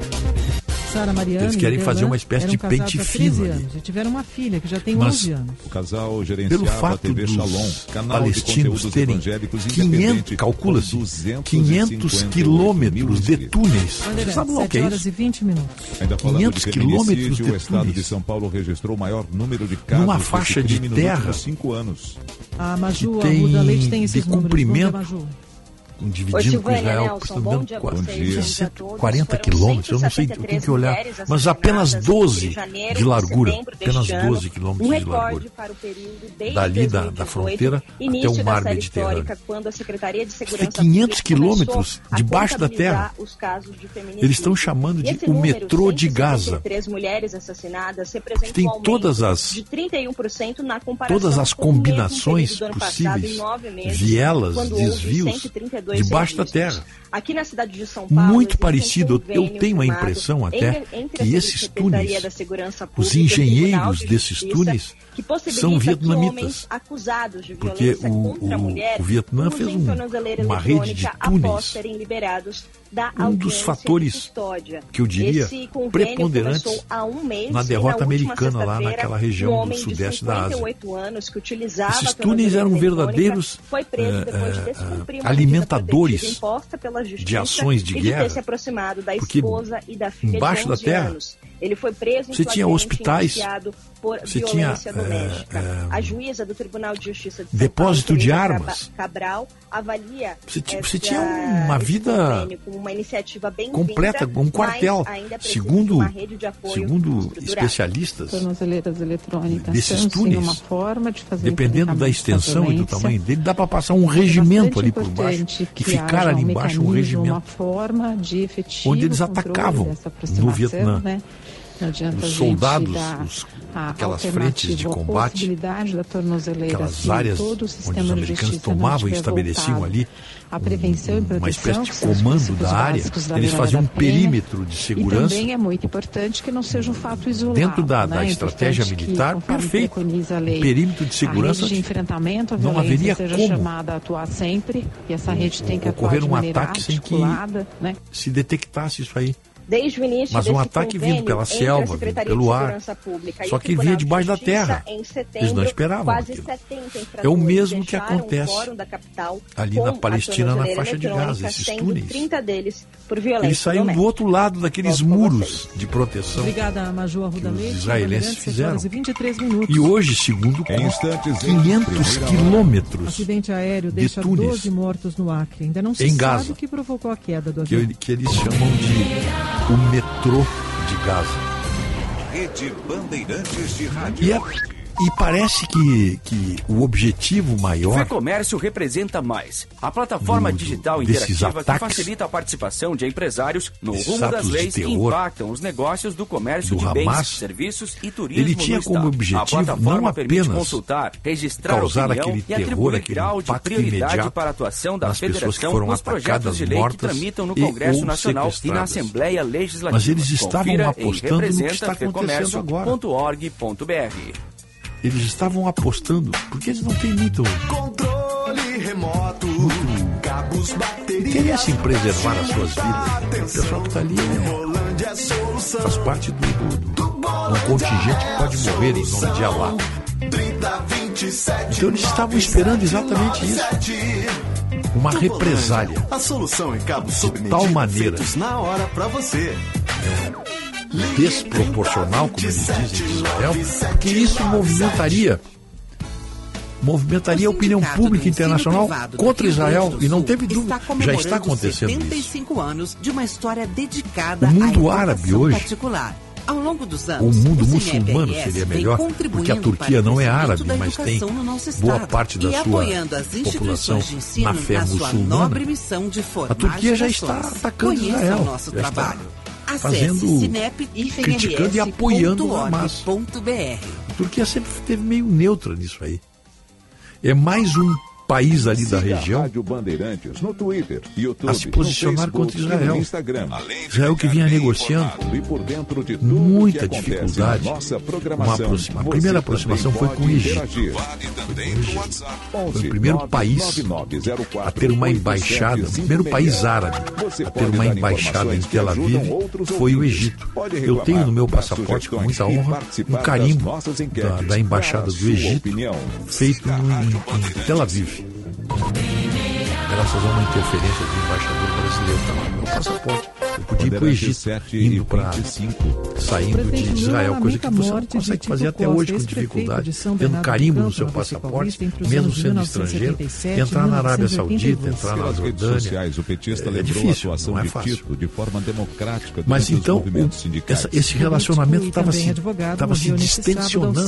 Sara Mariana Eles querem e fazer uma espécie de pente fino 13 ali. anos e tiveram uma filha que já tem Mas 11 anos. O casal Pelo gerenciava a fato TV dos Shalom, canal de palestinos conteúdos terem evangélicos 500, independente, calcula-se, com 258 500 quilômetros de túneis. Sabe lá o que 7 é isso? e 20 minutos. Ainda falando 500 de quilômetros de o estado túneis. de São Paulo registrou o maior número de casos Numa faixa de terra. cinco anos. A Maju, Que a Ruda tem Leite tem esses de números. comprimento. Bom dividindo com Silvânia, Israel, Nelson, bom dia a quase vocês, bom dia a 140 todos. quilômetros. Eu não sei, eu 173 tenho que olhar. Mas apenas assassinadas 12 entre janeiro de largura. Apenas ano, 12 quilômetros um de largura. Dali da- 2018, da fronteira até o mar Mediterrâneo. histórica, quando a Secretaria de Tem Segurança 500 Pública começou quilômetros debaixo da terra. de. Eles estão chamando de o metrô de Gaza. 163 mulheres assassinadas representa Que tem todas as- de 31% na comparação Todas as com combinações possíveis, vielas, desvios, 132 debaixo da terra. Aqui na cidade de São Paulo, Muito existe um parecido, eu tenho a impressão até que esses túneis, os engenheiros de desses túneis são vietnamitas. homens acusados de Porque o- o- o Vietnã fez um- uma rede de túneis. Um dos fatores que eu diria preponderantes um na derrota última americana lá naquela região um do sudeste da Ásia. 58 anos que utilizava Esses túneis eram verdadeiros uma medida alimentadores pela justiça de ações de e guerra, ter se aproximado da esposa e da filha embaixo de da 11 terra, anos. Ele foi preso em você tinha hospitais, por você violência tinha, eh, doméstica. eh, a juíza do Tribunal de Justiça de São depósito Paulo, de armas. Cabral avalia Você essa- você tinha uma vida uma iniciativa bem completa, um quartel. Segundo, segundo especialistas, tornozeleiras eletrônicas desses túneis, uma forma de fazer dependendo da extensão e do tamanho dele, dá para passar um regimento ali por baixo importante e que ficar ali embaixo um regimento. Uma forma de efetivo Onde eles atacavam no Vietnã. Né? Os soldados, os- aquelas frentes de combate, aquelas se áreas todo o onde os americanos tomavam e estabeleciam ali a prevenção e uma proteção, espécie de comando da área, da eles faziam um perímetro de segurança E também é muito importante que não seja um fato isolado. Dentro da- né? da É estratégia que, militar, perfeito. lei, Um perímetro de segurança de enfrentamento à não haveria seja como chamada a atuar sempre e essa rede tem que ocorrer um ataque sem que né? se detectasse isso aí. Desde o início Mas um desse ataque convênio vindo pela selva, pelo de ar. Só que vinha de debaixo da terra. Em setembro, Eles não esperavam quase aquilo. 70 É o mesmo que acontece ali na Palestina, na faixa de Gaza, esses túneis. 30 deles por violência Eles saíram do outro lado daqueles muros de proteção. Obrigada, Arruda os israelenses fizeram. 7 horas e 23 minutos. E hoje, segundo instantes, 500 primeira quilômetros Acidente aéreo de deixa túneis 12 mortos no Acre. Ainda não se Em sabe Gaza. o que provocou a queda do que, avião. eu- que eles chamam de o metrô de Gaza. Rede Bandeirantes de Rádio. E, é- e parece que, que o objetivo maior Fê Comércio representa mais. A plataforma Do- digital interativa que ataques, facilita a participação de empresários no rumo das leis que terror impactam os negócios do comércio do de bens, Hamas, serviços e turismo ele tinha como objetivo a plataforma não apenas consultar, registrar causar opinião aquele e terror, atribuir aquele grau de prioridade para a atuação da que federação foram nos projetos atacadas, de lei mortas que tramitam no Congresso Nacional e na. Assembleia Legislativa. Mas eles estavam Confira apostando no que está acontecendo agora. representafecomércio.org.br. eles estavam apostando, porque eles não têm muito Controle remoto, cabos, baterias. interesse em preservar as suas vidas. O pessoal que está ali é, Rolândia é faz parte do, do, um contingente que pode morrer em nome de Alá. 30, 27, Então eles estavam esperando exatamente isso. 97. Uma represália. A solução em cabos De tal maneira. na hora pra você. Desproporcional, como eles dizem de Israel, porque isso movimentaria movimentaria a opinião pública internacional contra Israel e não teve dúvida, já está acontecendo isso. 75 anos de uma história dedicada O mundo árabe hoje, particular. Ao longo dos O anos, mundo o muçulmano seria melhor, porque a Turquia o não é árabe, mas tem no boa parte da sua população ensino na fé sua muçulmana. nobre missão de formar A Turquia já está atacando Israel, o já está. Acesse fazendo- criticando e apoiando o Hamas. A Turquia sempre esteve meio neutra nisso aí. É mais um país ali Siga da região. A Rádio Bandeirantes no Twitter, YouTube, a se posicionar Facebook, contra Israel. Instagram. Israel que vinha negociando muita dificuldade. Uma aproxima. A primeira aproximação foi com o Egito. Foi o primeiro país a ter uma embaixada, o primeiro país árabe a ter uma embaixada em Tel Aviv foi o Egito. Eu tenho no meu passaporte, com muita honra, um carimbo da, da embaixada do Egito feito em, em Tel Aviv. Graças a uma interferência do embaixador brasileiro, tá estava no meu passaporte. Podia ir para o Egito. Indo para. Saindo de Israel, coisa que você não consegue fazer até hoje com dificuldade. Tendo carimbo no seu passaporte, mesmo sendo estrangeiro, entrar na Arábia Saudita, entrar na Jordânia. O petista é difícil, a atuação é de Tito de forma democrática Mas então, o, essa, esse relacionamento estava se, tava se distensionando.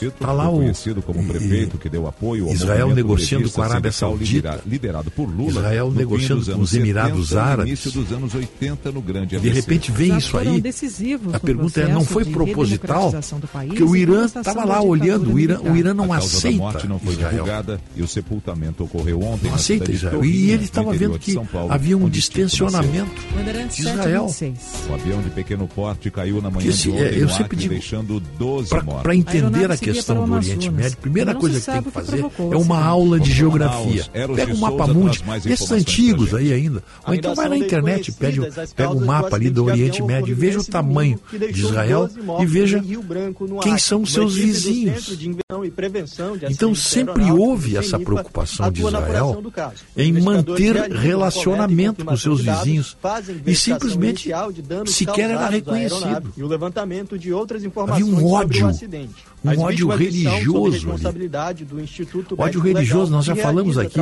Está lá o como prefeito que deu apoio ao Israel negociando com a Arábia Saudita, liderado por Lula, Israel negociando com os Emirados Árabes, 70 no grande ABC. De repente vem isso aí. A pergunta é, não foi proposital? Porque o Irã estava lá olhando, o Irã, o Irã não a aceita. A morte não foi Israel. É divulgada e o sepultamento ocorreu ontem. Não aceita Israel. E ele estava vendo que Paulo, havia um distensionamento de Israel. O avião de pequeno porte caiu na manhã de ontem, é, eu sempre digo, deixando 12 pra, mortos. Para entender a, a questão do Oriente Médio, a primeira coisa que tem que fazer é uma aula de geografia. Pega o mapa mundi, esses antigos aí ainda. Ou então vai na internet e pede Pega um mapa ali do Oriente Médio e veja o tamanho de Israel e veja quem são seus vizinhos. Então sempre houve essa preocupação de Israel em manter relacionamento com seus vizinhos e simplesmente sequer era reconhecido. Havia um ódio um As ódio religioso. Ali. ódio religioso, nós já falamos aqui.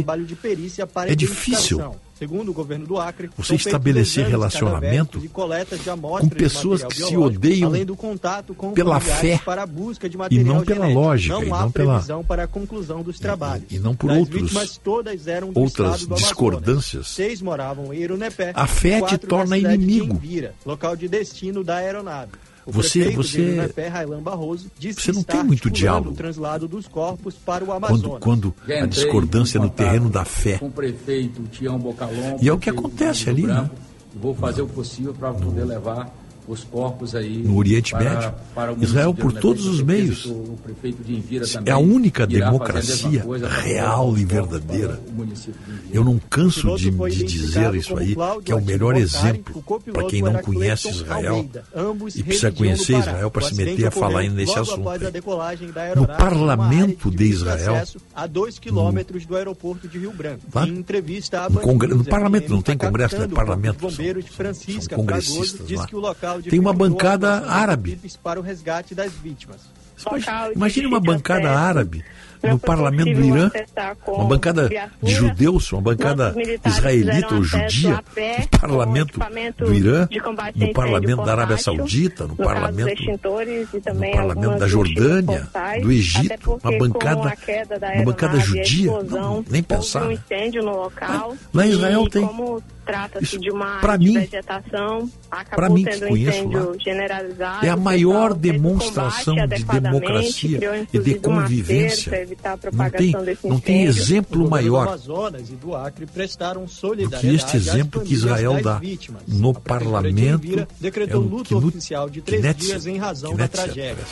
É difícil Segundo o governo do Acre, você estabelecer relacionamento de de com pessoas que se odeiam com pela fé e não pela genético. lógica, não e não pela para a conclusão dos trabalhos. E, e não por das outros vítimas, todas eram outras discordâncias. Seis moravam em Irunepé. A fé te torna inimigo. Vira, local de destino da aeronave. O você, prefeito você, Railan Barroso disse você não tem muito diálogo. o translado dos corpos para o Amazonas. Quando, quando a discordância no terreno da fé. Com o prefeito Tião Bocalon. E é o que acontece ali, Branco. né? Vou fazer o possível para poder levar os corpos aí. No Oriente para, Médio. Para Israel, por todos os meios. O, é a única democracia a real e verdadeira. Eu não canso de, de dizer isso aí, que é o melhor exemplo para quem não conhece Israel e precisa conhecer Israel para se meter a falar nesse assunto. Aí. No parlamento de Israel. A dois quilômetros do aeroporto de Rio Branco. Em entrevista No parlamento, não tem congresso, é parlamento. São, são congressistas lá tem uma bancada árabe. Para o resgate das vítimas. Imagina uma bancada árabe no parlamento do Irã, uma bancada de judeus, uma bancada israelita ou judia, no parlamento do Irã, no parlamento da Arábia Saudita, no parlamento, no parlamento da Jordânia, do Egito, uma bancada, uma bancada judia, não, nem pensar. Um. Lá em Israel tem trata-se de uma pra mim, vegetação, acabou mim, tendo um incêndio lá, generalizado. É a maior demonstração de democracia e de convivência evitar a propagação não tem, desse incêndio. Não tem exemplo maior do Amazonas e do Acre prestaram solidariedade que este exemplo que Israel dá vítimas. no parlamento de decretou é um, luto que, oficial de três dias em razão da tragédia.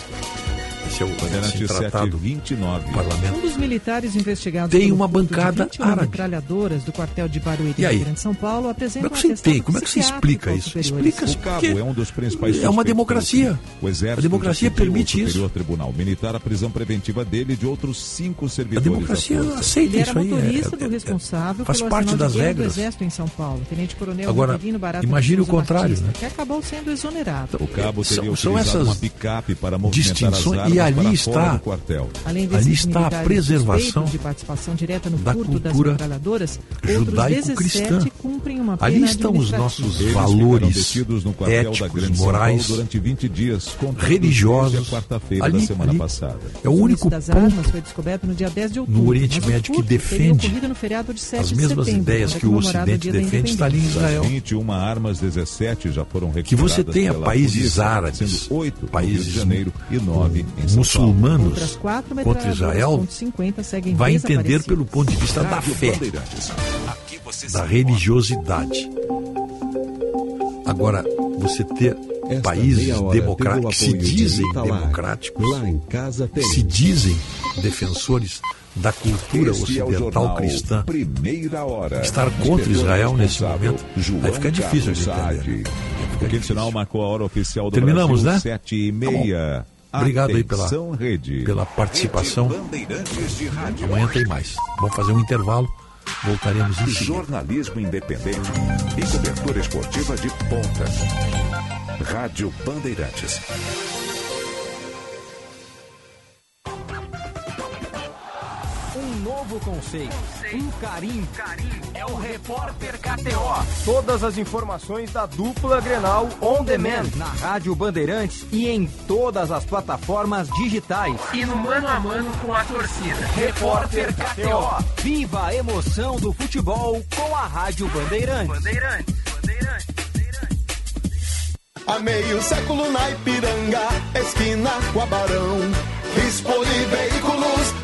Esse é o esse tratado 29. Parlamento. Um dos militares investigados tem uma bancada de árabe. do quartel de Barueri, e aí? Grande São Paulo, apresenta é Como é que você tem? Como é que você explica isso? Explica o cabo é um dos principais É uma democracia. O exército a democracia permite o isso. Tribunal Militar a prisão preventiva dele e de outros cinco servidores. A democracia aceita isso aí. É, motorista é, do responsável faz parte das regras. do exército em São Paulo, Tenente Coronel Agora, imagine o contrário, Batista, né? Que acabou sendo exonerado. O cabo teria são, são essas uma picape para movimentar as armas e ali está, Além ali está a preservação de participação direta no da cultura judaico-cristã. Ali estão os nossos Eles valores éticos, morais, dias, religiosos. Ali, ali é o único ponto no Oriente Médio que defende as mesmas ideias que o Ocidente defende está ali em Israel. 21 armas 17 já foram que você tenha países árabes, países Janeiro e 9 muçulmanos contra Israel, 50 seguem vai entender pelo ponto de vista da fé, da religiosidade. Agora, você ter países meia democráticos que se de dizem democráticos, se dizem defensores da cultura Este é ocidental cristã, Primeira Hora. estar contra Israel nesse momento, João vai ficar difícil Carlos entender. Saad. O Sinal marcou a hora oficial do Terminamos, Brasil, né? sete e Tá Obrigado aí pela, rede. pela participação. Bandeirantes de Rádio. Amanhã tem mais. Vamos fazer um intervalo. Voltaremos em. Jornalismo independente e cobertura esportiva de ponta. Rádio Bandeirantes. Novo conceito, um carinho. É o Repórter KTO. Todas as informações da dupla Grenal on demand na Rádio Bandeirantes e em todas as plataformas digitais. E no mano a mano com a torcida. Repórter KTO. Viva a emoção do futebol com a Rádio Bandeirantes. Bandeirantes, Bandeirantes. Há meio século na Ipiranga, esquina com a Barão. Rispoli Veículos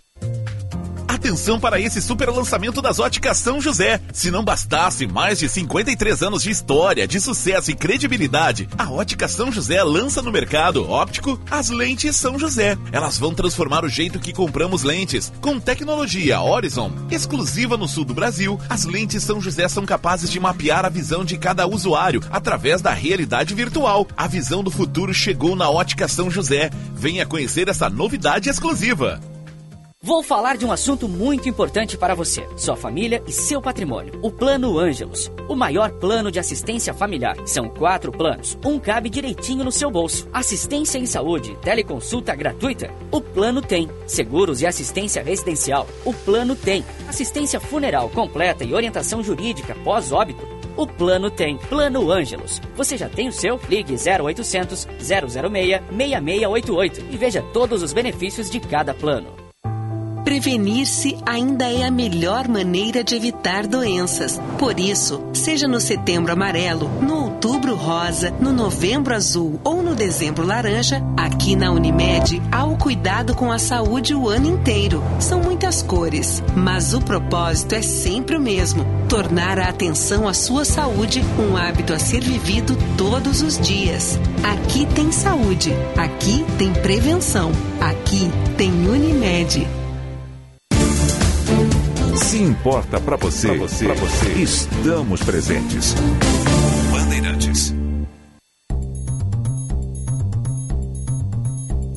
Atenção para esse super lançamento das óticas São José. Se não bastasse mais de 53 anos de história, de sucesso e credibilidade, a ótica São José lança no mercado óptico as lentes São José. Elas vão transformar o jeito que compramos lentes. Com tecnologia Horizon, exclusiva no sul do Brasil, as lentes São José são capazes de mapear a visão de cada usuário através da realidade virtual. A visão do futuro chegou na ótica São José. Venha conhecer essa novidade exclusiva. Vou falar de um assunto muito importante para você, sua família e seu patrimônio. O Plano Ângelos, o maior plano de assistência familiar. São quatro planos, um cabe direitinho no seu bolso. Assistência em saúde, teleconsulta gratuita. O plano tem. Seguros e assistência residencial. O plano tem. Assistência funeral completa e orientação jurídica pós-óbito. O plano tem. Plano Ângelos. Você já tem o seu? Ligue 0800 006 6688 e veja todos os benefícios de cada plano. Prevenir-se ainda é a melhor maneira de evitar doenças. Por isso, seja no setembro amarelo, no outubro rosa, no novembro azul ou no dezembro laranja, aqui na Unimed há o cuidado com a saúde o ano inteiro. São muitas cores, mas o propósito é sempre o mesmo: tornar a atenção à sua saúde um hábito a ser vivido todos os dias. Aqui tem saúde, aqui tem prevenção, aqui tem Unimed. Se importa pra você, pra você, pra você, estamos presentes. Bandeirantes.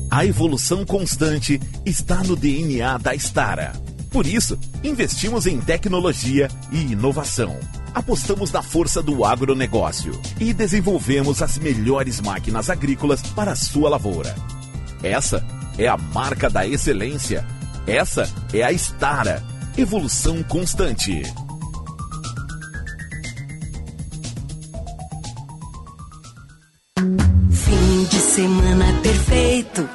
A evolução constante está no DNA da Stara. Por isso, investimos em tecnologia e inovação. Apostamos na força do agronegócio e desenvolvemos as melhores máquinas agrícolas para a sua lavoura. Essa é a marca da excelência. Essa é a Stara. Evolução constante. Fim de semana perfeito.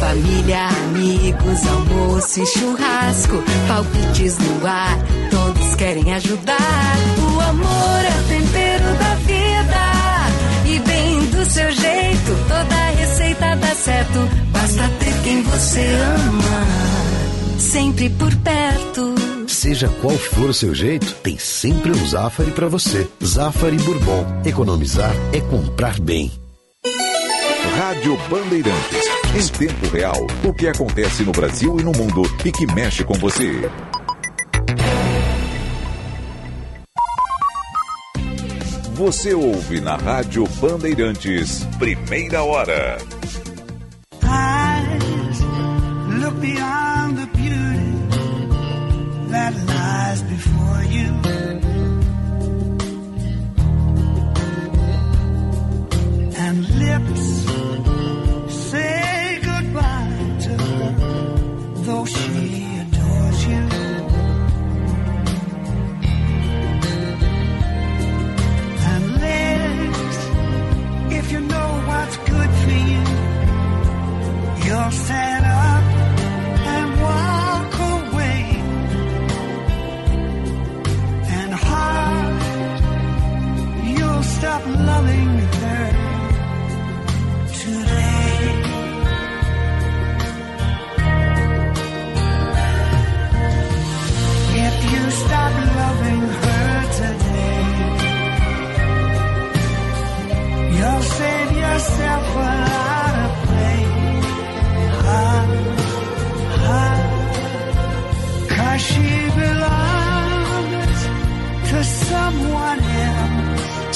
Família, amigos, almoço e churrasco. Palpites no ar, todos querem ajudar. O amor é o tempero da vida. E bem do seu jeito, toda receita dá certo. Basta ter quem você ama. Sempre por perto. Seja qual for o seu jeito, tem sempre um Zafari para você. Zafari Bourbon. Economizar é comprar bem. Rádio Bandeirantes. Em tempo real, o que acontece no Brasil e no mundo e que mexe com você. Você ouve na Rádio Bandeirantes, primeira hora. eyes look beyond that lies before you. And lips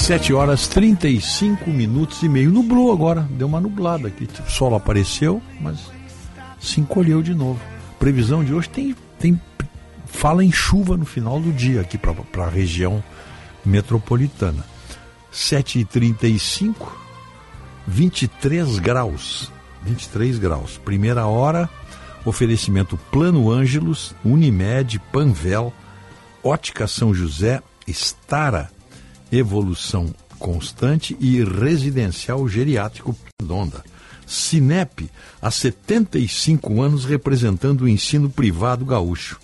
7 horas 35 minutos e meio. Nublou agora, deu uma nublada aqui. O sol apareceu, mas se encolheu de novo. Previsão de hoje tem, tem fala em chuva no final do dia aqui para a região metropolitana. 7h35, 23 graus. 23 graus. Primeira hora, oferecimento Plano Ângelos, Unimed, Panvel, Ótica São José, Estara, Evolução Constante e Residencial Geriátrico Redonda. Cinep, há 75 anos representando o ensino privado gaúcho.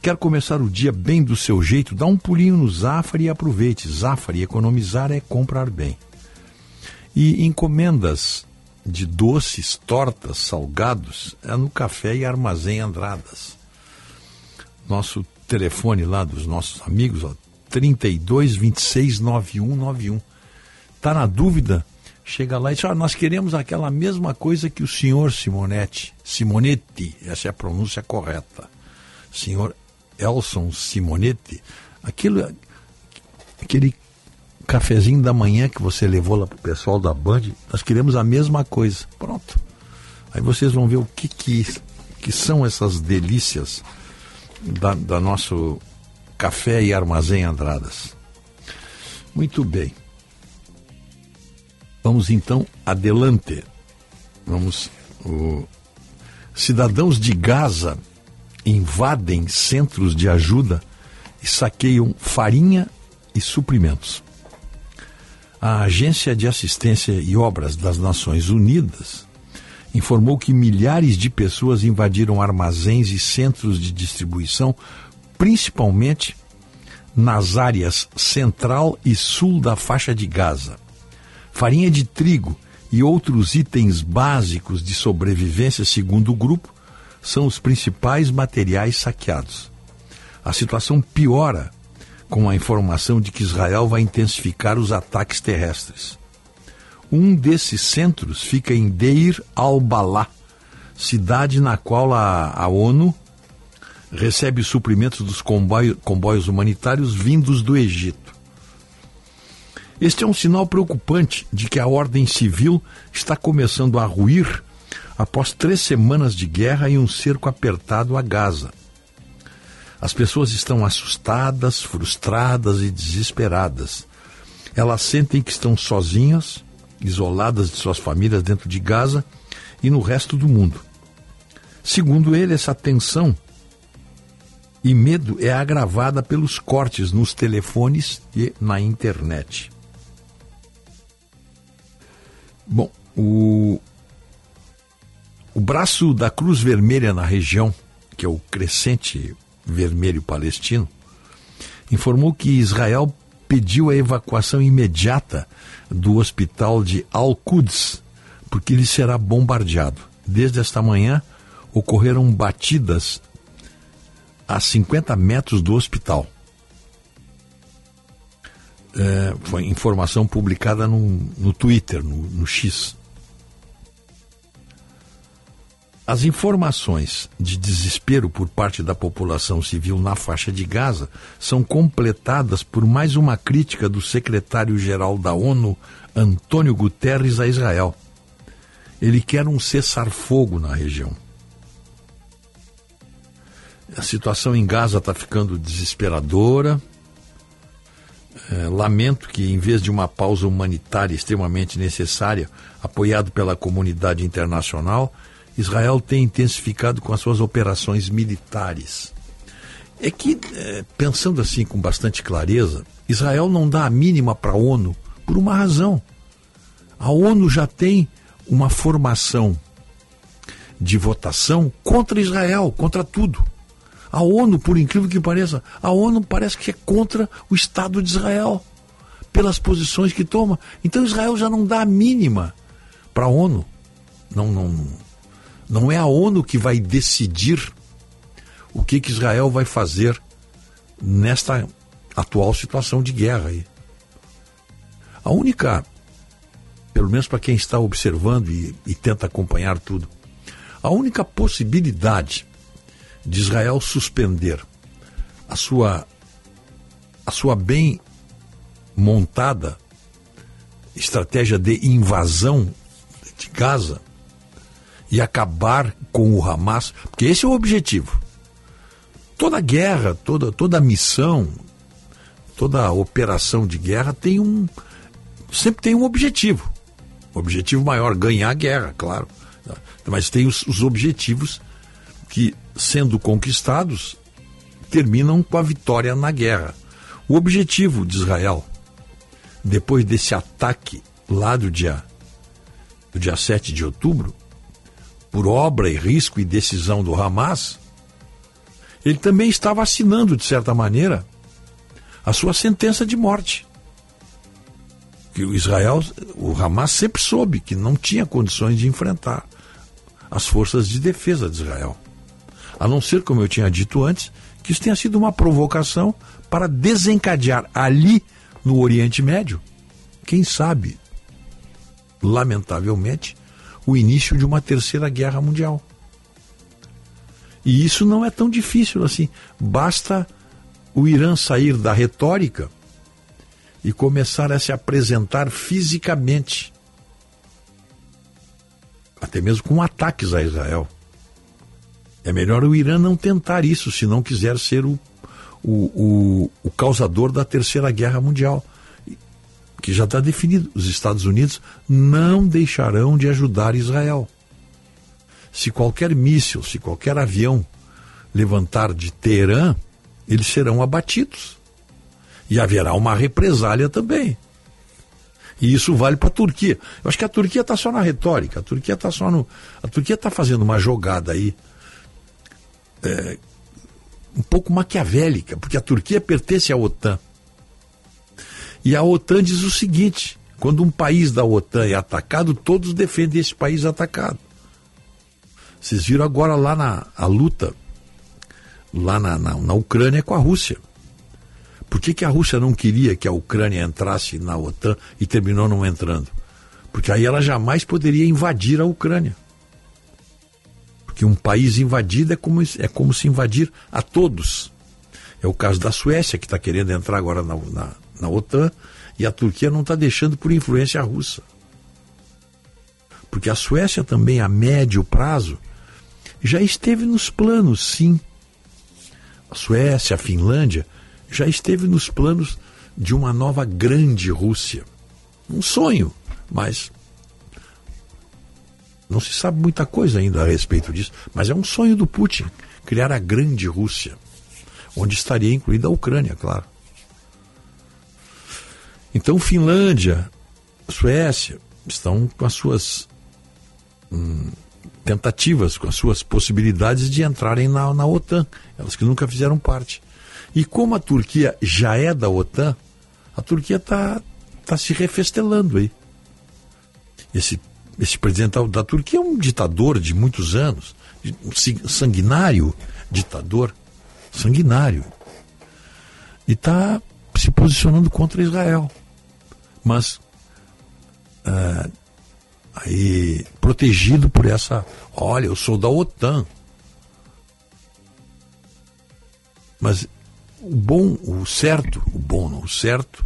Quer começar o dia bem do seu jeito? Dá um pulinho no Zafari e aproveite. Zafari, economizar é comprar bem. E encomendas de doces, tortas, salgados é no Café e Armazém Andradas. Nosso telefone lá dos nossos amigos, ó, 32 26 9191. Tá na dúvida? Chega lá e diz: ah, nós queremos aquela mesma coisa que o senhor Simonetti. Simonetti, essa é a pronúncia correta. Senhor Elson Simonetti. Aquilo, aquele cafezinho da manhã que você levou lá pro pessoal da Band, nós queremos a mesma coisa. Pronto. Aí vocês vão ver o que, que, que são essas delícias da, da nosso café e armazém Andradas. Muito bem. Vamos então adelante. Vamos. O... Cidadãos de Gaza invadem centros de ajuda e saqueiam farinha e suprimentos. A Agência de Assistência e Obras das Nações Unidas informou que milhares de pessoas invadiram armazéns e centros de distribuição, principalmente nas áreas central e sul da faixa de Gaza. Farinha de trigo e outros itens básicos de sobrevivência, segundo o grupo, são os principais materiais saqueados. A situação piora com a informação de que Israel vai intensificar os ataques terrestres. Um desses centros fica em Deir al-Balá, cidade na qual a, a ONU recebe suprimentos dos comboio, comboios humanitários vindos do Egito. Este é um sinal preocupante de que a ordem civil está começando a ruir após três semanas de guerra e um cerco apertado a Gaza. As pessoas estão assustadas, frustradas e desesperadas. Elas sentem que estão sozinhas, isoladas de suas famílias dentro de Gaza e no resto do mundo. Segundo ele, essa tensão e medo é agravada pelos cortes nos telefones e na internet. Bom, o, o braço da Cruz Vermelha na região, que é o Crescente Vermelho Palestino, informou que Israel pediu a evacuação imediata do hospital de Al-Quds, porque ele será bombardeado. Desde esta manhã, ocorreram batidas a 50 metros do hospital. É, foi informação publicada no, no Twitter, no, no X. As informações de desespero por parte da população civil na faixa de Gaza são completadas por mais uma crítica do secretário-geral da ONU, Antônio Guterres, a Israel. Ele quer um cessar-fogo na região. A situação em Gaza está ficando desesperadora. É, lamento que, em vez de uma pausa humanitária extremamente necessária, apoiado pela comunidade internacional, Israel tem intensificado com as suas operações militares. É que, é, pensando assim com bastante clareza, Israel não dá a mínima para a ONU por uma razão. A ONU já tem uma formação de votação contra Israel, contra tudo. A ONU, por incrível que pareça, a ONU parece que é contra o Estado de Israel, pelas posições que toma. Então Israel já não dá a mínima para a ONU. Não, não, não é a ONU que vai decidir o que, que Israel vai fazer nesta atual situação de guerra aí. A única, pelo menos para quem está observando e, e tenta acompanhar tudo, a única possibilidade de Israel suspender a sua a sua bem montada estratégia de invasão de Gaza e acabar com o Hamas, porque esse é o objetivo. Toda guerra, toda toda missão, toda operação de guerra tem um sempre tem um objetivo. O objetivo maior ganhar a guerra, claro. Mas tem os, os objetivos que sendo conquistados, terminam com a vitória na guerra. O objetivo de Israel, depois desse ataque lá do dia, do dia 7 de outubro, por obra e risco e decisão do Hamas, ele também estava assinando, de certa maneira, a sua sentença de morte. Que o Israel, o Hamas sempre soube que não tinha condições de enfrentar as forças de defesa de Israel. A não ser, como eu tinha dito antes, que isso tenha sido uma provocação para desencadear ali no Oriente Médio, quem sabe, lamentavelmente, o início de uma terceira guerra mundial. E isso não é tão difícil assim. Basta o Irã sair da retórica e começar a se apresentar fisicamente, até mesmo com ataques a Israel. É melhor o Irã não tentar isso se não quiser ser o, o, o, o causador da Terceira Guerra Mundial. Que já está definido. Os Estados Unidos não deixarão de ajudar Israel. Se qualquer míssil, se qualquer avião levantar de Teherã, eles serão abatidos. E haverá uma represália também. E isso vale para a Turquia. Eu acho que a Turquia está só na retórica. A Turquia está só no. A Turquia está fazendo uma jogada aí é, um pouco maquiavélica, porque a Turquia pertence à OTAN. E a OTAN diz o seguinte: quando um país da OTAN é atacado, todos defendem esse país atacado. Vocês viram agora lá na a luta, lá na, na, na Ucrânia com a Rússia. Por que, que a Rússia não queria que a Ucrânia entrasse na OTAN e terminou não entrando? Porque aí ela jamais poderia invadir a Ucrânia. Porque um país invadido é como, é como se invadir a todos. É o caso da Suécia, que está querendo entrar agora na, na, na OTAN, e a Turquia não está deixando por influência russa. Porque a Suécia também, a médio prazo, já esteve nos planos, sim. A Suécia, a Finlândia, já esteve nos planos de uma nova grande Rússia. Um sonho, mas não se sabe muita coisa ainda a respeito disso, mas é um sonho do Putin criar a grande Rússia, onde estaria incluída a Ucrânia, claro. Então, Finlândia, Suécia estão com as suas hum, tentativas, com as suas possibilidades de entrarem na, na OTAN, elas que nunca fizeram parte. E como a Turquia já é da OTAN, a Turquia está tá se refestelando aí. Esse esse presidente da Turquia é um ditador de muitos anos, um sanguinário ditador, sanguinário. E está se posicionando contra Israel. Mas uh, Aí, protegido por essa. Olha, eu sou da OTAN. Mas o bom, o certo, o bom não, o certo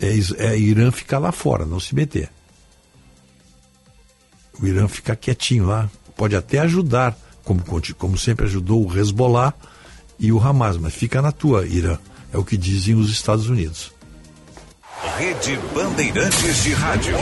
é, é Irã ficar lá fora, não se meter. O Irã ficar quietinho lá, pode até ajudar, como, como sempre ajudou o Hezbollah e o Hamas, mas fica na tua, Irã. É o que dizem os Estados Unidos. Rede Bandeirantes de Rádio.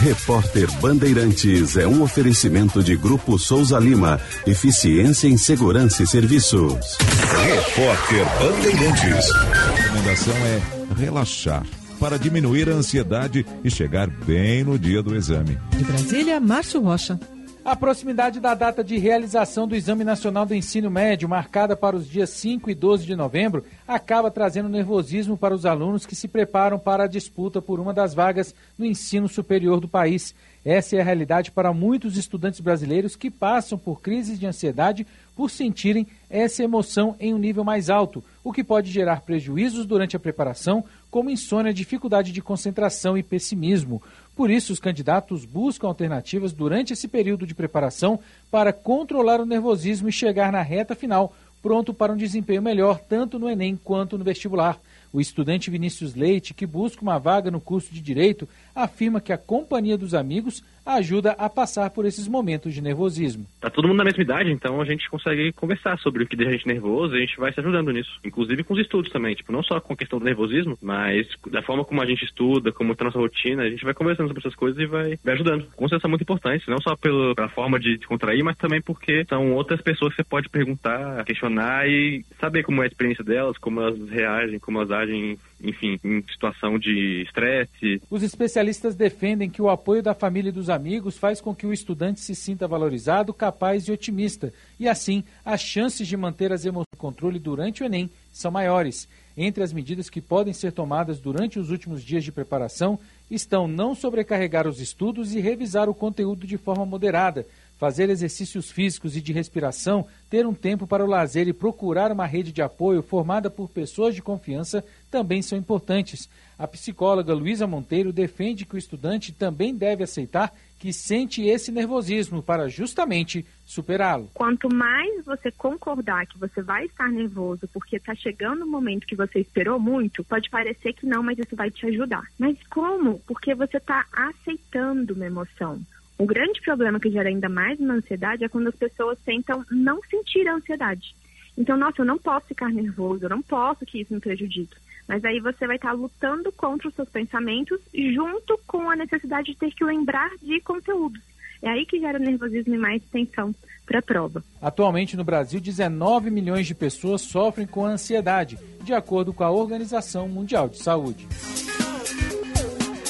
Repórter Bandeirantes é um oferecimento de Grupo Souza Lima. Eficiência em Segurança e Serviços. Repórter Bandeirantes. A recomendação é relaxar para diminuir a ansiedade e chegar bem no dia do exame. De Brasília, Márcio Rocha. A proximidade da data de realização do Exame Nacional do Ensino Médio, marcada para os dias 5 e 12 de novembro, acaba trazendo nervosismo para os alunos que se preparam para a disputa por uma das vagas no ensino superior do país. Essa é a realidade para muitos estudantes brasileiros que passam por crises de ansiedade por sentirem essa emoção em um nível mais alto, o que pode gerar prejuízos durante a preparação, como insônia, dificuldade de concentração e pessimismo. Por isso, os candidatos buscam alternativas durante esse período de preparação para controlar o nervosismo e chegar na reta final pronto para um desempenho melhor tanto no Enem quanto no vestibular. O estudante Vinícius Leite, que busca uma vaga no curso de Direito, afirma que a companhia dos amigos ajuda a passar por esses momentos de nervosismo. Tá todo mundo na mesma idade, então a gente consegue conversar sobre o que deixa a gente nervoso e a gente vai se ajudando nisso. Inclusive com os estudos também, tipo, não só com a questão do nervosismo, mas da forma como a gente estuda, como tá a nossa rotina, a gente vai conversando sobre essas coisas e vai, vai ajudando. Com certeza são muito importantes, não só pela forma de te contrair, mas também porque são outras pessoas que você pode perguntar, questionar e saber como é a experiência delas, como elas reagem, como elas agem, enfim, em situação de estresse. Os especialistas defendem que o apoio da família e dos amigos faz com que o estudante se sinta valorizado, capaz e otimista, e assim as chances de manter as emoções no controle durante o Enem são maiores. Entre as medidas que podem ser tomadas durante os últimos dias de preparação estão não sobrecarregar os estudos e revisar o conteúdo de forma moderada, fazer exercícios físicos e de respiração, ter um tempo para o lazer e procurar uma rede de apoio formada por pessoas de confiança também são importantes. A psicóloga Luísa Monteiro defende que o estudante também deve aceitar que sente esse nervosismo para justamente superá-lo. Quanto mais você concordar que você vai estar nervoso porque está chegando o momento que você esperou muito, pode parecer que não, mas isso vai te ajudar. Mas como? Porque você está aceitando uma emoção. O grande problema que gera ainda mais uma ansiedade é quando as pessoas tentam não sentir a ansiedade. Então, nossa, eu não posso ficar nervoso, eu não posso que isso me prejudique. Mas aí você vai estar lutando contra os seus pensamentos junto com a necessidade de ter que lembrar de conteúdos. É aí que gera nervosismo e mais tensão para a prova. Atualmente no Brasil, 19 milhões de pessoas sofrem com ansiedade, de acordo com a Organização Mundial de Saúde.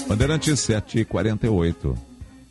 Bandeirantes 748.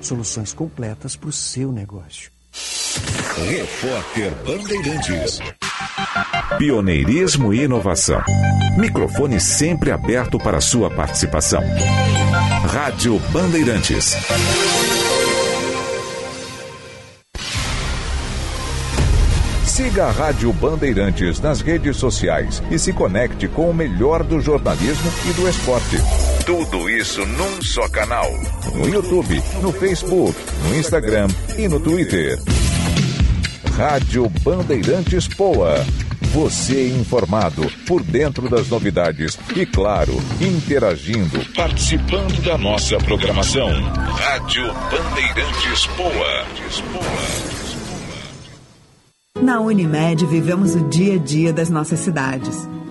Soluções completas para o seu negócio. Repórter Bandeirantes. Pioneirismo e inovação. Microfone sempre aberto para sua participação. Rádio Bandeirantes. Siga a Rádio Bandeirantes nas redes sociais e se conecte com o melhor do jornalismo e do esporte. Tudo isso num só canal. No YouTube, no Facebook, no Instagram e no Twitter. Rádio Bandeirantes Poa. Você informado por dentro das novidades e, claro, interagindo, participando da nossa programação. Rádio Bandeirantes Poa. Na Unimed vivemos o dia a dia das nossas cidades.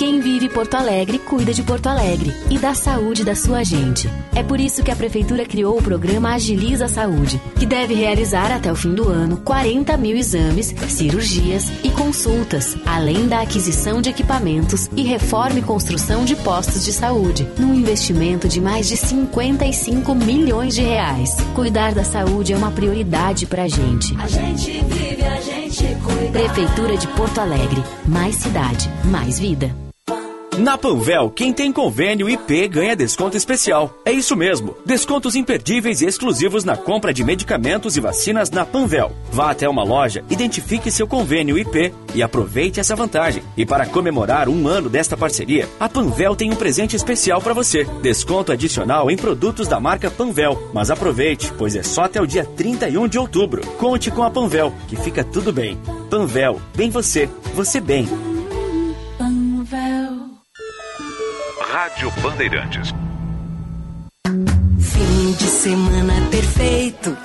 Quem vive Porto Alegre cuida de Porto Alegre e da saúde da sua gente. É por isso que a Prefeitura criou o programa Agiliza a Saúde, que deve realizar até o fim do ano 40 mil exames, cirurgias e consultas, além da aquisição de equipamentos e reforma e construção de postos de saúde, num investimento de mais de 55 milhões de reais. Cuidar da saúde é uma prioridade pra gente. A gente vive, a gente cuida. Prefeitura de Porto Alegre. Mais cidade, mais vida. Na Panvel, quem tem convênio IP ganha desconto especial. É isso mesmo, descontos imperdíveis e exclusivos na compra de medicamentos e vacinas na Panvel. Vá até uma loja, identifique seu convênio IP e aproveite essa vantagem. E para comemorar um ano desta parceria, a Panvel tem um presente especial para você. Desconto adicional em produtos da marca Panvel. Mas aproveite, pois é só até o dia 31 de outubro. Conte com a Panvel, que fica tudo bem. Panvel, bem você, você bem. Rádio Bandeirantes. Fim de semana perfeito.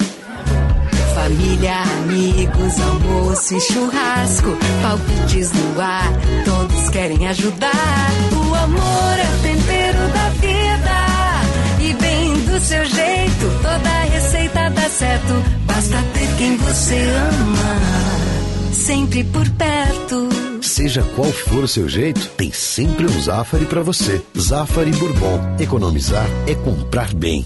Família, amigos, almoço e churrasco. Palpites no ar, todos querem ajudar. O amor é o tempero da vida. E bem do seu jeito, toda receita dá certo. Basta ter quem você ama. Sempre por perto. Seja qual for o seu jeito, tem sempre um Zafari para você. Zafari Bourbon. Economizar é comprar bem.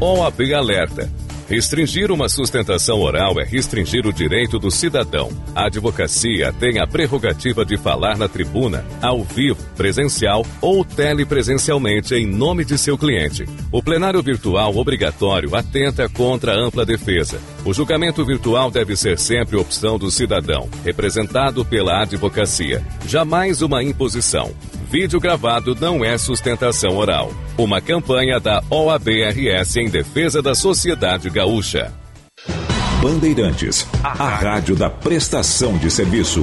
OAB Alerta. Restringir uma sustentação oral é restringir o direito do cidadão. A advocacia tem a prerrogativa de falar na tribuna, ao vivo, presencial ou telepresencialmente em nome de seu cliente. O plenário virtual obrigatório atenta contra a ampla defesa. O julgamento virtual deve ser sempre opção do cidadão, representado pela advocacia. Jamais uma imposição. Vídeo gravado não é sustentação oral. Uma campanha da OABRS em defesa da sociedade gaúcha. Bandeirantes, a rádio da prestação de serviço.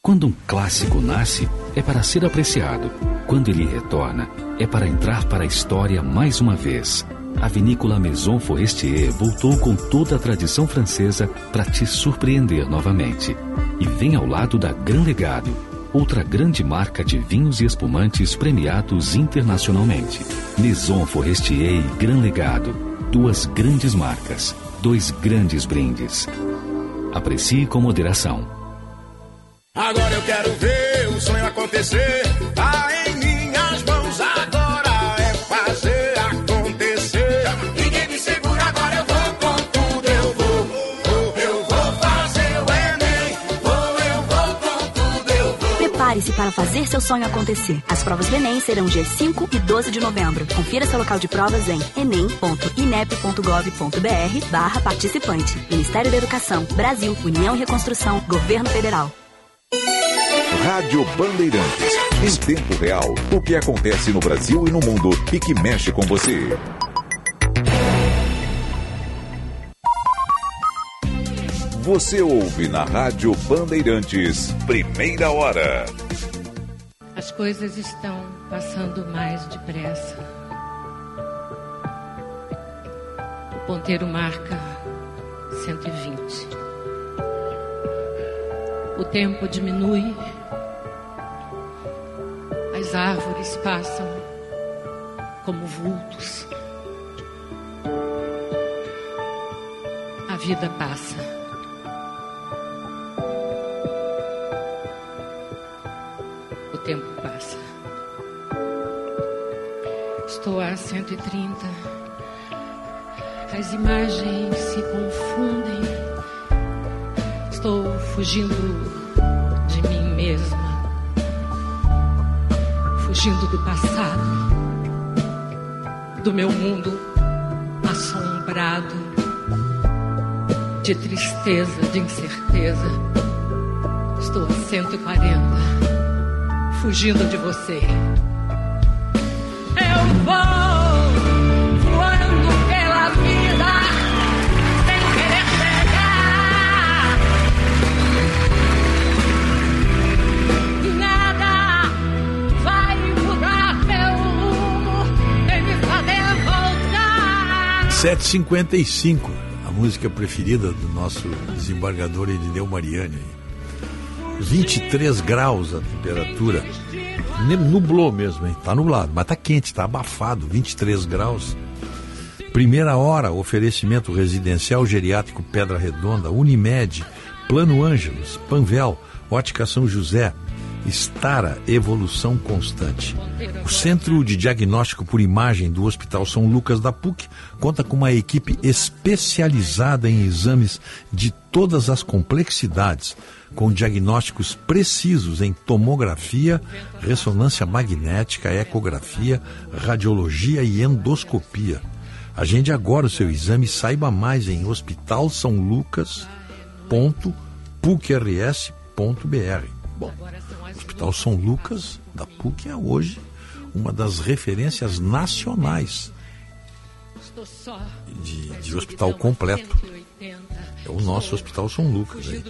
Quando um clássico nasce, é para ser apreciado. Quando ele retorna, é para entrar para a história mais uma vez. A vinícola Maison Forestier voltou com toda a tradição francesa para te surpreender novamente. E vem ao lado da Gran Legado, outra grande marca de vinhos e espumantes premiados internacionalmente. Maison Forestier e Gran Legado, duas grandes marcas, dois grandes brindes. Aprecie com moderação. Agora eu quero ver o sonho acontecer. Tá em minhas mãos, agora é fazer acontecer. Ninguém me segura, agora eu vou com tudo. Eu vou, vou, eu vou fazer o Enem. Vou, eu vou com tudo, eu vou. Prepare-se para fazer seu sonho acontecer. As provas do Enem serão dias 5 e 12 de novembro. Confira seu local de provas em enem.inep.gov.br barra participante. Ministério da Educação, Brasil, União e Reconstrução, Governo Federal. Rádio Bandeirantes. Em tempo real, o que acontece no Brasil e no mundo e que mexe com você. Você ouve na Rádio Bandeirantes, primeira hora. As coisas estão passando mais depressa. O ponteiro marca 120. O tempo diminui. As árvores passam como vultos. vida passa. O tempo passa. Estou a 130. As imagens se confundem. Estou fugindo de mim mesma. Fugindo do passado. Do meu mundo assombrado de tristeza, de incerteza. Estou a 140, fugindo de você. Eu vou 755, a música preferida do nosso desembargador Edineu Mariani. 23 graus a temperatura. Nublou mesmo, hein? Tá nublado, mas tá quente, tá abafado, 23 graus. Primeira hora, oferecimento residencial geriátrico Pedra Redonda, Unimed, Plano Ângelos, Panvel, Ótica São José, Estara, Evolução Constante. O Centro de Diagnóstico por Imagem do Hospital São Lucas da PUC conta com uma equipe especializada em exames de todas as complexidades, com diagnósticos precisos em tomografia, ressonância magnética, ecografia, radiologia e endoscopia. Agende agora o seu exame e saiba mais em hospitalsaulucas.pucrs.br. Bom, Hospital São Lucas da PUC é hoje uma das referências nacionais de, de hospital completo. É o nosso Hospital São Lucas. Aí.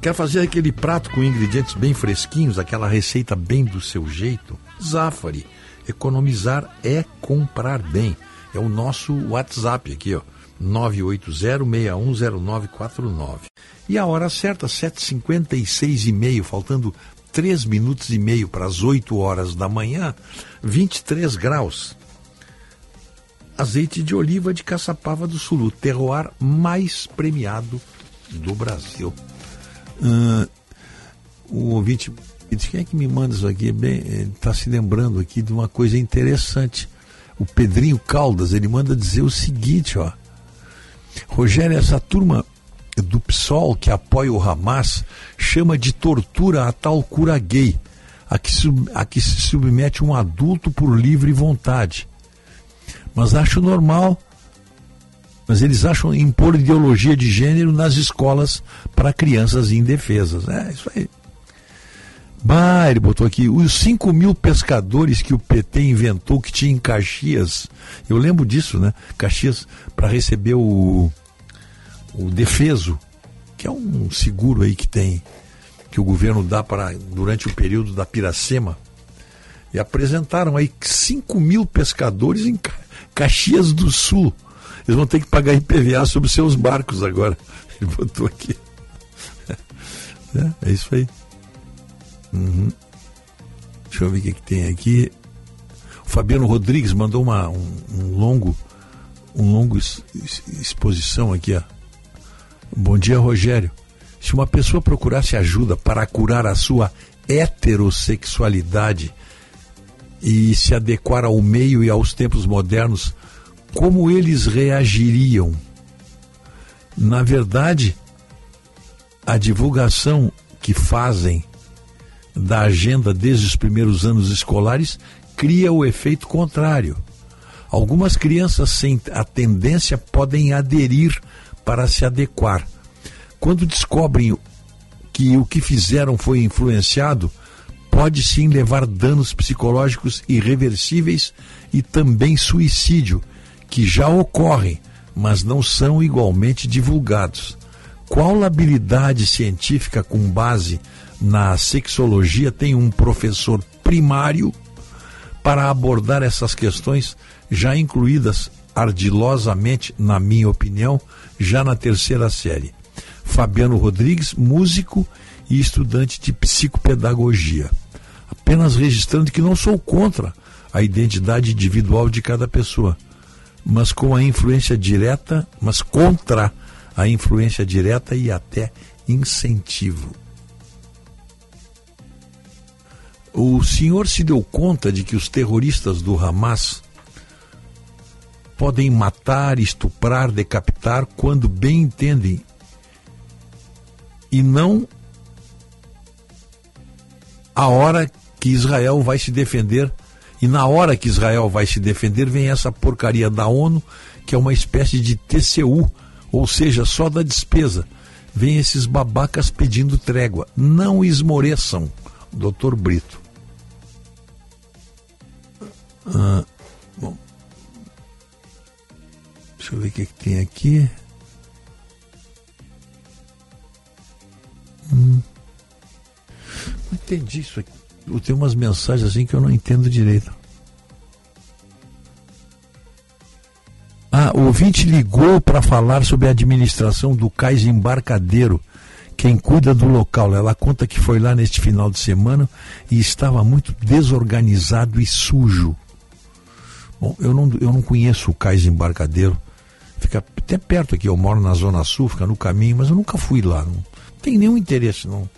Quer fazer aquele prato com ingredientes bem fresquinhos, aquela receita bem do seu jeito? Zafari. Economizar é comprar bem. É o nosso WhatsApp aqui, ó. 980610949. E a hora certa, 7h56 e meio, faltando 3 minutos e meio para as 8 horas da manhã, 23 graus. Azeite de oliva de Caçapava do Sul, o terroir mais premiado do Brasil. Ah, o ouvinte diz, quem é que me manda isso aqui? Bem, está se lembrando aqui de uma coisa interessante. O Pedrinho Caldas, ele manda dizer o seguinte, ó. Rogério, essa turma do PSOL que apoia o Hamas chama de tortura a tal cura gay, a que, sub- a que se submete um adulto por livre vontade. Mas acho normal. Mas eles acham impor ideologia de gênero nas escolas para crianças indefesas. É isso aí. Bah, ele botou aqui, os 5 mil pescadores que o PT inventou que tinha em Caxias. Eu lembro disso, né? Caxias, para receber o, o defeso, que é um seguro aí que tem, que o governo dá para durante o período da piracema. E apresentaram aí 5 mil pescadores em Ca- Caxias do Sul. Eles vão ter que pagar IPVA sobre seus barcos agora. [laughs] Ele botou aqui. [laughs] É, é isso aí. Uhum. Deixa eu ver o que, que tem aqui. O Fabiano Rodrigues mandou uma, um, um longo, um longo exposição aqui. Ó. Bom dia, Rogério. Se uma pessoa procurasse ajuda para curar a sua heterossexualidade e se adequar ao meio e aos tempos modernos, como eles reagiriam? Na verdade, a divulgação que fazem da agenda desde os primeiros anos escolares cria o efeito contrário. Algumas crianças sem a tendência podem aderir para se adequar. Quando descobrem que o que fizeram foi influenciado, pode sim levar danos psicológicos irreversíveis e também suicídio, que já ocorrem, mas não são igualmente divulgados. Qual labilidade científica com base na sexologia tem um professor primário para abordar essas questões já incluídas ardilosamente, na minha opinião, já na terceira série? Fabiano Rodrigues, músico e estudante de psicopedagogia. Apenas registrando que não sou contra a identidade individual de cada pessoa, mas com a influência direta, mas contra a influência direta e até incentivo. O senhor se deu conta de que os terroristas do Hamas podem matar, estuprar, decapitar quando bem entendem e não a hora que Israel vai se defender. E na hora que Israel vai se defender, vem essa porcaria da ONU, que é uma espécie de TCU, ou seja, só da despesa. Vem esses babacas pedindo trégua. Não esmoreçam, doutor Brito. Ah, Deixa eu ver o que, que tem aqui. Hum. Não entendi isso aqui. Eu tenho umas mensagens assim que eu não entendo direito. Ah, o ouvinte ligou para falar sobre a administração do cais embarcadeiro. Quem cuida do local, ela conta que foi lá neste final de semana e estava muito desorganizado e sujo. Bom, eu não, eu não conheço o cais embarcadeiro. Fica até perto aqui, eu moro na Zona Sul, fica no caminho, mas eu nunca fui lá. Não tem nenhum interesse, não.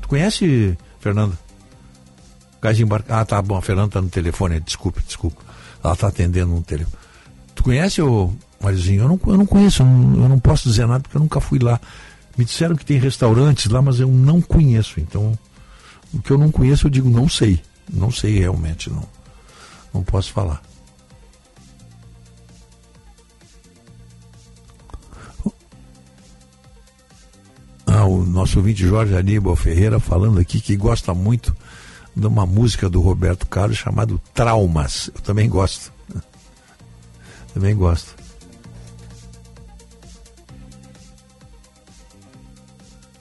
Tu conhece, Fernanda? Embarcadeiro. Ah, tá bom, a Fernanda está no telefone, desculpe, desculpe. Ela está atendendo um telefone. Tu conhece o Mariozinho? Eu não, eu não conheço, eu não, eu não posso dizer nada porque eu nunca fui lá. Me disseram que tem restaurantes lá, mas eu não conheço. Então, o que eu não conheço, eu digo não sei. Não sei realmente, não. Não posso falar. Ah, o nosso ouvinte Jorge Aníbal Ferreira falando aqui que gosta muito de uma música do Roberto Carlos chamado Traumas. Eu também gosto. [laughs] Também gosto.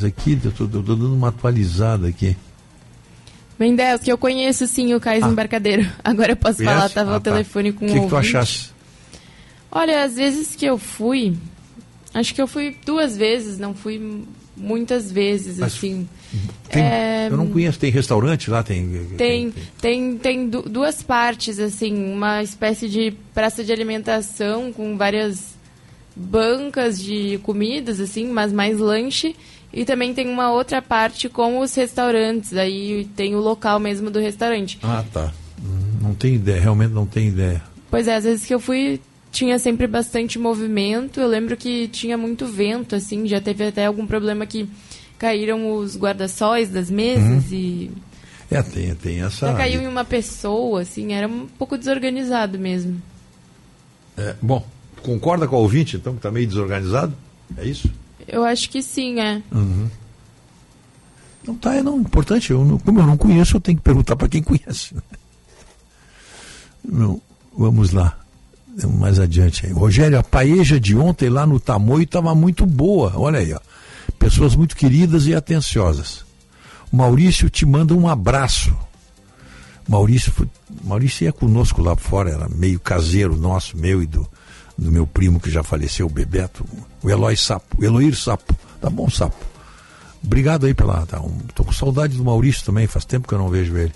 Aqui, eu tô, tô dando uma atualizada aqui. Mendel, que eu conheço sim o Cais Embarcadeiro. Agora eu posso Conhece? falar, tava Ah, o tá. telefone com O que, um que tu achasse? Olha, às vezes que eu fui, acho que eu fui duas vezes, não fui muitas vezes, Mas assim. Tem- É, Eu não conheço, tem restaurante lá? Tem. Tem, tem, tem du- duas partes, assim, uma espécie de praça de alimentação com várias bancas de comidas, assim, mas mais lanche. E também tem uma outra parte com os restaurantes, aí tem o local mesmo do restaurante. Ah, tá. Hum, Não tem ideia, realmente não tem ideia. Pois é, às vezes que eu fui tinha sempre bastante movimento. Eu lembro que tinha muito vento, assim, já teve até algum problema que caíram os guarda-sóis das mesas Uhum. e É, tem, tem essa. já caiu em uma pessoa, assim, era um pouco desorganizado mesmo. É, bom, concorda com o ouvinte, então, que está meio desorganizado? É isso? Eu acho que sim, é. Uhum. Não tá, é não, importante. Eu não- como eu não conheço, eu tenho que perguntar para quem conhece. [laughs] Não, vamos lá. Mais adiante aí. Rogério, a paeja de ontem lá no Tamoio estava muito boa. Olha aí, ó. Pessoas muito queridas e atenciosas. O Maurício te manda um abraço. Maurício, foi- Maurício ia conosco lá fora, era meio caseiro nosso, meu e do, do meu primo que já faleceu, o Bebeto, o Eloy Sapo, o Eloir Sapo. Tá bom, Sapo. Obrigado aí pela. Tá, um, tô com saudade do Maurício também, faz tempo que eu não vejo ele.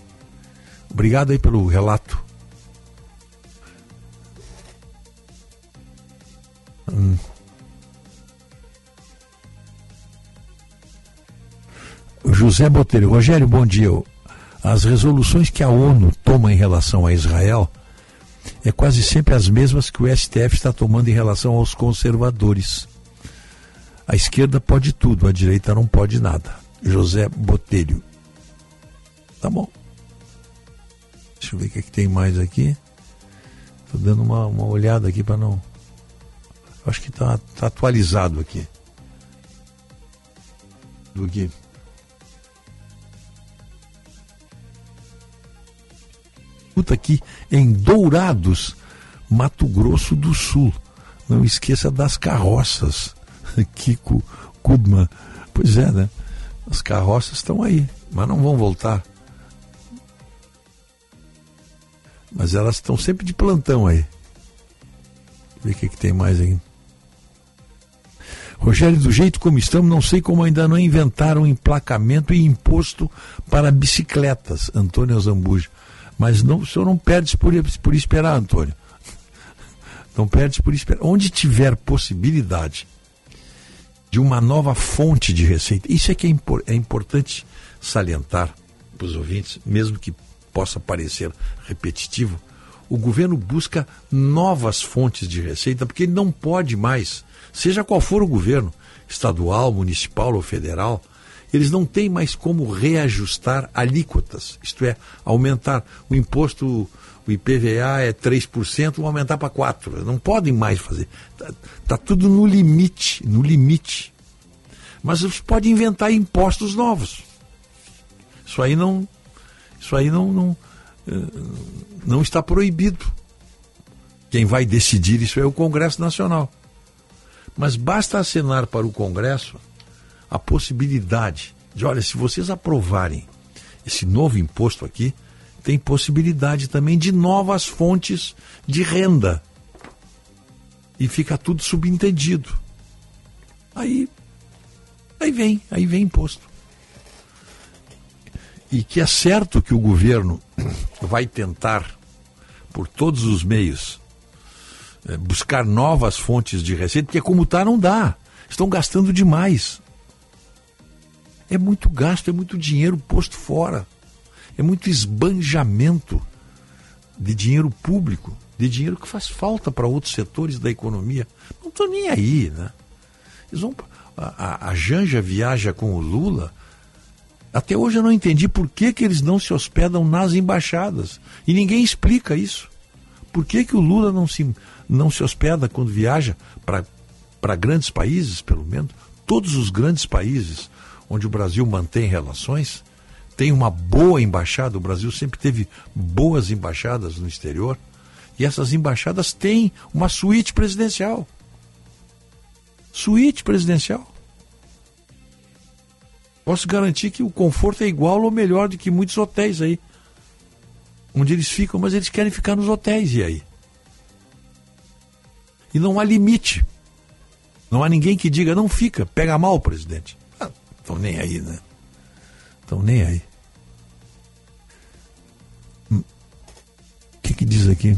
Obrigado aí pelo relato. Hum. José Botelho, Rogério, bom dia. As resoluções que a ONU toma em relação a Israel é quase sempre as mesmas que o STF está tomando em relação aos conservadores. A esquerda pode tudo, a direita não pode nada. José Botelho. Tá bom. Deixa eu ver o que, é que tem mais aqui. Estou dando uma, uma olhada aqui para não. Acho que está tá atualizado aqui. Do que? Puta aqui em Dourados, Mato Grosso do Sul. Não esqueça das carroças. [laughs] Kiko Kudman. Pois é, né? As carroças estão aí, mas não vão voltar. Mas elas estão sempre de plantão aí. Ver o que, que tem mais aí. Rogério, do jeito como estamos, não sei como ainda não inventaram emplacamento e imposto para bicicletas, Antônio Zambuja. Mas não, o senhor não perde por, por esperar, Antônio. [laughs] Não perde por esperar. Onde tiver possibilidade de uma nova fonte de receita. Isso é que é, impor, é importante salientar para os ouvintes, mesmo que possa parecer repetitivo. O governo busca novas fontes de receita, porque ele não pode mais, seja qual for o governo, estadual, municipal ou federal, eles não têm mais como reajustar alíquotas, isto é, aumentar o imposto, o IPVA é 3%, vão aumentar para 4%. Não podem mais fazer. Está tá tudo no limite, no limite. Mas eles podem inventar impostos novos. Isso aí não, isso aí não, não, eh, não está proibido. Quem vai decidir isso é o Congresso Nacional. Mas basta acenar para o Congresso a possibilidade de, olha, se vocês aprovarem esse novo imposto aqui, tem possibilidade também de novas fontes de renda. E fica tudo subentendido. Aí, aí vem, aí vem imposto. E que é certo que o governo [clears throat] vai tentar, por todos os meios, buscar novas fontes de receita, porque como está, não dá. Estão gastando demais. É muito gasto, é muito dinheiro posto fora. É muito esbanjamento de dinheiro público, de dinheiro que faz falta para outros setores da economia. Não estou nem aí, né? Eles vão, a, a, a Janja viaja com o Lula. Até hoje eu não entendi por que, que eles não se hospedam nas embaixadas. E ninguém explica isso. Por que, que o Lula não se, não se hospeda quando viaja para grandes países, pelo menos? Todos os grandes países onde o Brasil mantém relações, tem uma boa embaixada, o Brasil sempre teve boas embaixadas no exterior, e essas embaixadas têm uma suíte presidencial. Suíte presidencial. Posso garantir que o conforto é igual ou melhor do que muitos hotéis aí. Onde eles ficam, mas eles querem ficar nos hotéis, e aí? E não há limite. Não há ninguém que diga, não fica, pega mal, presidente. Estão nem aí, né? Estão nem aí. O que, que diz aqui?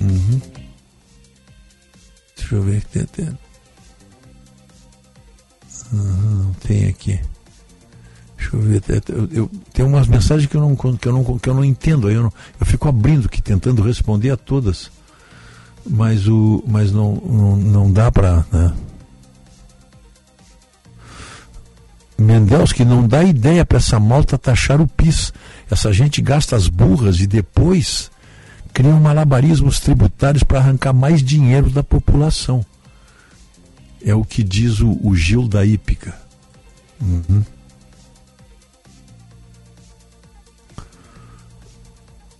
Uhum. Deixa eu ver que tem. Uhum, tem aqui. Deixa eu ver. Eu, eu, tem umas mensagens que eu não, que eu não, que eu não entendo. Eu, não, eu fico abrindo aqui, tentando responder a todas mas, o, mas não, não, não dá para. Né? que não dá ideia para essa malta taxar o PIS. Essa gente gasta as burras e depois criam malabarismos tributários para arrancar mais dinheiro da população. É o que diz o, o Gil da Hípica. Uhum.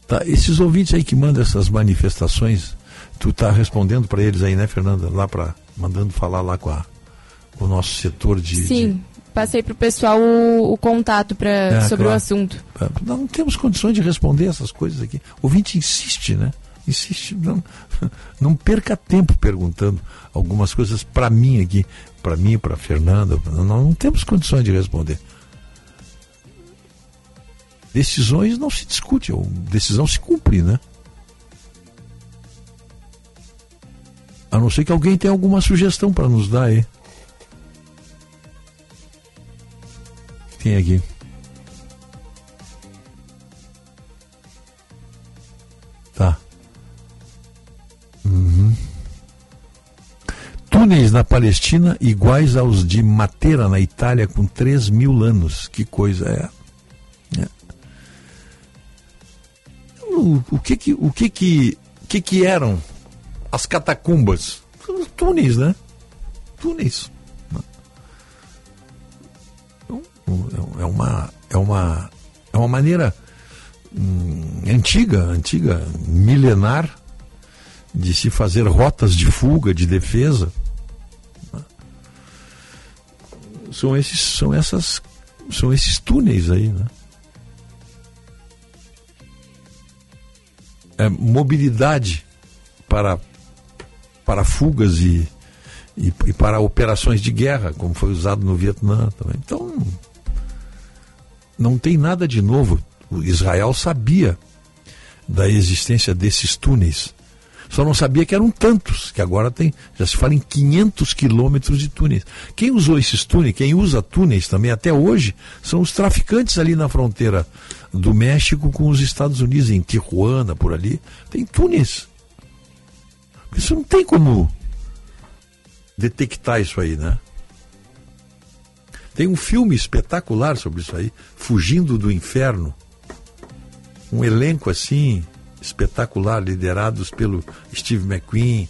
Tá, esses ouvintes aí que mandam essas manifestações Tu tá respondendo para eles aí, né, Fernanda? Lá para mandando falar lá com, a, o nosso setor de. Sim, de... passei para o pessoal o, contato pra, é, sobre claro. o assunto. É, não temos condições de responder essas coisas aqui. O ouvinte insiste, né? Insiste. Não, [laughs] não perca tempo perguntando algumas coisas para mim aqui, para mim, para Fernanda. Não, não temos condições de responder. Decisões não se discute, decisão se cumpre, né? A não ser que alguém tenha alguma sugestão para nos dar aí. Tem aqui. Tá. Uhum. Túneis na Palestina iguais aos de Matera na Itália com 3 mil anos. Que coisa é. O, o, que que o que que, que que eram as catacumbas. Túneis, né? Túneis. Então, é uma, é uma, é uma maneira hum, antiga, antiga, milenar, de se fazer rotas de fuga, de defesa. São esses, são essas, são esses túneis aí, né? É, mobilidade para para fugas e, e, e, para operações de guerra, como foi usado no Vietnã também. Então, não tem nada de novo. O Israel sabia da existência desses túneis. Só não sabia que eram tantos, que agora tem, já se fala em 500 quilômetros de túneis. Quem usou esses túneis, quem usa túneis também até hoje, são os traficantes ali na fronteira do México com os Estados Unidos, em Tijuana, por ali. Tem túneis. Isso não tem como detectar isso aí, né? Tem um filme espetacular sobre isso aí, Fugindo do Inferno. Um elenco assim, espetacular, liderados pelo Steve McQueen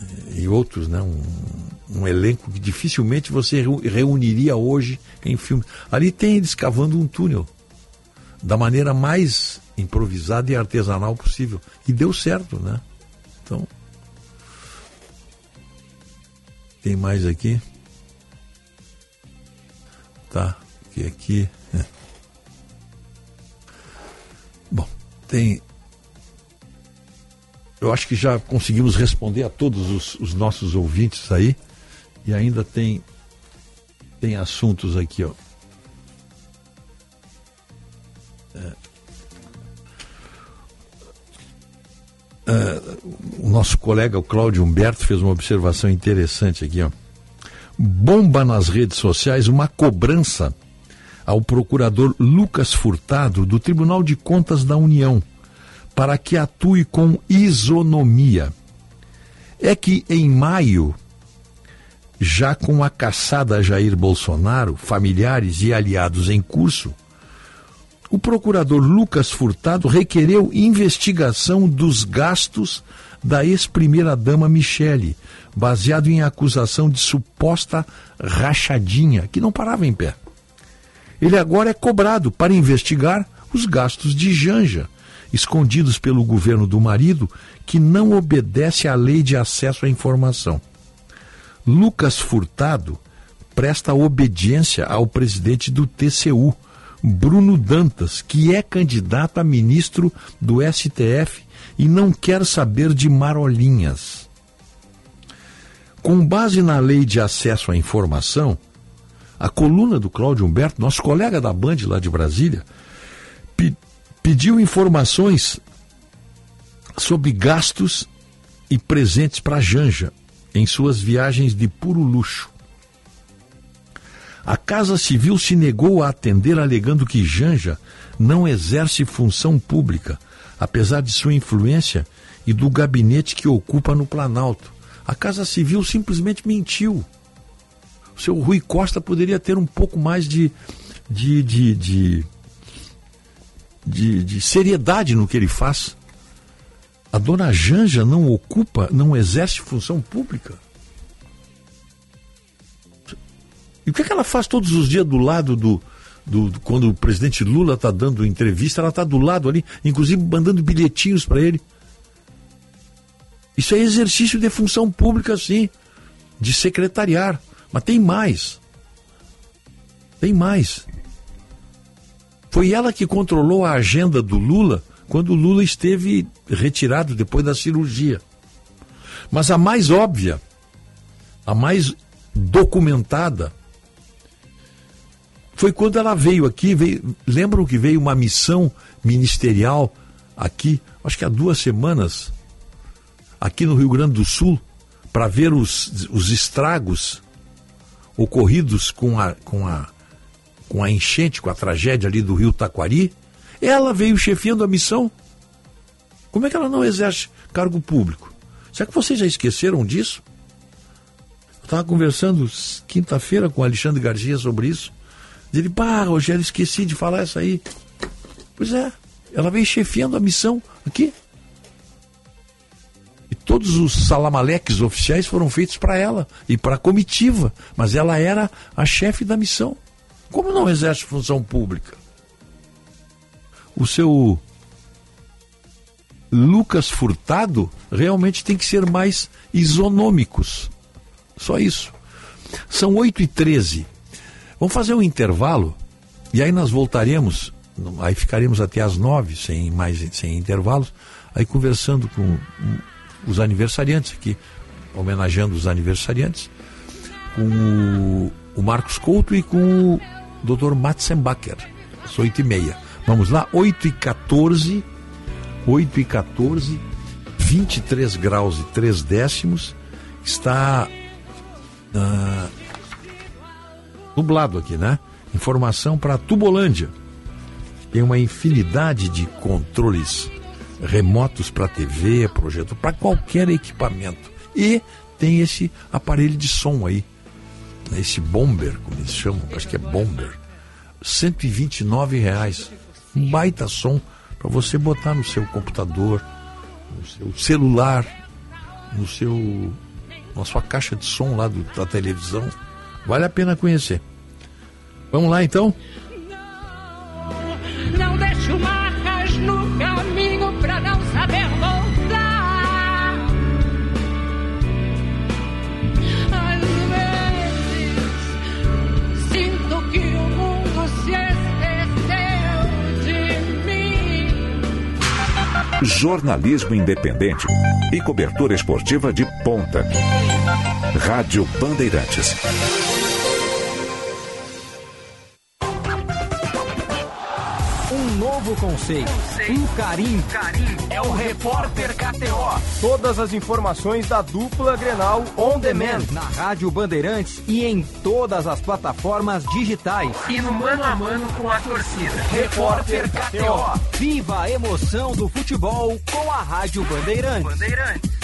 eh, e outros, né? Um, um elenco que dificilmente você reuniria hoje em filme. Ali tem eles cavando um túnel da maneira mais improvisada e artesanal possível. E deu certo, né? Então. Tem mais aqui? Tá, que aqui. É. Bom, tem. Eu acho que já conseguimos responder a todos os, os nossos ouvintes aí. E ainda tem, tem assuntos aqui, ó. É, o nosso colega o Cláudio Humberto fez uma observação interessante aqui, ó. Bomba nas redes sociais uma cobrança ao procurador Lucas Furtado do Tribunal de Contas da União para que atue com isonomia. É que em maio, já com a caçada Jair Bolsonaro, familiares e aliados em curso, o procurador Lucas Furtado requereu investigação dos gastos da ex-primeira-dama Michele, baseado em acusação de suposta rachadinha, que não parava em pé. Ele agora é cobrado para investigar os gastos de Janja, escondidos pelo governo do marido, que não obedece à lei de acesso à informação. Lucas Furtado presta obediência ao presidente do TCU, Bruno Dantas, que é candidato a ministro do STF e não quer saber de marolinhas. Com base na lei de acesso à informação, a coluna do Cláudio Humberto, nosso colega da Band lá de Brasília, pe pediu informações sobre gastos e presentes para Janja em suas viagens de puro luxo. A Casa Civil se negou a atender, alegando que Janja não exerce função pública, apesar de sua influência e do gabinete que ocupa no Planalto. A Casa Civil simplesmente mentiu. O seu Rui Costa poderia ter um pouco mais de, de, de, de, de, de seriedade no que ele faz. A dona Janja não ocupa, não exerce função pública. E o que, é que ela faz todos os dias do lado do, do, do quando o presidente Lula está dando entrevista, ela está do lado ali, inclusive mandando bilhetinhos para ele. Isso é exercício de função pública, sim, de secretariar. Mas tem mais. Tem mais. Foi ela que controlou a agenda do Lula quando o Lula esteve retirado depois da cirurgia. Mas a mais óbvia, a mais documentada, foi quando ela veio aqui, veio, lembram que veio uma missão ministerial aqui, acho que há duas semanas, aqui no Rio Grande do Sul, para ver os, os estragos ocorridos com a, com, a, com a enchente, com a tragédia ali do Rio Taquari. Ela veio chefiando a missão. Como é que ela não exerce cargo público? Será que vocês já esqueceram disso? Eu estava conversando quinta-feira com o Alexandre Garcia sobre isso. Ele, pá, Rogério, esqueci de falar essa aí. Pois é, ela veio chefiando a missão aqui. E todos os salamaleques oficiais foram feitos para ela e para a comitiva, mas ela era a chefe da missão. Como não exerce função pública? O seu Lucas Furtado realmente tem que ser mais isonômicos. Só isso. São 8 e 13 Vamos fazer um intervalo e aí nós voltaremos, aí ficaremos até às nove, sem mais sem intervalos, aí conversando com os aniversariantes aqui, homenageando os aniversariantes, com o, Marcos Couto e com o Dr. Matzenbacher, às oito e meia. Vamos lá, oito e quatorze, 8 e 14, 23 graus e 3 décimos. Está ah, nublado aqui, né? Informação para Tubolândia. Tem uma infinidade de controles remotos para TV, projeto, para qualquer equipamento. E tem esse aparelho de som aí, né? esse bomber, como eles chamam, acho que é bomber. 129 reais. Um baita som para você botar no seu computador, no seu celular, no seu na sua caixa de som lá do, da televisão. Vale a pena conhecer. Vamos lá então? Não deixo marcas no caminho pra não saber voltar. Às vezes sinto que o mundo se esqueceu de mim. Jornalismo independente e cobertura esportiva de ponta. Rádio Bandeirantes. Novo conceito, um carinho. É o Repórter KTO. Todas as informações da dupla Grenal On Demand na Rádio Bandeirantes e em todas as plataformas digitais. E no mano a mano com a torcida. Repórter KTO. Viva a emoção do futebol com a Rádio Bandeirantes. Bandeirantes.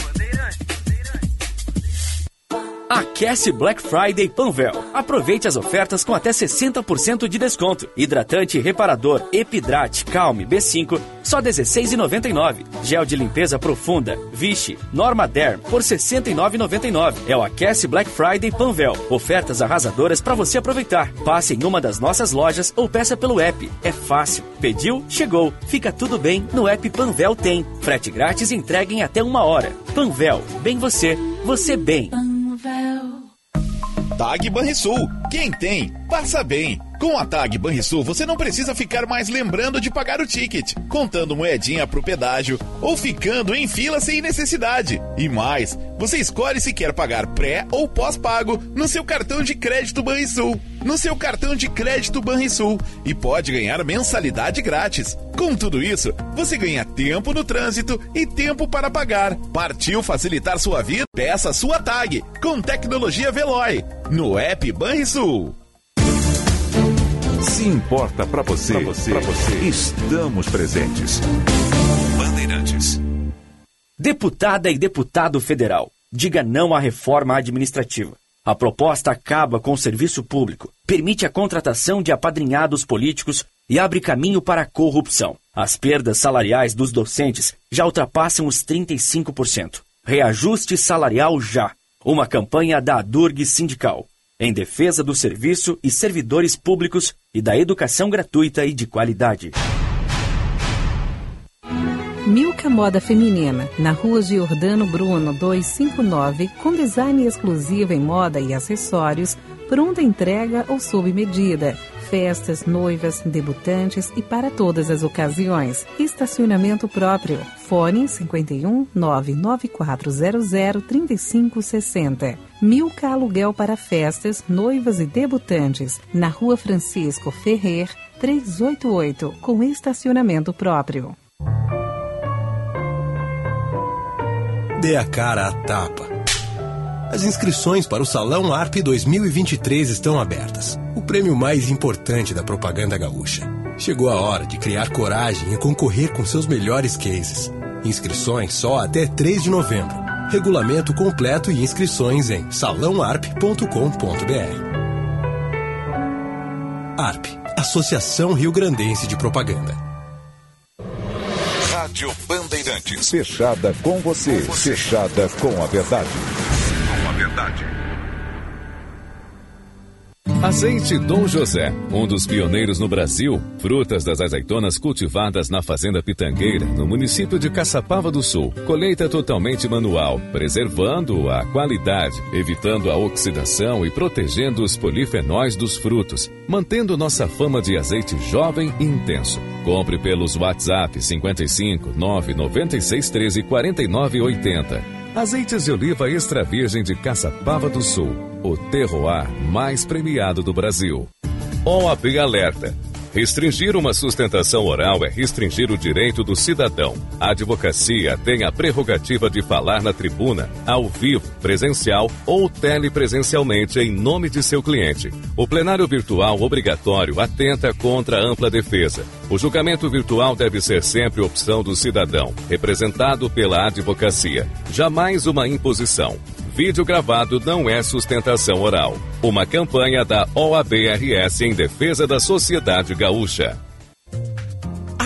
Aquece Black Friday Panvel. Aproveite as ofertas com até 60% de desconto. Hidratante reparador Epidrate Calme B5 só R$ 16,99. Gel de limpeza profunda Vichy Norma Derm por R$ 69,99. É o Aquece Black Friday Panvel. Ofertas arrasadoras para você aproveitar. Passe em uma das nossas lojas ou peça pelo app. É fácil. Pediu? Chegou. Fica tudo bem no app Panvel tem. Frete grátis e entrega em até uma hora. Panvel. Bem você. Você bem. Tag Banrisul. Quem tem, passa bem. Com a Tag Banrisul, você não precisa ficar mais lembrando de pagar o ticket, contando moedinha pro pedágio ou ficando em fila sem necessidade. E mais, você escolhe se quer pagar pré ou pós-pago no seu cartão de crédito Banrisul. No seu cartão de crédito Banrisul e pode ganhar mensalidade grátis. Com tudo isso, você ganha tempo no trânsito e tempo para pagar. Partiu facilitar sua vida? Peça sua tag com tecnologia Veloy no app Banrisul. Se importa para você, pra você, pra você, estamos presentes. Bandeirantes. Deputada e deputado federal, diga não à reforma administrativa. A proposta acaba com o serviço público, permite a contratação de apadrinhados políticos e abre caminho para a corrupção. As perdas salariais dos docentes já ultrapassam os 35%. Reajuste salarial já. Uma campanha da Adurg Sindical em defesa do serviço e servidores públicos e da educação gratuita e de qualidade. Milka Moda Feminina, na rua Giordano Bruno 259, com design exclusivo em moda e acessórios, pronta entrega ou sob medida. Festas, noivas, debutantes e para todas as ocasiões. Estacionamento próprio. Fone 51 99400 3560. Milka Aluguel para festas, noivas e debutantes. Na rua Francisco Ferrer, 388, com estacionamento próprio. Dê a cara a tapa. As inscrições para o Salão ARP 2023 estão abertas. O prêmio mais importante da propaganda gaúcha. Chegou a hora de criar coragem e concorrer com seus melhores cases. Inscrições só até 3 de novembro. Regulamento completo e inscrições em salãoarp.com.br. ARP, Associação Rio Grandense de Propaganda. Rádio Bandeirantes. Fechada com você. Fechada com a verdade. Azeite Dom José, um dos pioneiros no Brasil, frutas das azeitonas cultivadas na Fazenda Pitangueira, no município de Caçapava do Sul. Colheita totalmente manual, preservando a qualidade, evitando a oxidação e protegendo os polifenóis dos frutos, mantendo nossa fama de azeite jovem e intenso. Compre pelos WhatsApp 55 996 13 49 80. Azeites de oliva extra virgem de Caçapava do Sul, o terroir mais premiado do Brasil. OAB Alerta. Restringir uma sustentação oral é restringir o direito do cidadão. A advocacia tem a prerrogativa de falar na tribuna, ao vivo, presencial ou telepresencialmente em nome de seu cliente. O plenário virtual obrigatório atenta contra a ampla defesa. O julgamento virtual deve ser sempre opção do cidadão, representado pela advocacia. Jamais uma imposição. Vídeo gravado não é sustentação oral. Uma campanha da OABRS em defesa da sociedade gaúcha.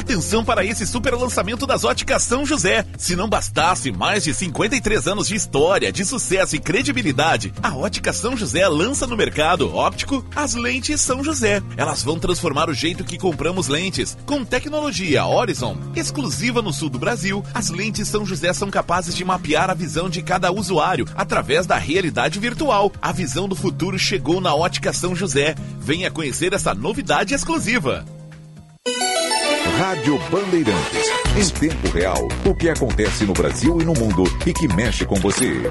Atenção para esse super lançamento das óticas São José. Se não bastasse mais de 53 anos de história, de sucesso e credibilidade, a ótica São José lança no mercado óptico as lentes São José. Elas vão transformar o jeito que compramos lentes. Com tecnologia Horizon, exclusiva no sul do Brasil, as lentes São José são capazes de mapear a visão de cada usuário através da realidade virtual. A visão do futuro chegou na ótica São José. Venha conhecer essa novidade exclusiva. Rádio Bandeirantes. Em tempo real, o que acontece no Brasil e no mundo e que mexe com você.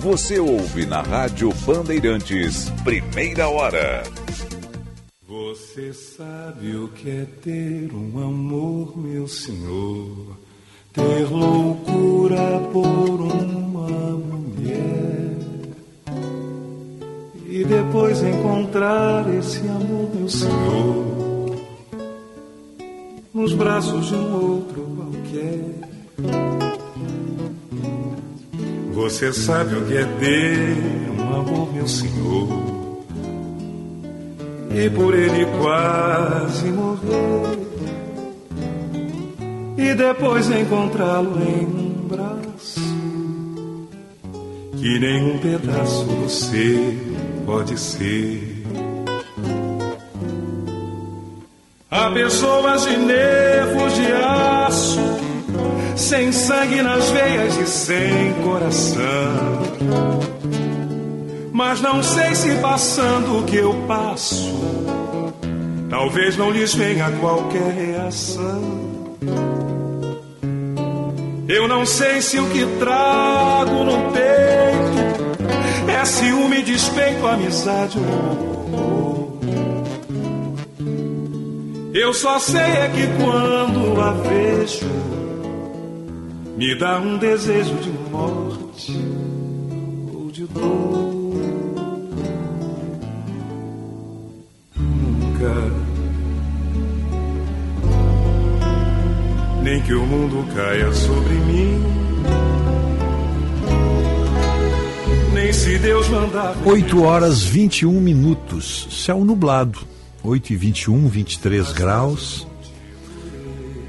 Você ouve na Rádio Bandeirantes, primeira hora. Você sabe o que é ter um amor, meu senhor? Ter loucura por uma mulher e depois encontrar esse amor, meu senhor, nos braços de um outro qualquer. Você sabe o que é ter um amor, meu senhor, e por ele quase morrer, e depois encontrá-lo em um braço que nenhum pedaço você pode ser. Há pessoas de nervos de aço, sem sangue nas veias e sem coração. Mas não sei se passando o que eu passo, talvez não lhes venha qualquer reação. Eu não sei se o que trago no peito é ciúme, despeito, amizade ou amor. Eu só sei é que quando a vejo, me dá um desejo de morte ou de dor. Nunca, nem que o mundo caia sobre mim, se Deus mandar. 8 horas 21 minutos, céu nublado. 8 e 21, 23 graus.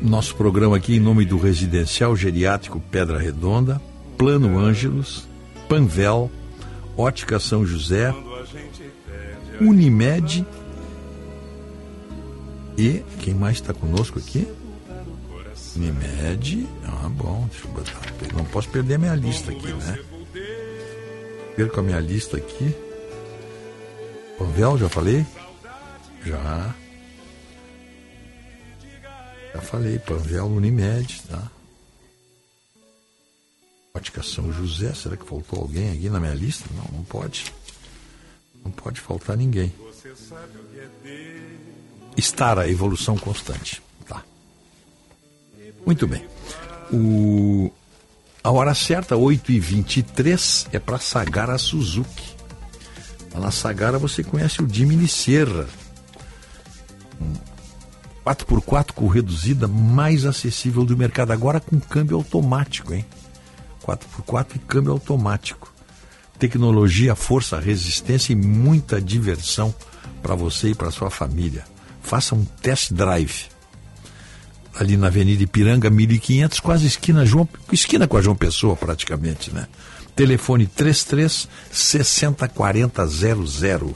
Nosso programa aqui em nome do Residencial Geriátrico Pedra Redonda, Plano Ângelos, Panvel, Ótica São José, Unimed e quem mais está conosco aqui? Unimed. Ah, bom, deixa eu botar. Não posso perder minha lista aqui, né? Perco a minha lista aqui. Panvel, já falei? Já. Já falei, Panvel Unimed, tá? Ótica São José, será que faltou alguém aqui na minha lista? Não, não pode. Não pode faltar ninguém. Estar a evolução constante. Tá. Muito bem. O... A hora certa, 8h23, é para Sagara Suzuki. Na Sagara você conhece o Jimmy Serra. 4x4 com reduzida mais acessível do mercado. Agora com câmbio automático, hein? 4x4 e câmbio automático. Tecnologia, força, resistência e muita diversão para você e para sua família. Faça um test drive. Ali na Avenida Ipiranga, 1500, quase esquina João, esquina com a João Pessoa praticamente, né? Telefone 33 60 40 00.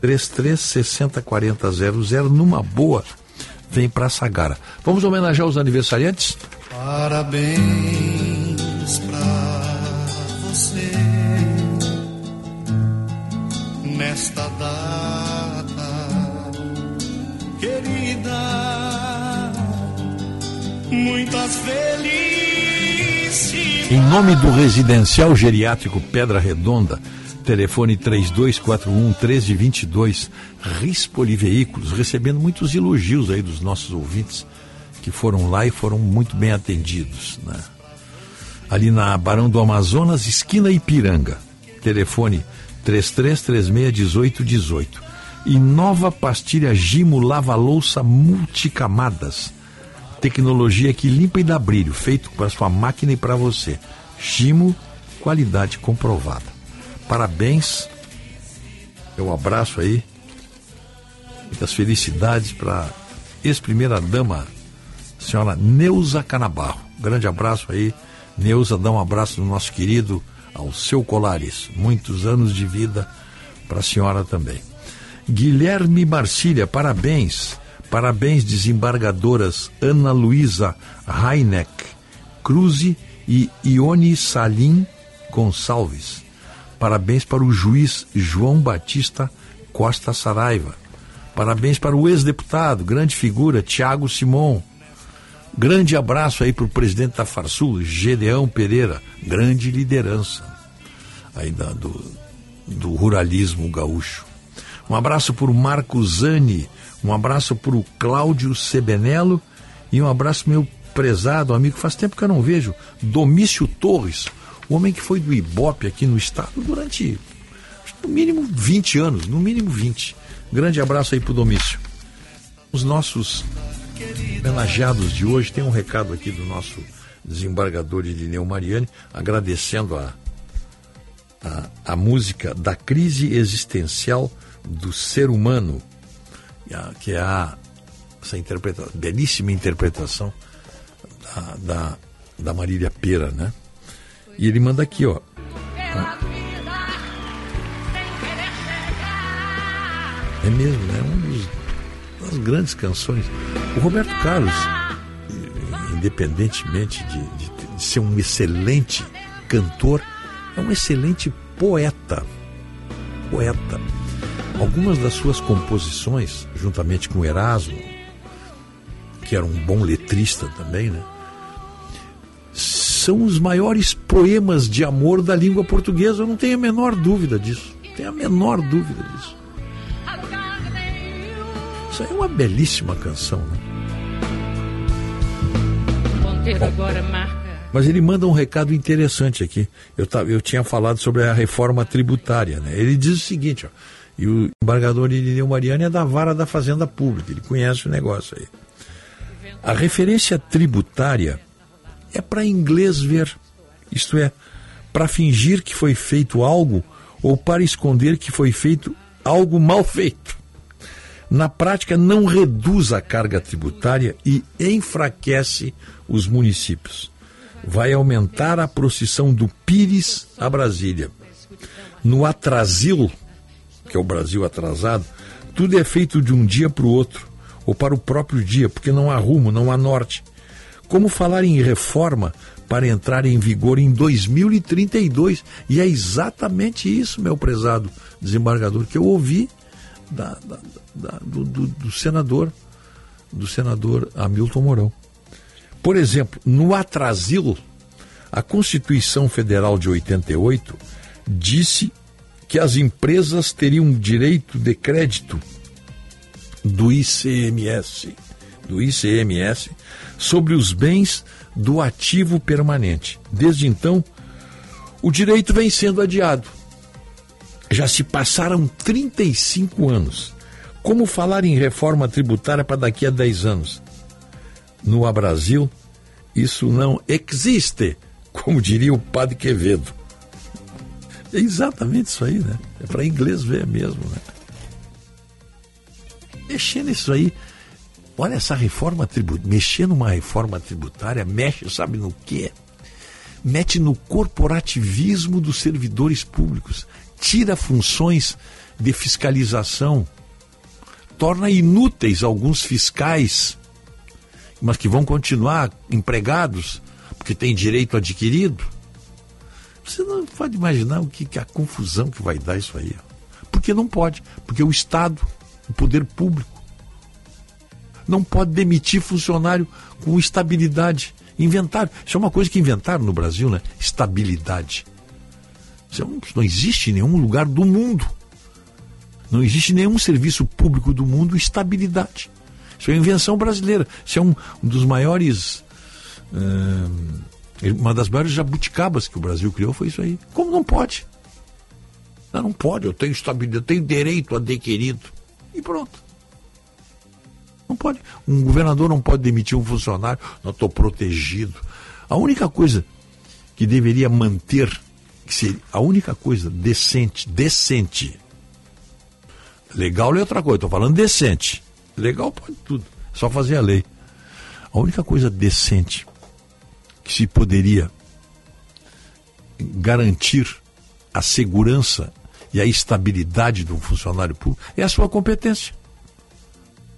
33 60 40 00, numa boa, vem para Sagara. Vamos homenagear os aniversariantes? Parabéns pra Muitas felicidades. Em nome do Residencial Geriátrico Pedra Redonda, Telefone 3241 1322. Rispoli Veículos, recebendo muitos elogios aí dos nossos ouvintes que foram lá e foram muito bem atendidos. Né? Ali na Barão do Amazonas, esquina Ipiranga. Telefone 33361818. E nova pastilha Gimo Lava Louça Multicamadas. Tecnologia que limpa e dá brilho, feito para sua máquina e para você. Gimo, qualidade comprovada. Parabéns. Um abraço aí. Muitas felicidades para ex-primeira dama, senhora Neuza Canabarro. Grande abraço aí. Neuza, dá um abraço no nosso querido ao seu Colares. Muitos anos de vida para a senhora também. Guilherme Marcília, parabéns. Parabéns, desembargadoras Ana Luísa Heineck Cruze e Ione Salim Gonçalves. Parabéns para o juiz João Batista Costa Saraiva. Parabéns para o ex-deputado, grande figura, Tiago Simon. Grande abraço aí para o presidente da Farsul, Gedeão Pereira, grande liderança aí do, do ruralismo gaúcho. Um abraço para o Marco Zani, um abraço para o Cláudio Sebenello e um abraço meu prezado amigo, faz tempo que eu não vejo, Domício Torres, o homem que foi do Ibope aqui no estado durante no mínimo 20 anos, no mínimo 20. Grande abraço aí pro Domício. Os nossos homenageados de hoje tem um recado aqui do nosso desembargador Irineu Mariani, agradecendo a, a, a música da crise existencial do ser humano, que é a, essa interpretação, belíssima interpretação da, da, da Marília Pera, né? E ele manda aqui, ó. É mesmo, né? Um dos, das grandes canções. O Roberto Carlos, independentemente de, de, de ser um excelente cantor, é um excelente poeta. Poeta. Algumas das suas composições, juntamente com Erasmo, que era um bom letrista também, né? São os maiores poemas de amor da língua portuguesa, eu não tenho a menor dúvida disso. Não tenho a menor dúvida disso. Isso aí é uma belíssima canção, né? Agora marca. Mas ele manda um recado interessante aqui. Eu, eu tinha falado sobre a reforma tributária, né? Ele diz o seguinte, ó. E o embargador Irineu Mariani é da vara da Fazenda Pública, ele conhece o negócio aí. A referência tributária é para inglês ver, isto é, para fingir que foi feito algo ou para esconder que foi feito algo mal feito. Na prática, não reduz a carga tributária e enfraquece os municípios. Vai aumentar a procissão do Pires a Brasília. No Atrasil, que é o Brasil atrasado, tudo é feito de um dia para o outro, ou para o próprio dia, porque não há rumo, não há norte. Como falar em reforma para entrar em vigor em 2032? E é exatamente isso, meu prezado desembargador, que eu ouvi da, da, da, do, do, do senador, do senador Hamilton Mourão. Por exemplo, no Atrasil, a Constituição Federal de 88 disse que as empresas teriam direito de crédito do ICMS, do ICMS sobre os bens do ativo permanente. Desde então, o direito vem sendo adiado. Já se passaram 35 anos. Como falar em reforma tributária para daqui a 10 anos? No Brasil, isso não existe, como diria o padre Quevedo. É exatamente isso aí, né? É para inglês ver mesmo, né? Mexer nisso aí, olha essa reforma tributária, mexer numa reforma tributária, mexe, sabe no quê? Mete no corporativismo dos servidores públicos, tira funções de fiscalização, torna inúteis alguns fiscais, mas que vão continuar empregados, porque têm direito adquirido você não pode imaginar o que, que a confusão que vai dar isso aí. Porque não pode, porque o Estado, o poder público, não pode demitir funcionário com estabilidade. Inventaram. Isso é uma coisa que inventaram no Brasil, né? Estabilidade. Isso, é não existe em nenhum lugar do mundo. Não existe nenhum serviço público do mundo estabilidade. Isso é invenção brasileira. Isso é um, um dos maiores. Uma das maiores jabuticabas que o Brasil criou foi isso aí. Como não pode? Não, não pode, eu tenho estabilidade, eu tenho direito a adquirido. E pronto. Não pode. Um governador não pode demitir um funcionário, não estou protegido. A única coisa que deveria manter, que seria a única coisa decente, decente. Legal é outra coisa, estou falando decente. Legal pode tudo, só fazer a lei. A única coisa decente que se poderia garantir a segurança e a estabilidade do funcionário público é a sua competência.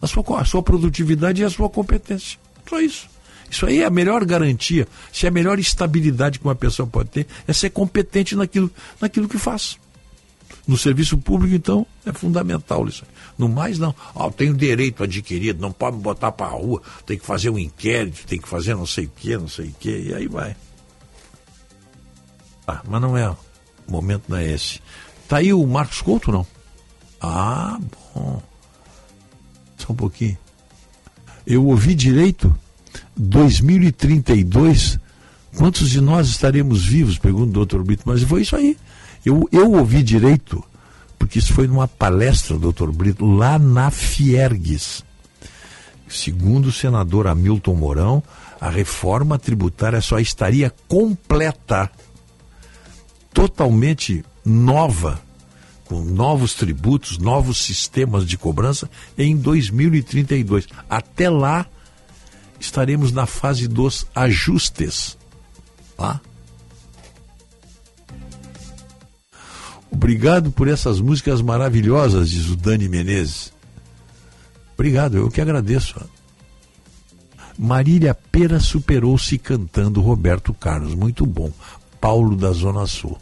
A sua, a sua produtividade e a sua competência. Só isso. Isso aí é a melhor garantia, se é a melhor estabilidade que uma pessoa pode ter, é ser competente naquilo, naquilo que faz. No serviço público, então, é fundamental isso. No mais, não. Ah, tenho direito adquirido, não pode me botar para rua, tem que fazer um inquérito, tem que fazer não sei o que, não sei o que, e aí vai. Ah, mas não é. O momento não é esse. Tá aí o Marcos Couto, não? Ah, bom. Só um pouquinho. Eu ouvi direito? 2032, quantos de nós estaremos vivos? Pergunta o doutor Brito. Mas foi isso aí. Eu, eu ouvi direito, porque isso foi numa palestra, doutor Brito, lá na Fiergues. Segundo o senador Hamilton Mourão, a reforma tributária só estaria completa, totalmente nova, com novos tributos, novos sistemas de cobrança em 2032. Até lá, estaremos na fase dos ajustes. Tá? Obrigado por essas músicas maravilhosas, diz o Dani Menezes. Obrigado, eu que agradeço. Marília Pera superou-se cantando Roberto Carlos. Muito bom. Paulo da Zona Sul.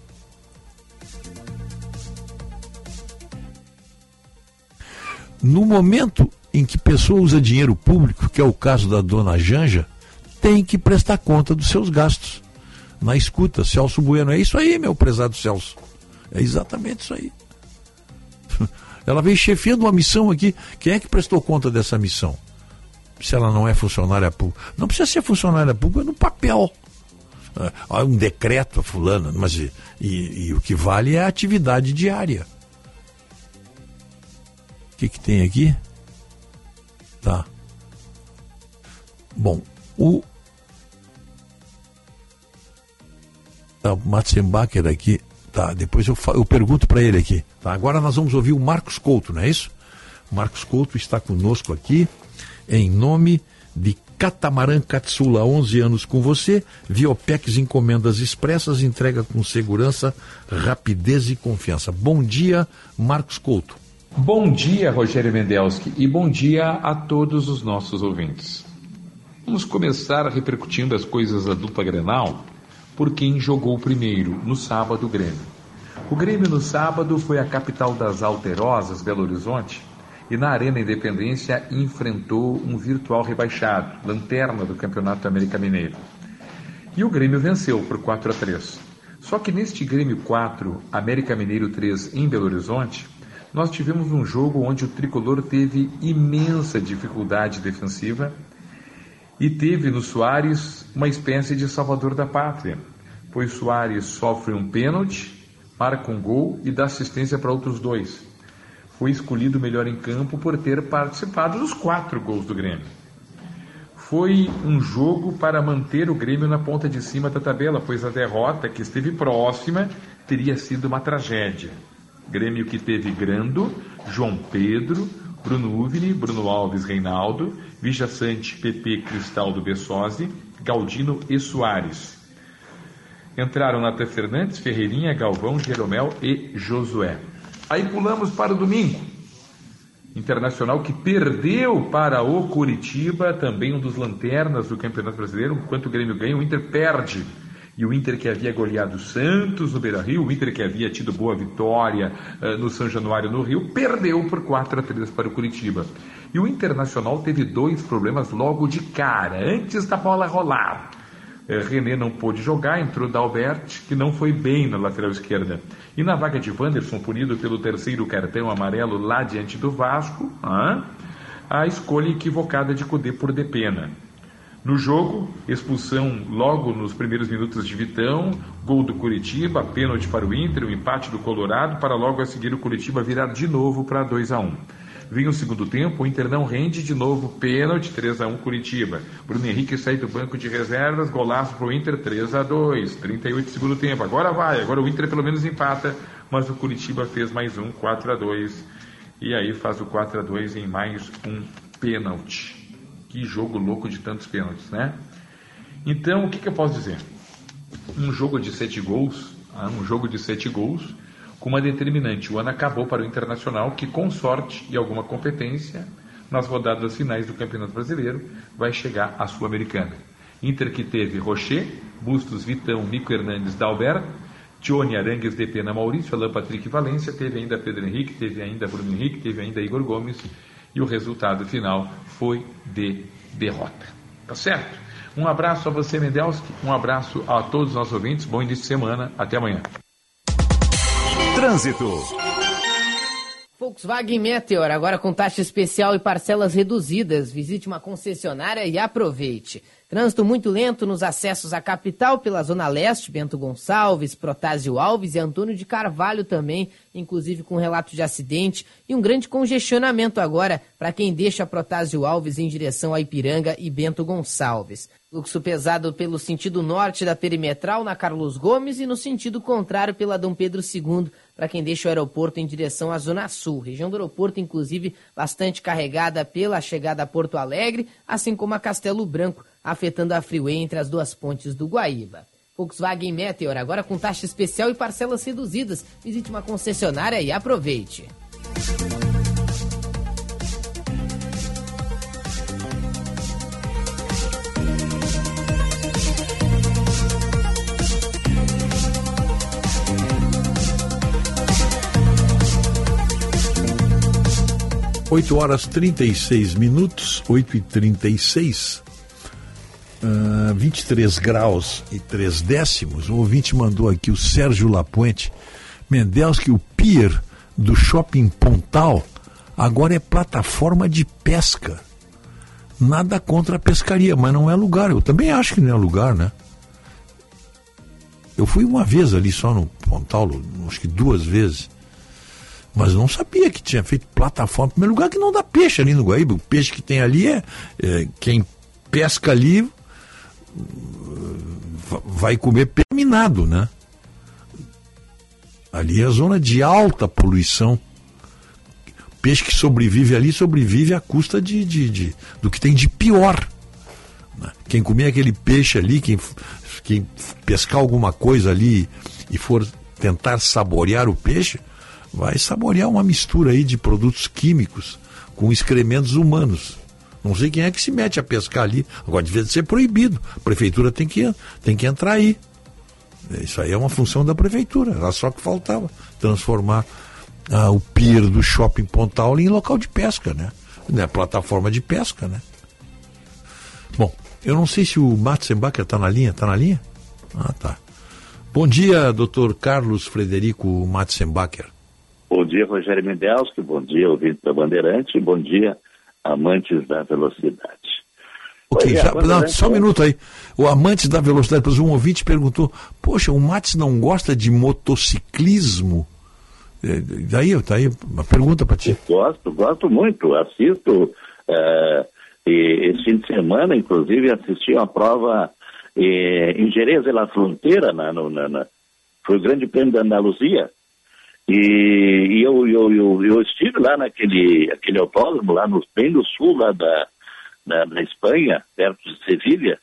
No momento em que pessoa usa dinheiro público, que é o caso da dona Janja, tem que prestar conta dos seus gastos. Na escuta, Celso Bueno, é isso aí, meu prezado Celso. É exatamente isso aí. [laughs] Ela veio chefiando uma missão aqui. Quem é que prestou conta dessa missão? Se ela não é funcionária pública. Não precisa ser funcionária pública no papel. É, um decreto, a fulana, mas e, e, e o que vale é a atividade diária. O que, que tem aqui? Tá. Bom, o. Tá, o Matzenbacher aqui. Tá, depois eu, eu pergunto para ele aqui. Tá, agora nós vamos ouvir o Marcos Couto, não é isso? Marcos Couto está conosco aqui em nome de Catamarã Katsula, 11 anos com você. Viopex Encomendas Expressas, entrega com segurança, rapidez e confiança. Bom dia, Marcos Couto. Bom dia, Rogério Mendelski, e bom dia a todos os nossos ouvintes. Vamos começar repercutindo as coisas da dupla Grenal por quem jogou primeiro, no sábado, o Grêmio. O Grêmio no sábado foi a capital das Alterosas, Belo Horizonte, e na Arena Independência enfrentou um virtual rebaixado, lanterna do Campeonato América Mineiro. E o Grêmio venceu por 4 a 3. Só que neste Grêmio 4, América Mineiro 3 em Belo Horizonte, nós tivemos um jogo onde o tricolor teve imensa dificuldade defensiva e teve no Soares uma espécie de salvador da pátria, pois Soares sofre um pênalti, marca um gol e dá assistência para outros dois. Foi escolhido melhor em campo por ter participado dos quatro gols do Grêmio. Foi um jogo para manter o Grêmio na ponta de cima da tabela, pois a derrota, que esteve próxima, teria sido uma tragédia. Grêmio que teve Grando, João Pedro, Bruno Uvini, Bruno Alves Reinaldo, Vija Sante, PP Cristaldo Bessosi, Galdino e Soares. Entraram Natan Fernandes, Ferreirinha, Galvão, Jeromel e Josué. Aí pulamos para o domingo. Internacional que perdeu para o Curitiba, também um dos lanternas do Campeonato Brasileiro. Enquanto o Grêmio ganha, o Inter perde e o Inter que havia goleado o Santos no Beira-Rio, o Inter que havia tido boa vitória uh, no São Januário no Rio, perdeu por 4 a 3 para o Curitiba. E o Internacional teve dois problemas logo de cara, antes da bola rolar. eh, René não pôde jogar, entrou Dalbert, que não foi bem na lateral esquerda. E na vaga de Wanderson, punido pelo terceiro cartão amarelo lá diante do Vasco, ah, a escolha equivocada de Cudê por Depena. No jogo, expulsão logo nos primeiros minutos de Vitão, gol do Curitiba, pênalti para o Inter, o empate do Colorado, para logo a seguir o Curitiba virar de novo para 2 a 1 Vem o segundo tempo, o Inter não rende de novo, pênalti 3 a 1 Curitiba. Bruno Henrique sai do banco de reservas, golaço para o Inter 3 a 2 38 segundo tempo. Agora vai, agora o Inter pelo menos empata, mas o Curitiba fez mais um 4 a 2 e aí faz o 4 a 2 em mais um pênalti. Que jogo louco de tantos pênaltis, né? Então, o que, que eu posso dizer? Um jogo de sete gols, ah, um jogo de sete gols, com uma determinante. O ano acabou para o Internacional, que com sorte e alguma competência, nas rodadas finais do Campeonato Brasileiro, vai chegar à Sul-Americana. Inter que teve Rocher, Bustos, Vitão, Nico Hernandes, Dalbert, Tione, Arangues, de Pena, Maurício, Alain Patrick Valência, teve ainda Pedro Henrique, teve ainda Bruno Henrique, teve ainda Igor Gomes, e o resultado final foi de derrota. Tá certo? Um abraço a você, Mendelski, um abraço a todos os nossos ouvintes, bom início de semana, até amanhã. Trânsito. Volkswagen Meteor, agora com taxa especial e parcelas reduzidas. Visite uma concessionária e aproveite. Trânsito muito lento nos acessos à capital pela Zona Leste, Bento Gonçalves, Protásio Alves e Antônio de Carvalho também, inclusive com relato de acidente e um grande congestionamento agora para quem deixa Protásio Alves em direção a Ipiranga e Bento Gonçalves. Fluxo pesado pelo sentido norte da perimetral na Carlos Gomes e no sentido contrário pela Dom Pedro II para quem deixa o aeroporto em direção à Zona Sul. Região do aeroporto, inclusive, bastante carregada pela chegada a Porto Alegre, assim como a Castelo Branco, afetando a freeway entre as duas pontes do Guaíba. Volkswagen Meteor, agora com taxa especial e parcelas reduzidas. Visite uma concessionária e aproveite. Oito horas 36 minutos, 8 e 36 uh, 23 graus e 3 décimos. O ouvinte mandou aqui o Sérgio Lapuente. que o pier do Shopping Pontal, agora é plataforma de pesca. Nada contra a pescaria, mas não é lugar. Eu também acho que não é lugar, né? Eu fui uma vez ali só no Pontal, acho que duas vezes. Mas não sabia que tinha feito plataforma. Primeiro lugar, que não dá peixe ali no Guaíba. O peixe que tem ali é, é quem pesca ali vai comer perminado, né? Ali é a zona de alta poluição. Peixe que sobrevive ali sobrevive à custa de, de, de do que tem de pior. Né? Quem comer aquele peixe ali, quem, quem pescar alguma coisa ali e for tentar saborear o peixe, vai saborear uma mistura aí de produtos químicos com excrementos humanos. Não sei quem é que se mete a pescar ali. Agora devia ser proibido. A prefeitura tem que, tem que entrar aí. Isso aí é uma função da prefeitura. Era só que faltava transformar ah, o pier do shopping Pontal em local de pesca, né? né? Plataforma de pesca, né? Bom, eu não sei se o Matzenbacher está na linha. Está na linha? Ah, tá. Bom dia, doutor Carlos Frederico Matzenbacher. Bom dia, Rogério Mendelski. Bom dia, ouvinte da Bandeirante. Bom dia, amantes da velocidade. Ok, já, não, só um minuto aí. O Amantes da Velocidade, um ouvinte perguntou: Poxa, o Matos não gosta de motociclismo? É, daí, tá aí uma pergunta para ti. Gosto, gosto muito. Assisto. É, e esse fim de semana, inclusive, assisti uma prova é, em Jerez de la Fronteira, na, na, na, foi o Grande Prêmio da Andaluzia. E, e eu, eu, eu, eu, estive lá naquele aquele autódromo, lá no, bem no sul lá da, da Espanha, perto de Sevilha.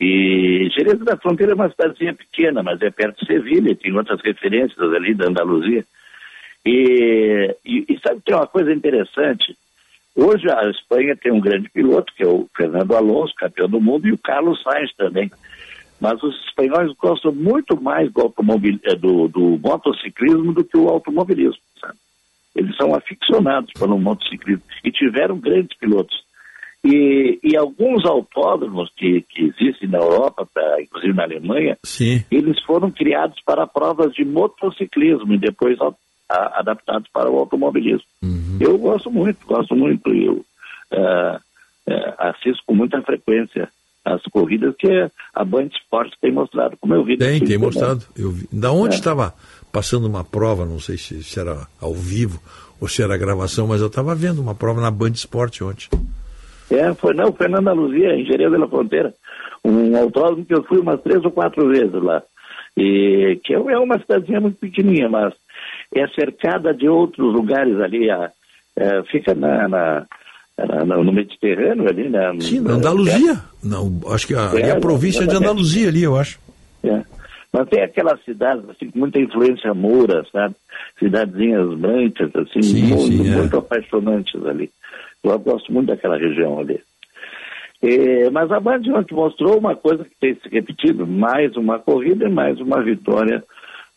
E Jerez da Fronteira é uma cidadezinha pequena, mas é perto de Sevilha, tem outras referências ali da Andaluzia. E, e, e sabe que é uma coisa interessante? Hoje a Espanha tem um grande piloto, que é o Fernando Alonso, campeão do mundo, e o Carlos Sainz também. Mas os espanhóis gostam muito mais do, automobil, eh, do, do motociclismo do que o automobilismo. Sabe? Eles são aficionados pelo motociclismo e tiveram grandes pilotos. E, e alguns autódromos que, que existem na Europa, pra, inclusive na Alemanha, Sim. eles foram criados para provas de motociclismo e depois a- a- adaptados para o automobilismo. Eu gosto muito, gosto muito. Eu ah, eh, assisto com muita frequência as corridas que a Band Esportes tem mostrado, como eu vi. Tem, tem mostrado. Eu vi. Da onde É. estava passando uma prova, não sei se, se era ao vivo ou se era gravação, mas eu estava vendo uma prova na Band Esporte ontem. É, foi não, Fernanda Luzia, em Jerez de la Fronteira. Um autódromo que eu fui umas três ou quatro vezes lá. E que é é uma cidadezinha muito pequenininha, mas é cercada de outros lugares ali. a- é, fica na- na- no Mediterrâneo ali, né? Sim, na Andaluzia. Não, acho que a, ali é a É, província de. Andaluzia ali, eu acho. É. Mas tem aquelas cidades assim, com muita influência moura, sabe? Cidadezinhas brancas, assim, Sim, muito, sim, é. muito apaixonantes ali. Eu gosto muito daquela região ali. É, mas a Band ontem mostrou uma coisa que tem se repetido, mais uma corrida e mais uma vitória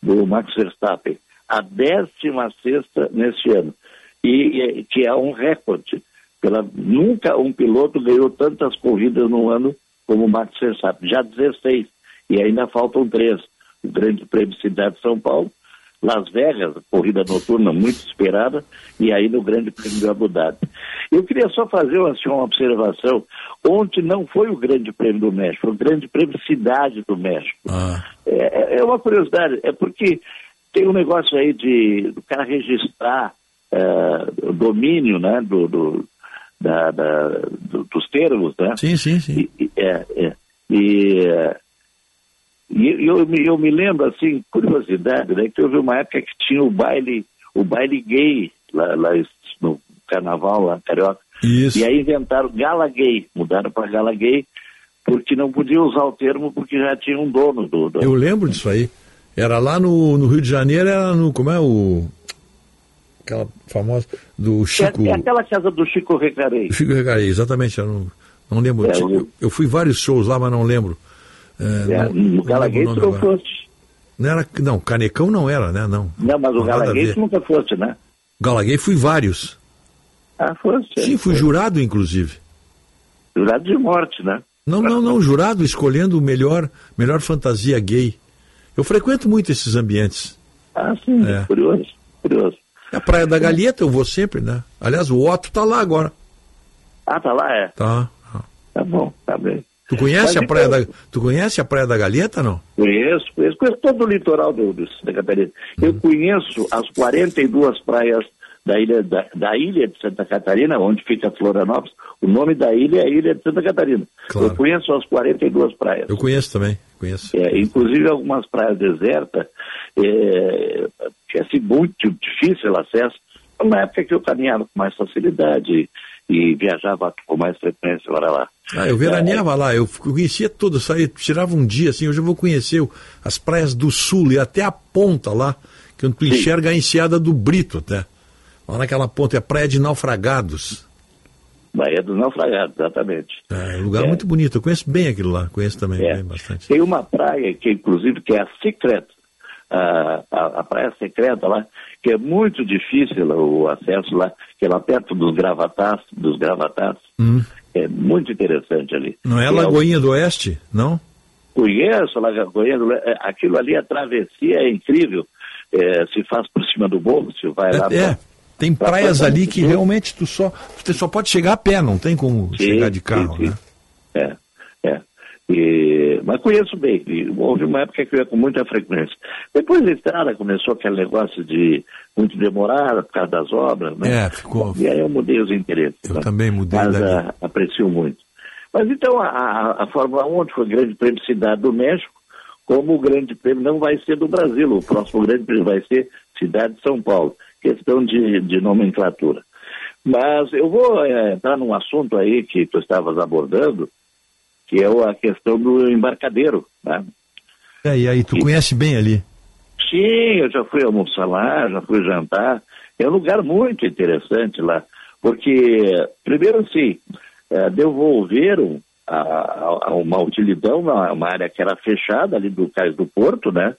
do Max Verstappen. A 16 sexta neste ano. E, e- que é um recorde. Pela, nunca um piloto ganhou tantas corridas no ano como o Max Verstappen. Já 16. E ainda faltam três. O Grande Prêmio Cidade de São Paulo, Las Vegas, corrida noturna muito esperada, e aí no Grande Prêmio de Abu Dhabi. Eu queria só fazer assim, uma observação. Ontem não foi o Grande Prêmio do México, foi o Grande Prêmio Cidade do México. É, é uma curiosidade, é porque tem um negócio aí de do cara registrar é, o domínio né, do, do- da- da- do- dos termos, né? Sim, sim, sim. E, é, é. E, e eu, me- eu me lembro, assim, curiosidade, né, que houve uma época que tinha o baile, o baile gay lá, lá no carnaval, lá carioca. Isso. E aí inventaram gala gay, mudaram para gala gay, porque não podia usar o termo porque já tinha um dono do. do- Eu lembro disso aí. Era lá no, no Rio de Janeiro, era no. Como é o. Aquela famosa. Do Chico. É, é aquela casa do Chico Recarei. Chico Recarei, exatamente. Eu não, não lembro. É, eu, eu- fui vários shows lá, mas não lembro. É, É, não- o tu não foste. Não, era, não, Canecão não era, né? Não. Não, mas o Não, nada Gala a Gay ver. tu nunca foste, né? Galaguei fui vários. Ah, foste. Sim, fui jurado, inclusive. Jurado de morte, né? Não, não, não, jurado escolhendo o melhor, melhor fantasia gay. Eu frequento muito esses ambientes. Ah, sim, É. curioso, curioso. A Praia da Galheta eu vou sempre, né? Aliás, o Otto tá lá agora. Ah, tá lá, é. Tá. Tá bom, tá bem. Tu conhece Mas a Praia então- da Tu conhece a Praia da Galheta, não? Conheço, conheço, conheço todo o litoral do, do Santa Catarina. Eu Uhum. conheço as 42 praias da ilha, da, da ilha de Santa Catarina, onde fica Florianópolis. O nome da ilha é Ilha de Santa Catarina. Claro. Eu conheço as 42 praias. Eu conheço também, conheço. É, inclusive algumas praias desertas, é, é assim, muito difícil o acesso. Na época que eu caminhava com mais facilidade e viajava com mais frequência para lá. Ah, eu veraneava lá, eu conhecia tudo, saía, tirava um dia assim, hoje eu vou conhecer as praias do sul e até a ponta lá, que tu enxerga a enseada do Brito até. Lá naquela ponta, é a praia de naufragados. Bahia dos Naufragados, exatamente. É um lugar É. muito bonito, eu conheço bem aquilo lá, conheço também É. bem bastante. Tem uma praia que, inclusive, que é a Secret, a, a, a praia secreta lá, que é muito difícil o acesso lá, que é lá perto dos gravatas, dos gravatas. Hum. É muito interessante ali. Não é o- Lagoinha do Oeste, não? Conheço a Lagoinha, do Le- é, aquilo ali, a travessia é incrível. É, se faz por cima do morro, se vai lá. É, é. tem pra- praias pra- ali que realmente tu só, tu só pode chegar a pé, não tem como Sim, chegar de carro, sim, sim. né? É, é. E- mas conheço bem. E houve uma época que eu ia com muita frequência. Depois da estrada começou aquele negócio de muito demorada por causa das obras, né? É, ficou. E aí eu mudei os interesses. Eu né? também mudei Mas dali. ah, aprecio muito. Mas então a, a, a Fórmula 1 ontem foi o Grande Prêmio Cidade do México, como o Grande Prêmio não vai ser do Brasil, o próximo Grande Prêmio vai ser Cidade de São Paulo. Questão de, de nomenclatura. Mas eu vou eh, entrar num assunto aí que tu estavas abordando, que é a questão do embarcadeiro. Né? É, e aí, tu conhece bem ali. Sim, eu já fui almoçar lá, já fui jantar. É um lugar muito interessante lá, porque, primeiro assim, eh, devolveram a, a- a uma utilidade, uma, uma área que era fechada ali do Cais do Porto, né?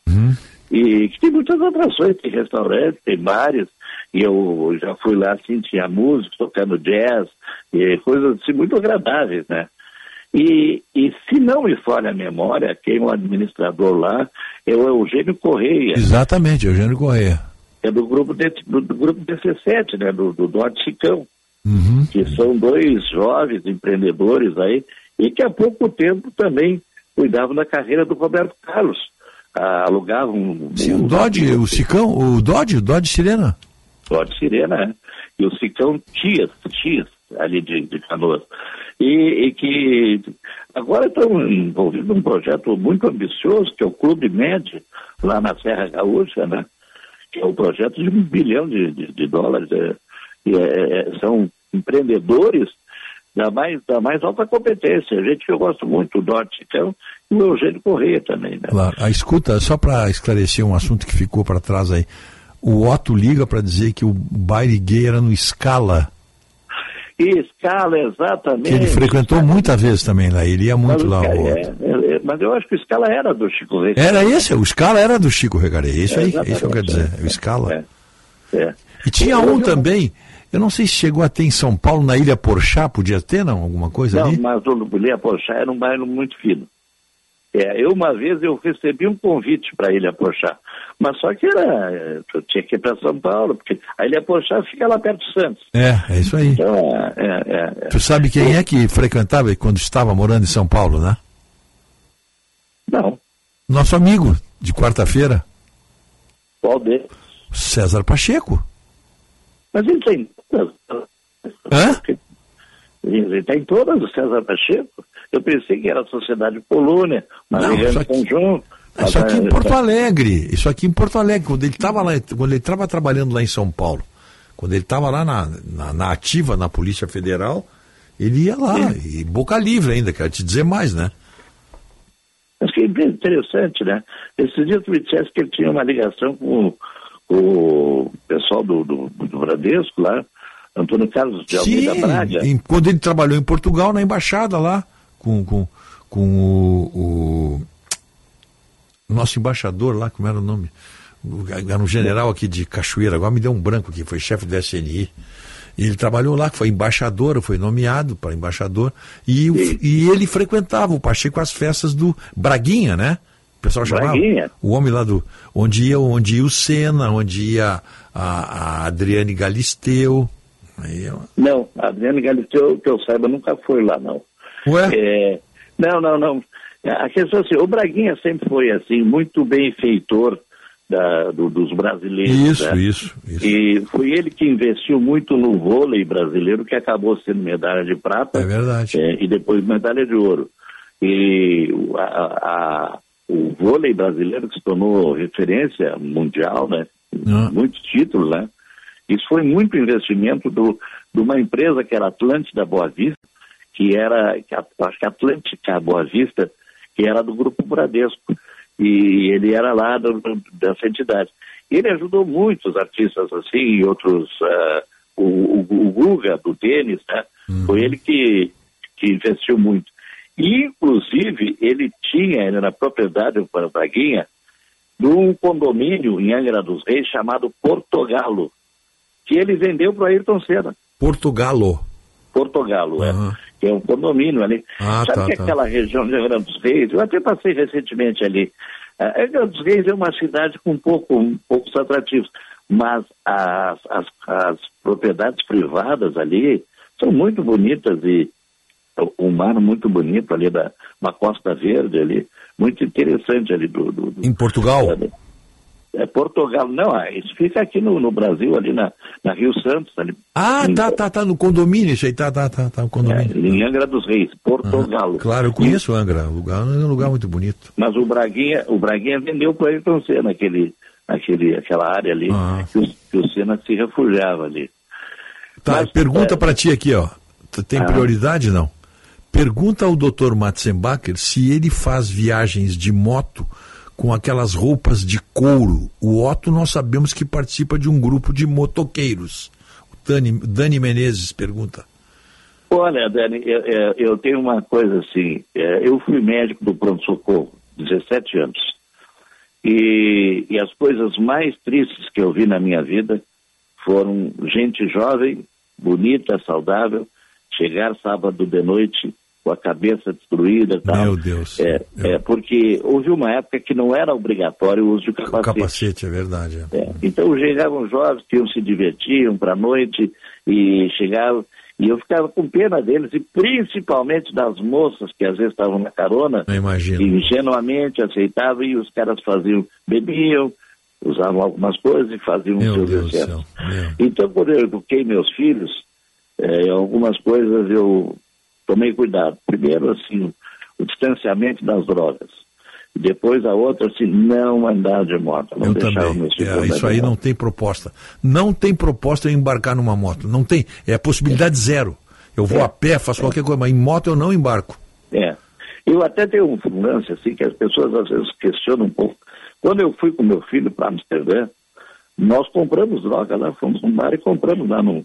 E que tem muitas atrações, tem restaurantes, tem bares, E eu já fui lá, assim, tinha música, tocando jazz, e coisas assim, muito agradáveis, né? E, e se não me falha a memória, quem é o administrador lá é o Eugênio Correia. Exatamente, Eugênio Correia. É do grupo, de, do, do grupo DC7, né? Do, do Norte Chicão. Uhum. Que são dois jovens empreendedores aí, e que há pouco tempo também cuidavam da carreira do Roberto Carlos. Ah, alugavam. Sim, o Dodge, o Cicão, o Dodge, o Dodge Sirena. Dodge Sirena, é. E o Cicão Tias, Tias, ali de, de Canoas. E, e que agora estão envolvidos num projeto muito ambicioso, que é o Clube Med, lá na Serra Gaúcha, né? Que é um projeto de um bilhão de, de, de dólares. É, é, é, são empreendedores da mais, da mais alta competência. Gente eu gosto muito, o Dodge Cicão e o Eugênio Correia também, né? Claro. A escuta, só para esclarecer um assunto que ficou para trás aí. O Otto liga para dizer que o baile gay era no Scala. E Scala, exatamente. Que ele frequentou muitas vezes também lá, ele ia muito mas, lá. É, é, é, mas eu acho que o Scala era do Chico Regaré. Era esse, o Scala era do Chico Regaré, isso aí, isso que eu quero dizer, o Scala. E tinha um também, eu não sei se chegou a ter em São Paulo, na Ilha Porchá, podia ter, não? Alguma coisa não, ali? mas o Ilha Porchá era um bairro muito fino. É, eu uma vez eu recebi um convite para a Ilha Porchá, mas só que era, eu tinha que ir para São Paulo, porque a Ilha Porchá fica lá perto de Santos. É, é isso aí. Então, é, é, é, Tu sabe quem é que frequentava quando estava morando em São Paulo, né? Não. Nosso amigo de quarta-feira. Qual deles? César Pacheco. Mas ele tem. Hã? Ele está em todas, o César Pacheco. Eu pensei que era a Sociedade Polônia, mas Não, ele é aqui- conjunto. Isso aqui em Mas, Porto é, Alegre. Isso aqui em Porto Alegre, quando ele estava lá, quando ele estava trabalhando lá em São Paulo, quando ele estava lá na, na, na ativa na Polícia Federal, ele ia lá, e boca livre ainda, quero te dizer mais, né? Mas que bem interessante, né? Esses dias tu me disseste que ele tinha uma ligação com, o pessoal do, do, do Bradesco lá, Antônio Carlos de Almeida Sim, Braga. em- quando ele trabalhou em Portugal, na embaixada lá, com, com, com o, o nosso embaixador lá, como era o nome? Era um general aqui de Cachoeira, agora me deu um branco aqui, foi chefe do SNI. E ele trabalhou lá, foi embaixador, foi nomeado para embaixador, e, e ele frequentava o Pacheco as festas do Braguinha, né? O pessoal chamava. Braguinha. O homem lá do. Onde ia, onde ia o Senna, onde ia a, a Adriane Galisteu. Aí, ó. Não, a Adriane Galisteu, que eu saiba, nunca foi lá, não. Ué? É, não, não, não. A questão é assim, o Braguinha sempre foi assim, muito benfeitor da, do- dos brasileiros. Isso, né? isso, isso. E foi ele que investiu muito no vôlei brasileiro, que acabou sendo medalha de prata. É verdade. é, e depois medalha de ouro. E o- a- a- o vôlei brasileiro que se tornou referência mundial, né? Ah. Muitos títulos, né? Isso foi muito investimento do, de uma empresa que era Atlântida Boa Vista, que era, que a- acho que Atlântica Boa Vista, que era do Grupo Bradesco. E ele era lá do- do- dessa entidade. Ele ajudou muitos artistas assim, e outros, ah, o, o, o Guga do tênis, né? Foi ele que, que investiu muito. E, inclusive, ele tinha, ele era propriedade do Braguinha, de um condomínio em Angra dos Reis chamado Portogalo, que ele vendeu para Ayrton Senna. Portugalo. Portogalo, é. Que é um condomínio ali. Ah, Sabe tá, que tá. aquela região de Angra dos Reis, eu até passei recentemente ali. Ah, Angra dos Reis é uma cidade com pouco, um poucos atrativos, mas as, as, as propriedades privadas ali são muito bonitas e o- o mar muito bonito ali da uma Costa Verde ali, muito interessante ali do, do, do- Em Portugal? É Portugal, não, ah, isso fica aqui no, no Brasil, ali na, na Rio Santos, ali, Ah, tá, tá, tá, no condomínio, isso aí, tá, tá, tá, tá, o condomínio. em Angra dos Reis, Portugal. Claro, eu conheço Angra, o lugar, é um lugar muito bonito. Mas o Braguinha, o Braguinha vendeu para Ayrton Senna aquele, aquele, aquela área ali, Ah. que, o, que o Senna se refugiava ali. Tá, pergunta pra ti aqui, ó. Tem Ah. prioridade, não? Pergunta ao Dr. Matzenbacher se ele faz viagens de moto com aquelas roupas de couro. O Otto nós sabemos que participa de um grupo de motoqueiros. O Dani, Dani Menezes pergunta. Olha, Dani, eu, eu- tenho uma coisa assim, é, eu fui médico do pronto-socorro, 17 anos, e, e as coisas mais tristes que eu vi na minha vida foram gente jovem, bonita, saudável, chegar sábado de noite com a cabeça destruída. Tal. Meu Deus. É, é, porque houve uma época que não era obrigatório o uso de O capacete. capacete, é verdade. é. É, Então chegavam jovens que iam se divertiam para a noite e chegavam. E eu ficava com pena deles, e principalmente das moças que às vezes estavam na carona, Eu e ingenuamente aceitavam, e os caras faziam, bebiam, usavam algumas coisas e faziam Meu seus excessos. Então, quando eu eduquei meus filhos, eh, algumas coisas eu tomei cuidado. Primeiro, assim, o distanciamento das drogas. Depois a outra, assim, não andar de moto. Não Eu deixar também. É, isso aí moto. não tem proposta. Não tem proposta eu embarcar numa moto. Não tem. É a possibilidade zero. Eu vou a pé, faço qualquer coisa, mas em moto eu não embarco. É. Eu até tenho um lance, assim, que as pessoas às vezes questionam um pouco. Quando eu fui com meu filho para Amsterdã, nós compramos droga lá, fomos num bar e compramos lá num,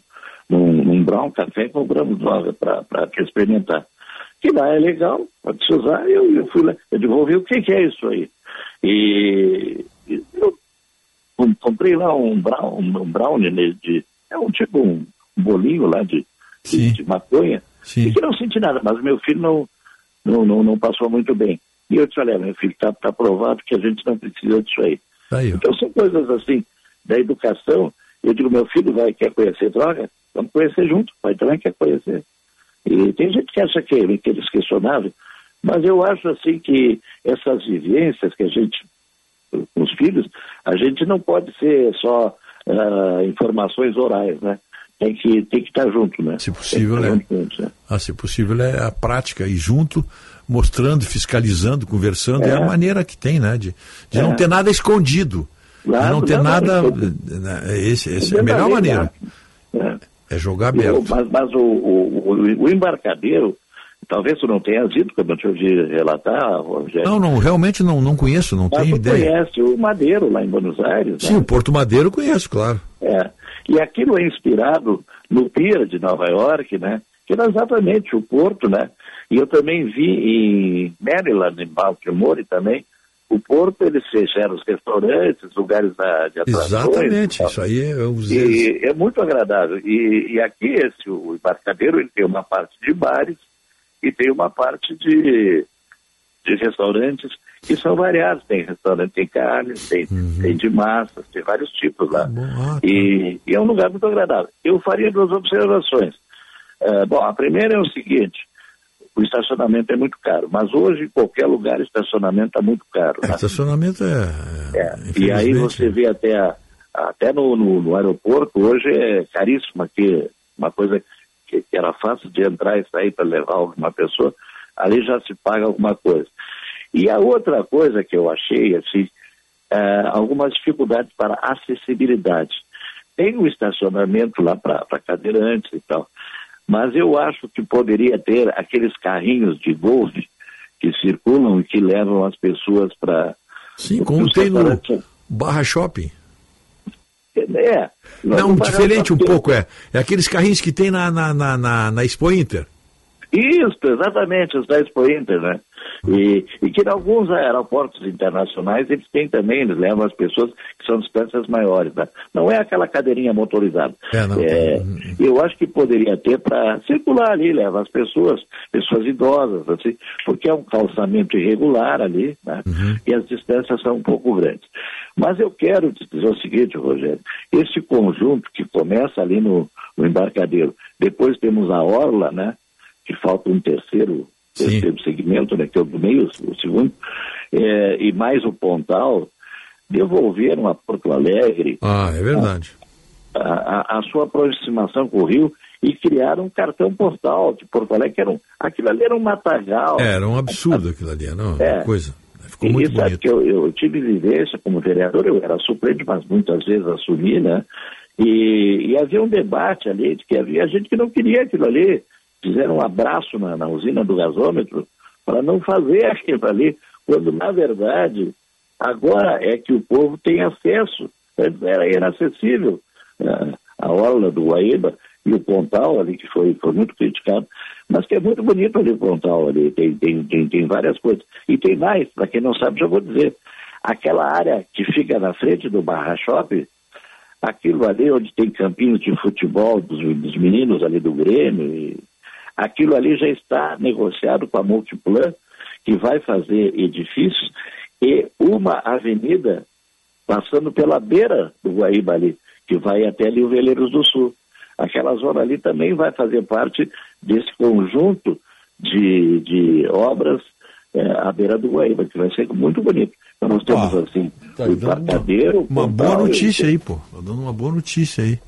num, num brown café, compramos droga para experimentar. Que lá é legal, pode se usar, eu, eu fui lá, eu devolvi o que, que é isso aí. E, e eu com- comprei lá um brown, um brownie né, de, é um tipo um bolinho lá de, de, de maconha, e que não senti nada, mas meu filho não, não, não, não passou muito bem. E eu disse, olha, meu filho, está tá provado que a gente não precisa disso aí. Aí, Então são coisas assim, da educação. Eu digo, meu filho vai, quer conhecer droga? Vamos conhecer junto, o pai também quer conhecer. E tem gente que acha que, é- que é desquestionável, mas eu acho assim que essas vivências que a gente, com os filhos, a gente não pode ser só ah, informações orais, né? Tem que, tem que estar junto, né? Se possível, é. junto, né? Ah, se possível, é a prática e junto, mostrando, fiscalizando, conversando, é, É. a maneira que tem, né? De, de É. não ter nada escondido. de Claro, não ter não, nada. não, Esse, esse é a melhor maneira. né? É jogar aberto. mas mas o, o, o- o embarcadeiro, talvez tu não tenhas dito, como eu te ouvi relatar, Rogério. Não, não, realmente não, não conheço, não mas tenho ideia. conhece o Madeiro, lá em Buenos Aires, Sim, né? o Porto Madeiro eu conheço, claro. É. E aquilo é inspirado no Pier de Nova York, né? Que era exatamente o porto, né? E eu também vi em Maryland, em Baltimore também, o porto, eles fecharam os restaurantes, lugares da- de atrações. Exatamente, e tal. isso aí é os E é muito agradável. E, e aqui, esse, o embarcadeiro, ele tem uma parte de bares e tem uma parte de, de restaurantes que são variados. Tem restaurante, tem carnes, tem, tem de massas, tem vários tipos lá. e, e é um lugar muito agradável. Eu faria duas observações. Eh, bom, a primeira é o seguinte, o estacionamento é muito caro, mas hoje em qualquer lugar o estacionamento está muito caro. É, né? estacionamento é. É, E aí você vê até, a- até no, no, no aeroporto, hoje é caríssimo aqui, uma coisa que, que era fácil de entrar e sair para levar alguma pessoa, ali já se paga alguma coisa. E a outra coisa que eu achei, assim, é, algumas dificuldades para acessibilidade. Tem o estacionamento lá para cadeirantes e tal, mas eu acho que poderia ter aqueles carrinhos de golfe que circulam e que levam as pessoas para Sim, como tem no Barra Shopping. É. Não, no diferente um pouco, é. É aqueles carrinhos que tem na, na, na, na, na Expo Inter. Isso, exatamente, os da Expo Inter, né? E, e que em alguns aeroportos internacionais eles têm também, eles levam as pessoas que são distâncias maiores, né? Não é aquela cadeirinha motorizada. É, não. É, eu acho que poderia ter para circular ali, leva as pessoas, pessoas idosas, assim, porque é um calçamento irregular ali, né? E as distâncias são um pouco grandes. Mas eu quero te dizer o seguinte, Rogério, esse conjunto que começa ali no, no embarcadeiro, depois temos a orla, né? Que falta um terceiro, terceiro segmento, né? Que é o do meio, o segundo, é, e mais o Pontal, devolveram a Porto Alegre Ah, é verdade. a, a- a sua aproximação com o Rio e criaram um cartão postal de Porto Alegre, que era um, aquilo ali era um matagal. É, era um absurdo aquilo ali, não, É. uma coisa. Ficou e muito sabe bonito. que eu, eu tive vivência como vereador, eu era suplente, mas muitas vezes assumi, né? E, e havia um debate ali de que havia gente que não queria aquilo ali. Fizeram um abraço na, na usina do gasômetro para não fazer [laughs] aquilo ali, quando na verdade agora é que o povo tem acesso. Antes Era inacessível. né? A orla do Guaíba e o Pontal ali, que foi, foi muito criticado, mas que é muito bonito ali o Pontal ali, tem, tem, tem, tem várias coisas. E tem mais, para quem não sabe, já vou dizer. Aquela área que fica na frente do Barra Shopping, aquilo ali onde tem campinhos de futebol dos, dos meninos ali do Grêmio, e aquilo ali já está negociado com a Multiplan, que vai fazer edifícios e uma avenida passando pela beira do Guaíba ali, que vai até ali o Veleiros do Sul. Aquela zona ali também vai fazer parte desse conjunto de, de obras é, à beira do Guaíba, que vai ser muito bonito. Então nós temos Ah, assim, tá o dando embarcadeiro. Uma o boa notícia aí, pô. Tá dando uma boa notícia aí.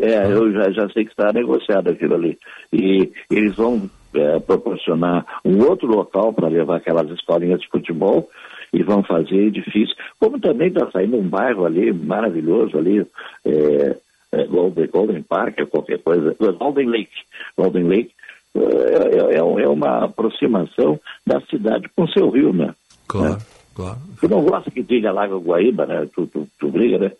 É, eu já, já sei que está negociado aquilo ali. E eles vão é, proporcionar um outro local para levar aquelas escolinhas de futebol e vão fazer edifícios. Como também está saindo um bairro ali maravilhoso ali, é, é, Golden, Golden Park, ou qualquer coisa, Golden Lake. Golden Lake é, é- é uma aproximação da cidade com seu rio, né? Claro, claro. Tu não gosta que diga Lago Guaíba, né? Tu, tu, tu briga, né?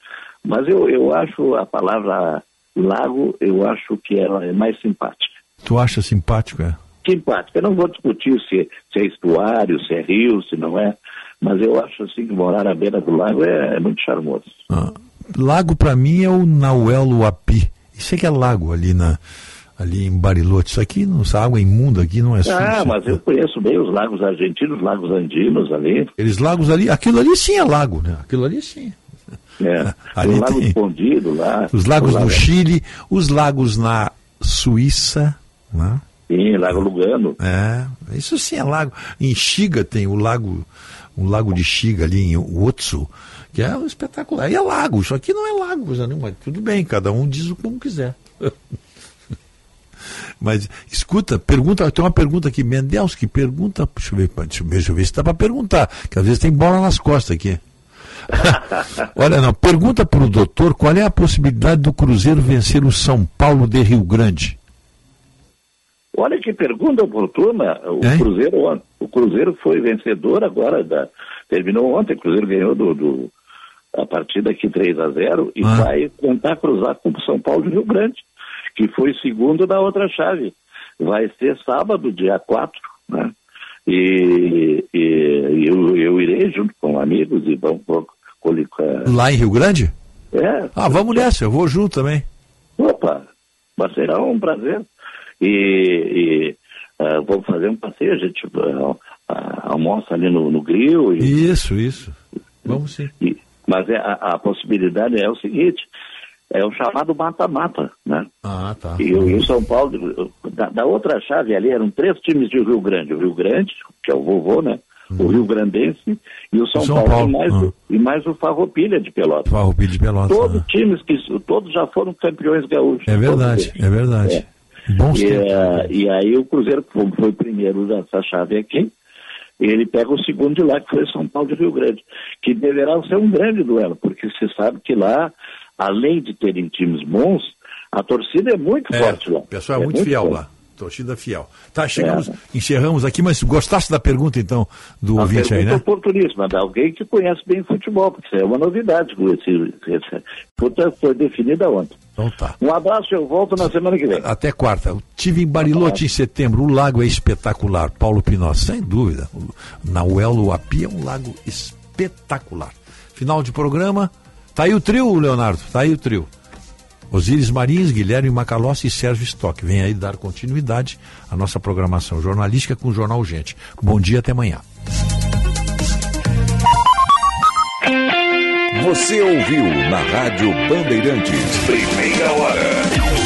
Mas eu, eu acho a palavra lago, eu acho que ela é mais simpática. Tu acha simpático, é? Simpática. Eu não vou discutir se, se é estuário, se é rio, se não é. Mas eu acho assim que morar à beira do lago é, é muito charmoso. Lago pra mim é o Nauel Uapi. Isso é que é lago ali na ali em Bariloche. Isso aqui, não, essa água imunda aqui não é suja. Ah, mas eu conheço bem os lagos argentinos, os lagos andinos ali. Aqueles lagos ali, aquilo ali sim é lago, né? Aquilo ali sim. É, Ali o lago tem. escondido lá. Os lagos no Chile, os lagos na Suíça, né? Sim, Lago Lugano. É, isso sim é lago. Em Xiga tem o lago, um lago de Xiga ali em Otsu, que é um espetacular. E é lago, isso aqui não é lago, coisa nenhuma. Tudo bem, cada um diz o como quiser. [laughs] Mas escuta, pergunta, tem uma pergunta aqui, Mendelski, pergunta, deixa eu ver, deixa eu ver, deixa eu ver se dá para perguntar, que às vezes tem bola nas costas aqui. Olha, não, pergunta para o doutor qual é a possibilidade do Cruzeiro vencer o São Paulo de Rio Grande. Olha que pergunta oportuna. O Hein? Cruzeiro, o Cruzeiro foi vencedor agora, da- terminou ontem, o Cruzeiro ganhou do, do- a partida aqui 3 a 0 e Ah. vai tentar cruzar com o São Paulo de Rio Grande, que foi segundo da outra chave. Vai ser sábado, dia 4, né? E, e eu, eu irei junto com amigos e vamos co- colicar. Lá em Rio Grande? É. Ah, vamos nessa, eu vou junto também. Opa, mas será um prazer. E, e, ah, vamos fazer um passeio, a gente ah, ah, almoça ali no, no grill. E, Isso, isso. Vamos sim. e- mas é, a, a possibilidade é o seguinte, é o chamado mata-mata, né? Ah, tá. E o, São Paulo, da, da outra chave ali, eram três times de Rio Grande. O Rio Grande, que é o vovô, né? O Rio Grandense e o São, Uhum. São Paulo, Paulo, E, mais, ah. o, e mais o Farroupilha de Pelotas. Farroupilha de Pelotas. Todos né? times que todos já foram campeões gaúchos. É verdade, é verdade. É. Bons E, eh, e aí o Cruzeiro, foi o primeiro dessa chave aqui, ele pega o segundo de lá, que foi São Paulo de Rio Grande, que deverá ser um grande duelo, porque você sabe que lá, além de terem times bons, a torcida é muito É, forte lá. o pessoal é, muito, fiel forte. lá. Torcida fiel. Tá, chegamos, encerramos aqui, mas gostasse da pergunta então do Uma ouvinte aí, né? oportuníssima, de alguém que conhece bem futebol, porque isso é uma novidade. Esse, esse, esse, foi definida ontem. Então tá. Um abraço, eu volto na semana que vem. Até quarta. Eu tive em Bariloche em setembro. O lago é espetacular. Paulo Pinós, sem dúvida. O Nauel Uapi é um lago espetacular. Final de programa. Tá aí o trio, Leonardo. Tá aí o trio. Osíris Marins, Guilherme Macalossi e Sérgio Stock. Vem aí dar continuidade à nossa programação jornalística com o Jornal Gente. Bom dia, até amanhã. Você ouviu na Rádio Bandeirantes. Primeira hora.